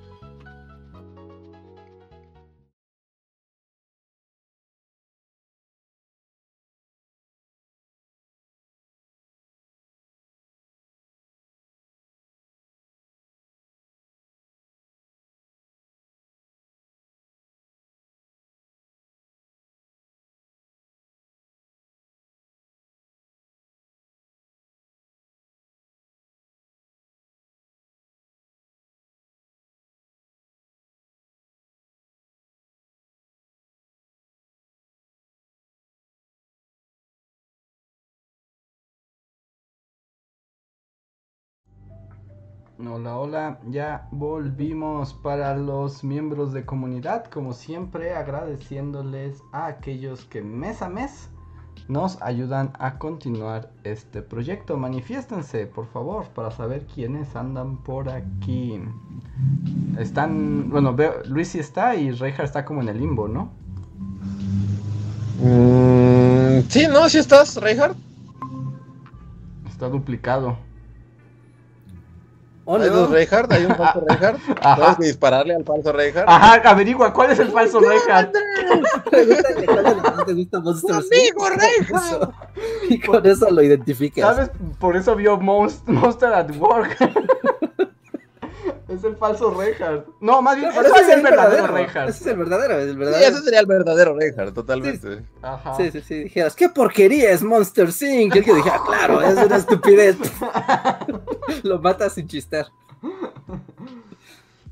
Hola, hola, ya volvimos para los miembros de comunidad, como siempre agradeciéndoles a aquellos que mes a mes nos ayudan a continuar este proyecto. Manifiéstense, por favor, para saber quiénes andan por aquí. Están, bueno, veo, Luis sí está y Reija está como en el limbo, ¿no? Mm, sí, no, sí estás, Reinhardt. Está duplicado. Hay dos Reinhardt, hay un falso Reinhardt. Que dispararle al falso Reinhardt. Ajá, averigua, ¿cuál es el falso Reija? Pregúntale cuál es la que gusta Monster ¡Amigo. Reinhardt! Y con eso lo identificas. ¿Sabes? Por eso vio Monst- Monster at Work. es el falso Reinhardt. No, más bien, Pero ese es el verdadero Reinhardt. Ese es el verdadero, es el Sí, ese sería el verdadero Reinhardt, totalmente. Ajá. Sí, sí, sí. Dijeras, ¿qué porquería es Monster Inc? Y el que dije, ah, claro, es una estupidez. Lo mata sin chistar.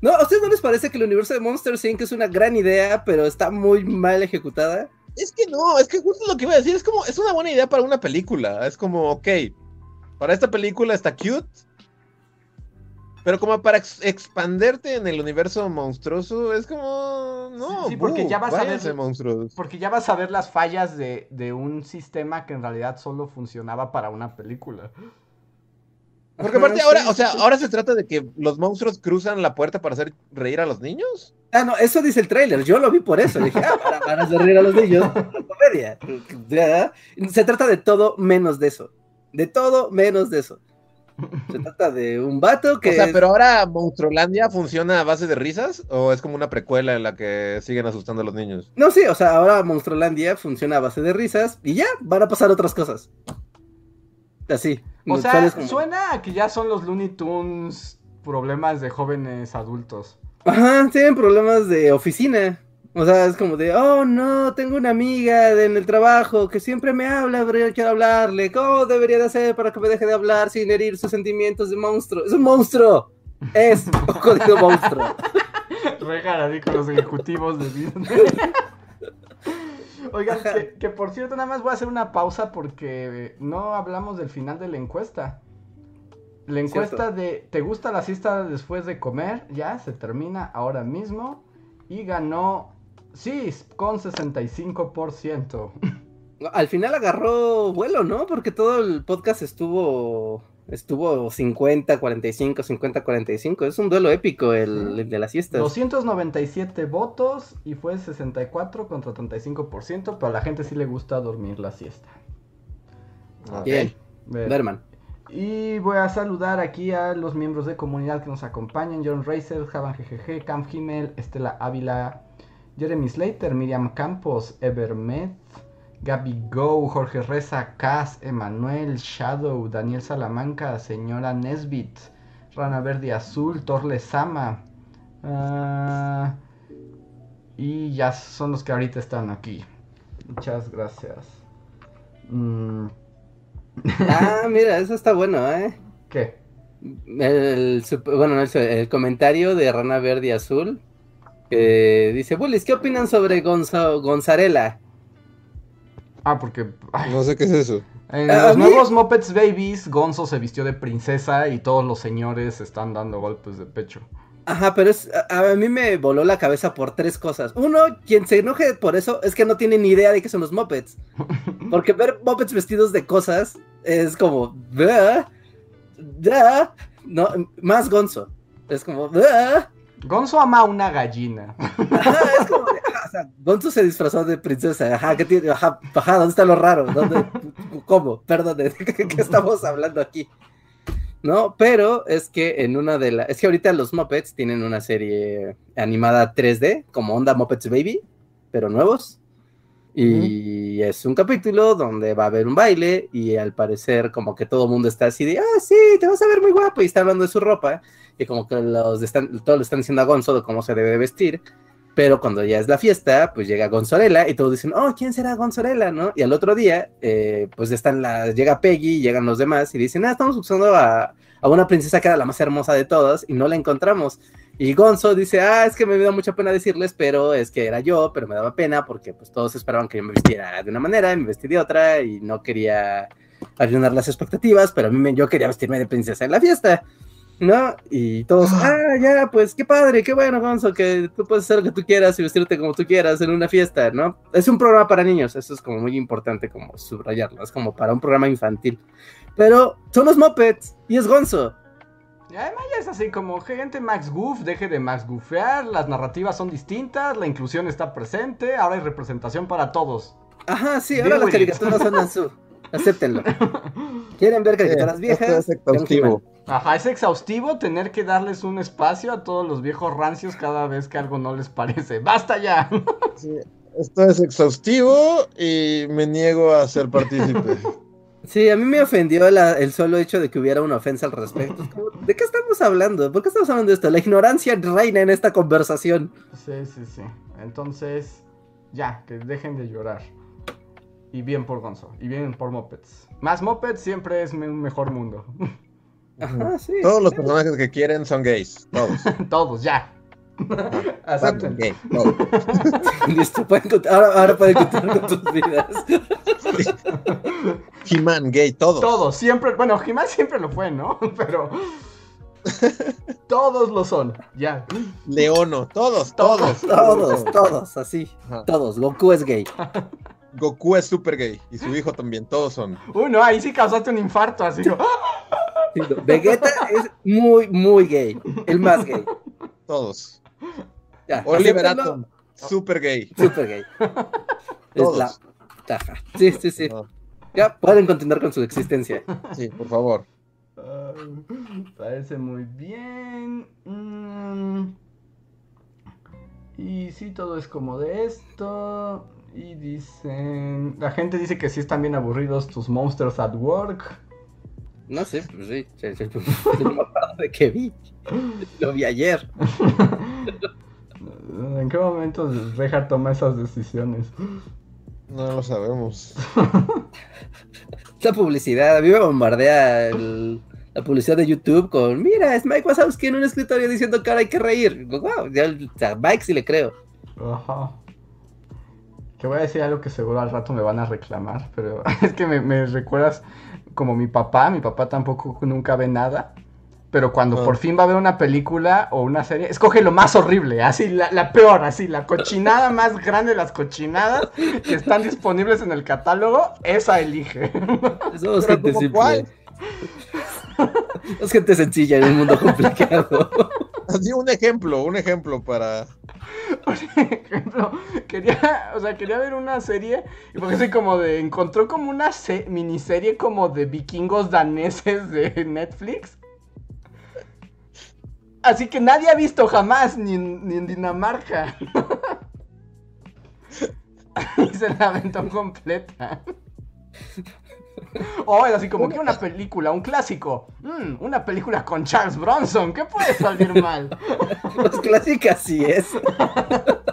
No, ¿a ustedes no les parece que el universo de Monster Inc. es una gran idea, pero está muy mal ejecutada? Es que no, es que justo lo que iba a decir es como, es una buena idea para una película. Es como, ok, para esta película está cute, Pero como para expanderte en el universo monstruoso, es como. No, sí, porque ya vas a ver. Monstruos. Porque ya vas a ver las fallas de, de un sistema que en realidad solo funcionaba para una película. Porque aparte ahora, o sea, ahora se trata de que los monstruos cruzan la puerta para hacer reír a los niños. Ah, no, eso dice el tráiler, yo lo vi por eso. Dije, ah, para, hacer reír a los niños, comedia. Se trata de todo menos de eso. De todo menos de eso. Se trata de un vato que. O sea, pero ahora Monstruolandia funciona a base de risas o es como una precuela en la que siguen asustando a los niños. No, sí, o sea, ahora Monstruolandia funciona a base de risas y ya van a pasar otras cosas. Así. O sea, suena a que ya son los Looney Tunes problemas de jóvenes adultos. Ajá, tienen problemas de oficina. O sea, es como de, oh no, tengo una amiga en el trabajo que siempre me habla, pero yo quiero hablarle. ¿Cómo debería de hacer para que me deje de hablar sin herir sus sentimientos de monstruo? ¡Es un monstruo! Es un jodido monstruo. Regala así con los ejecutivos de Disney. Oigan, que, por cierto, nada más voy a hacer una pausa porque no hablamos del final de la encuesta. La encuesta de ¿te gusta la siesta después de comer? Ya se termina ahora mismo y ganó sí con 65%. Al final agarró vuelo, ¿no? Porque todo el podcast estuvo Estuvo 50, 45, 50, 45. Es un duelo épico el, de la siesta. 297 votos y fue 64 contra 35%, pero a la gente sí le gusta dormir la siesta. Bien, Berman. Y voy a saludar aquí a los miembros de comunidad que nos acompañan: John Racer, Javan GGG, Camp Himmel, Estela Ávila, Jeremy Slater, Miriam Campos, Evermed. Gaby Go, Jorge Reza, Cas, Emanuel, Shadow, Daniel Salamanca, Señora Nesbit, Rana Verde Azul, Torle Sama. Ah, y ya son los que ahorita están aquí. Muchas gracias. Mm. ah, mira, eso está bueno, ¿eh? ¿Qué? El, bueno, el, comentario de Rana Verde Azul que dice, Bullis, ¿qué opinan sobre Gonzarela? Ah, porque. No sé qué es eso. En los nuevos Muppets Babies, Gonzo se vistió de princesa y todos los señores están dando golpes de pecho. Ajá, pero es, a, mí me voló la cabeza por tres cosas. Uno, quien se enoje por eso es que no tiene ni idea de qué son los Muppets. Porque ver Muppets vestidos de cosas es como. no, más Gonzo. Es como. Gonzo ama una gallina. es como Gonzo se disfrazó de princesa. Ajá, ¿qué tiene? Ajá, ¿dónde está lo raro? ¿Dónde? ¿Cómo? Perdón, ¿de qué, estamos hablando aquí? No, pero es que en una de las. Es que ahorita los Muppets tienen una serie animada 3D, como Onda Muppets Baby, pero nuevos. Y es un capítulo donde va a haber un baile y al parecer como que todo el mundo está así de, ah, sí, te vas a ver muy guapo y está hablando de su ropa y como que los están, todos le están diciendo a Gonzo de cómo se debe vestir pero cuando ya es la fiesta, pues llega Gonzorela y todos dicen, oh, ¿quién será Gonzorela? ¿No? Y al otro día, eh, pues están la, llega Peggy, llegan los demás y dicen, ah, estamos buscando a, a, una princesa que era la más hermosa de todas y no la encontramos. Y Gonzo dice, ah, es que me da mucha pena decirles, pero es que era yo, pero me daba pena porque pues todos esperaban que yo me vistiera de una manera y me vestí de otra y no quería arruinar las expectativas, pero a mí me, yo quería vestirme de princesa en la fiesta. ¿No? Y todos, ah. ah, ya, pues qué padre, qué bueno, Gonzo, que tú puedes hacer lo que tú quieras y vestirte como tú quieras en una fiesta, ¿no? Es un programa para niños, eso es como muy importante como subrayarlo, es como para un programa infantil. Pero son los Muppets y es Gonzo. Y además ya es así como gente Max Goof, deje de Max Goofear, las narrativas son distintas, la inclusión está presente, ahora hay representación para todos. Ajá, sí, ahora las caricaturas son azul. Acéptenlo. ¿Quieren ver caricaturas viejas? Esto es exhaustivo. Ajá, es exhaustivo tener que darles un espacio a todos los viejos rancios cada vez que algo no les parece. ¡Basta ya! esto es exhaustivo y me niego a ser partícipe. Sí, a mí me ofendió el solo hecho de que hubiera una ofensa al respecto. ¿De qué estamos hablando? ¿Por qué estamos hablando de esto? La ignorancia reina en esta conversación. Sí, sí, sí. Entonces, ya, que dejen de llorar. Y bien por Gonzo. Y bien por Mopeds. Más Mopeds siempre es un mejor mundo. Ajá, sí. Todos los personajes que quieren son gays. Todos. todos, ya. Acepten. Gay, todos. Listo, pueden ahora, ahora pueden contar con tus vidas. He-Man, gay, todos. Todos, siempre. Bueno, He-Man siempre lo fue, ¿no? Pero. Todos lo son, ya. Leono, todos, todos. Todos, todos, así. Ajá. Todos. Goku es gay. Goku es super gay y su hijo también, todos son. Uy, no, ahí sí causaste un infarto, así. Sí, no, Vegeta es muy, muy gay. El más gay. Todos. Ya, Oliver. Atom, super gay. Súper gay. Es Todos. la taja. Sí, sí, sí. Ya pueden continuar con su existencia. Sí, por favor. Ah, parece muy bien. Mm. Y sí, todo es como de esto. Y dicen. La gente dice que sí están bien aburridos tus monsters at work. No sé, pues sí. sí, sí, No me acuerdo de que vi. Lo vi ayer. ¿En qué momento Reja toma esas decisiones? No lo sabemos. La publicidad. A mí me bombardea el- la publicidad de YouTube con: Mira, es Mike Wazowski en un escritorio diciendo que ahora hay que reír. Wow, ya, o sea, Mike sí le creo. Ajá. Que voy a decir algo que seguro al rato me van a reclamar, pero es que me, me recuerdas como mi papá, mi papá tampoco nunca ve nada, pero cuando Ah. por fin va a ver una película o una serie, escoge lo más horrible, así, la, la peor, así, la cochinada más grande de las cochinadas que están disponibles en el catálogo, esa elige. Somos gente ¿como simple. Es gente sencilla en un mundo complicado. Así un ejemplo, un ejemplo para. Por ejemplo, quería, o sea, quería ver una serie y porque soy como de, encontró como una se- miniserie como de vikingos daneses de Netflix. Así que nadie ha visto jamás, ni en, ni en Dinamarca. y se la aventó completa. O es así como que una película, un clásico. Mm, una película con Charles Bronson, ¿qué puede salir mal? Las clásicas sí es.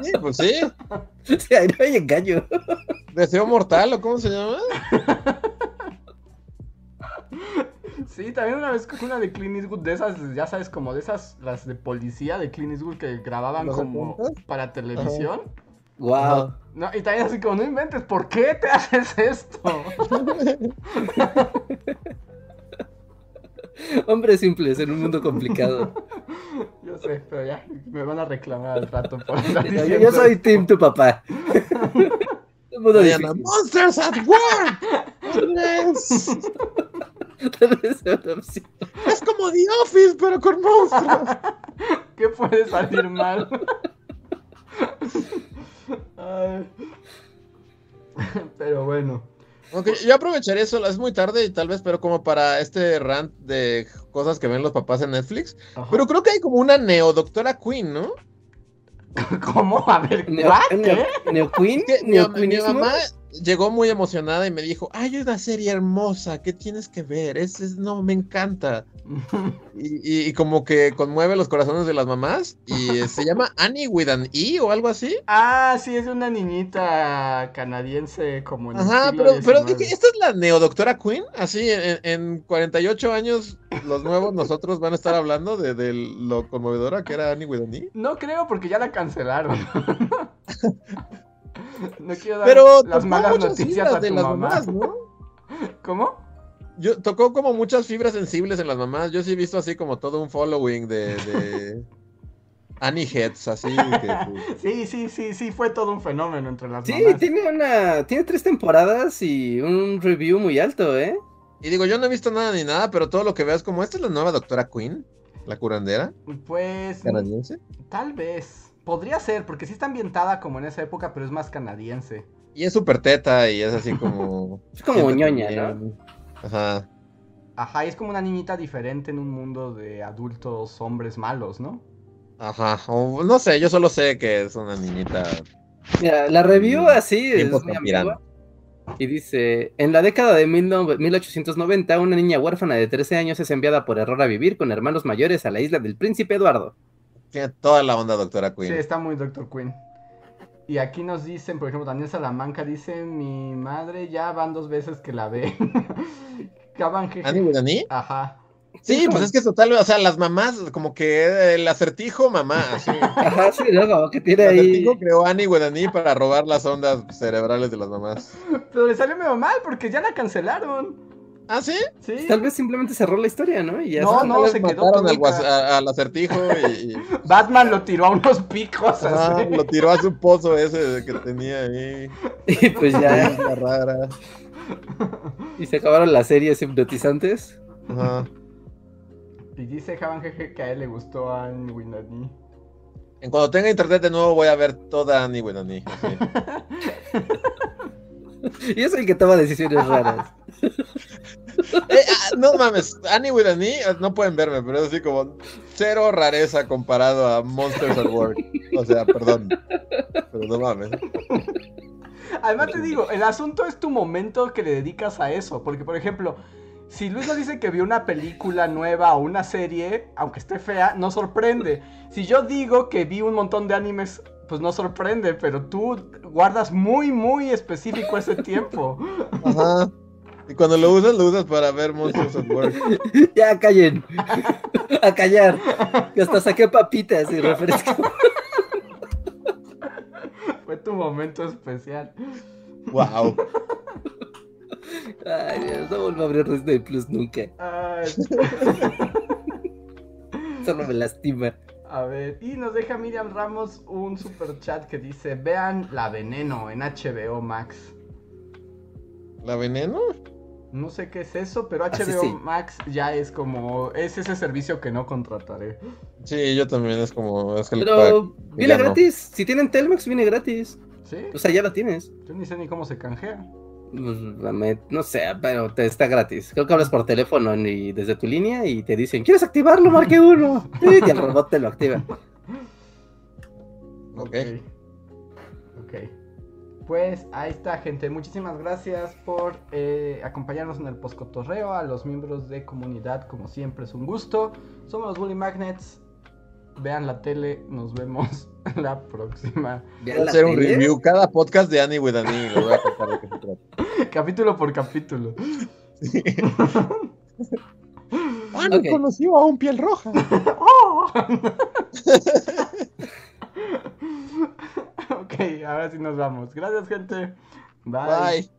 Sí, pues sí. O sea, no hay engaño. Deseo mortal, ¿o cómo se llama? Sí, también una vez cogí una de Clint Eastwood de esas, ya sabes, como de esas, las de policía de Clint Eastwood que grababan ¿Los como para televisión. Wow. No, y también así como, no inventes, ¿por qué te haces esto? Hombres simples en un mundo complicado. Yo sé, pero ya, me van a reclamar al rato por estar Yo, diciendo yo soy. Team tu papá. Monsters at opción. es como The Office, pero con monstruos. ¿Qué puede salir mal? Ay. Pero bueno. Ok, yo aprovecharé eso, es muy tarde y tal vez, pero como para este rant de cosas que ven los papás en Netflix. Ajá. Pero creo que hay como una neo doctora Queen, ¿no? ¿Cómo? A ver, Neo, neo, ¿Qué? neoqueen, Es que mi, mi mamá llegó muy emocionada y me dijo, hay una serie hermosa, ¿qué tienes que ver? Es, es- no, me encanta. Y, y- y como que conmueve los corazones de las mamás. Y eh, se llama Annie with an E o algo así. Ah, sí, es una niñita canadiense como en Ajá, pero, pero XIX. dije, ¿esta es la neodoctora Queen? Así, en, en 48 años, los nuevos nosotros van a estar hablando de, de lo conmovedora que era Annie with an E. No creo porque ya la cancelaron. no quiero dar Pero las malas noticias de las mamá. mamás, ¿no? ¿Cómo? Yo, tocó como muchas fibras sensibles en las mamás. Yo sí he visto así como todo un following de, de Annie Heads, así que pues, Sí, sí, sí, sí, fue todo un fenómeno entre las Sí, mamás. tiene una. Tiene tres temporadas y un review muy alto, ¿eh? Y digo, yo no he visto nada ni nada, pero todo lo que veo es como, ¿esta es la nueva doctora Queen? ¿La curandera Pues canadiense? tal vez. Podría ser, porque sí está ambientada como en esa época, pero es más canadiense. Y es súper teta y es así como... Es como ñoña, bien. Ajá. Ajá, y es como una niñita diferente en un mundo de adultos hombres malos, ¿no? Ajá. O, no sé, yo solo sé que es una niñita... Mira, la review así es muy. Y dice, en la década de 19- 1890, una niña huérfana de 13 años es enviada por error a vivir con hermanos mayores a la isla del príncipe Eduardo. Tiene toda la onda doctora Queen. Sí, está muy Doctor Queen. Y aquí nos dicen, por ejemplo, Daniel Salamanca dice, mi madre ya van dos veces que la ve. Caban. ¿Annie E? Ajá. Sí, pues es que es total, o sea, las mamás, como que el acertijo mamá, así. Ajá, sí, luego, que tiene El ahí... acertijo creó Annie E para robar las ondas cerebrales de las mamás. Pero le salió medio mal porque ya la cancelaron. ¿Ah, sí? Sí. Tal vez simplemente cerró la historia, ¿no? Y ya No, no, se quedó al, a- al acertijo y, y- Batman lo tiró a unos picos ajá, así. lo tiró a su pozo ese que tenía ahí. Y pues ya. Isla rara. Y se acabaron las series hipnotizantes. Ajá. Y dice Javan Jeje que a él le gustó a Annie Winani. En cuando tenga internet de nuevo voy a ver toda Annie Winani. Y es el que toma decisiones raras. Eh, ah, no mames, Annie Winani, no pueden verme, pero es así como cero rareza comparado a Monsters at Work. O sea, perdón. Pero no mames. Además te digo, el asunto es tu momento que le dedicas a eso. Porque, por ejemplo, si Luis nos dice que vio una película nueva o una serie, aunque esté fea, no sorprende. Si yo digo que vi un montón de animes, pues no sorprende. Pero tú guardas muy, muy específico ese tiempo. Ajá. Y cuando lo usas, lo usas para ver Monsters at Work. Ya callen. A callar. Que hasta saqué papitas y refresco. Fue tu momento especial. Wow. Ay, Dios, no vuelvo a abrir Disney Plus nunca. Ay, Solo me lastima. A ver, y nos deja Miriam Ramos un super chat que dice: Vean La Veneno en HBO Max. ¿La veneno? No sé qué es eso, pero Así HBO sí. Max ya es como. Es ese servicio que no contrataré. Sí, yo también es como. Es el Pero pack viene no. gratis. Si tienen Telmex, viene gratis. ¿Sí? O sea, ya lo tienes. Yo ni sé ni cómo se canjea. Pues, no sé, pero te está gratis. Creo que hablas por teléfono y desde tu línea y te dicen, ¿quieres activarlo? Marque uno. Y el robot te lo activa. Ok. Ok. Pues ahí está, gente. Muchísimas gracias por eh, acompañarnos en el poscotorreo. A los miembros de comunidad, como siempre, es un gusto. Somos los Bully Magnets. Vean la tele. Nos vemos la próxima. Voy a hacer un tele. review cada podcast de Annie with Annie. Lo voy a contar de qué se trata. capítulo por capítulo. Annie Ok. conoció a un piel roja. ¡Oh! ok, ahora sí nos vamos. Gracias, gente. Bye. Bye.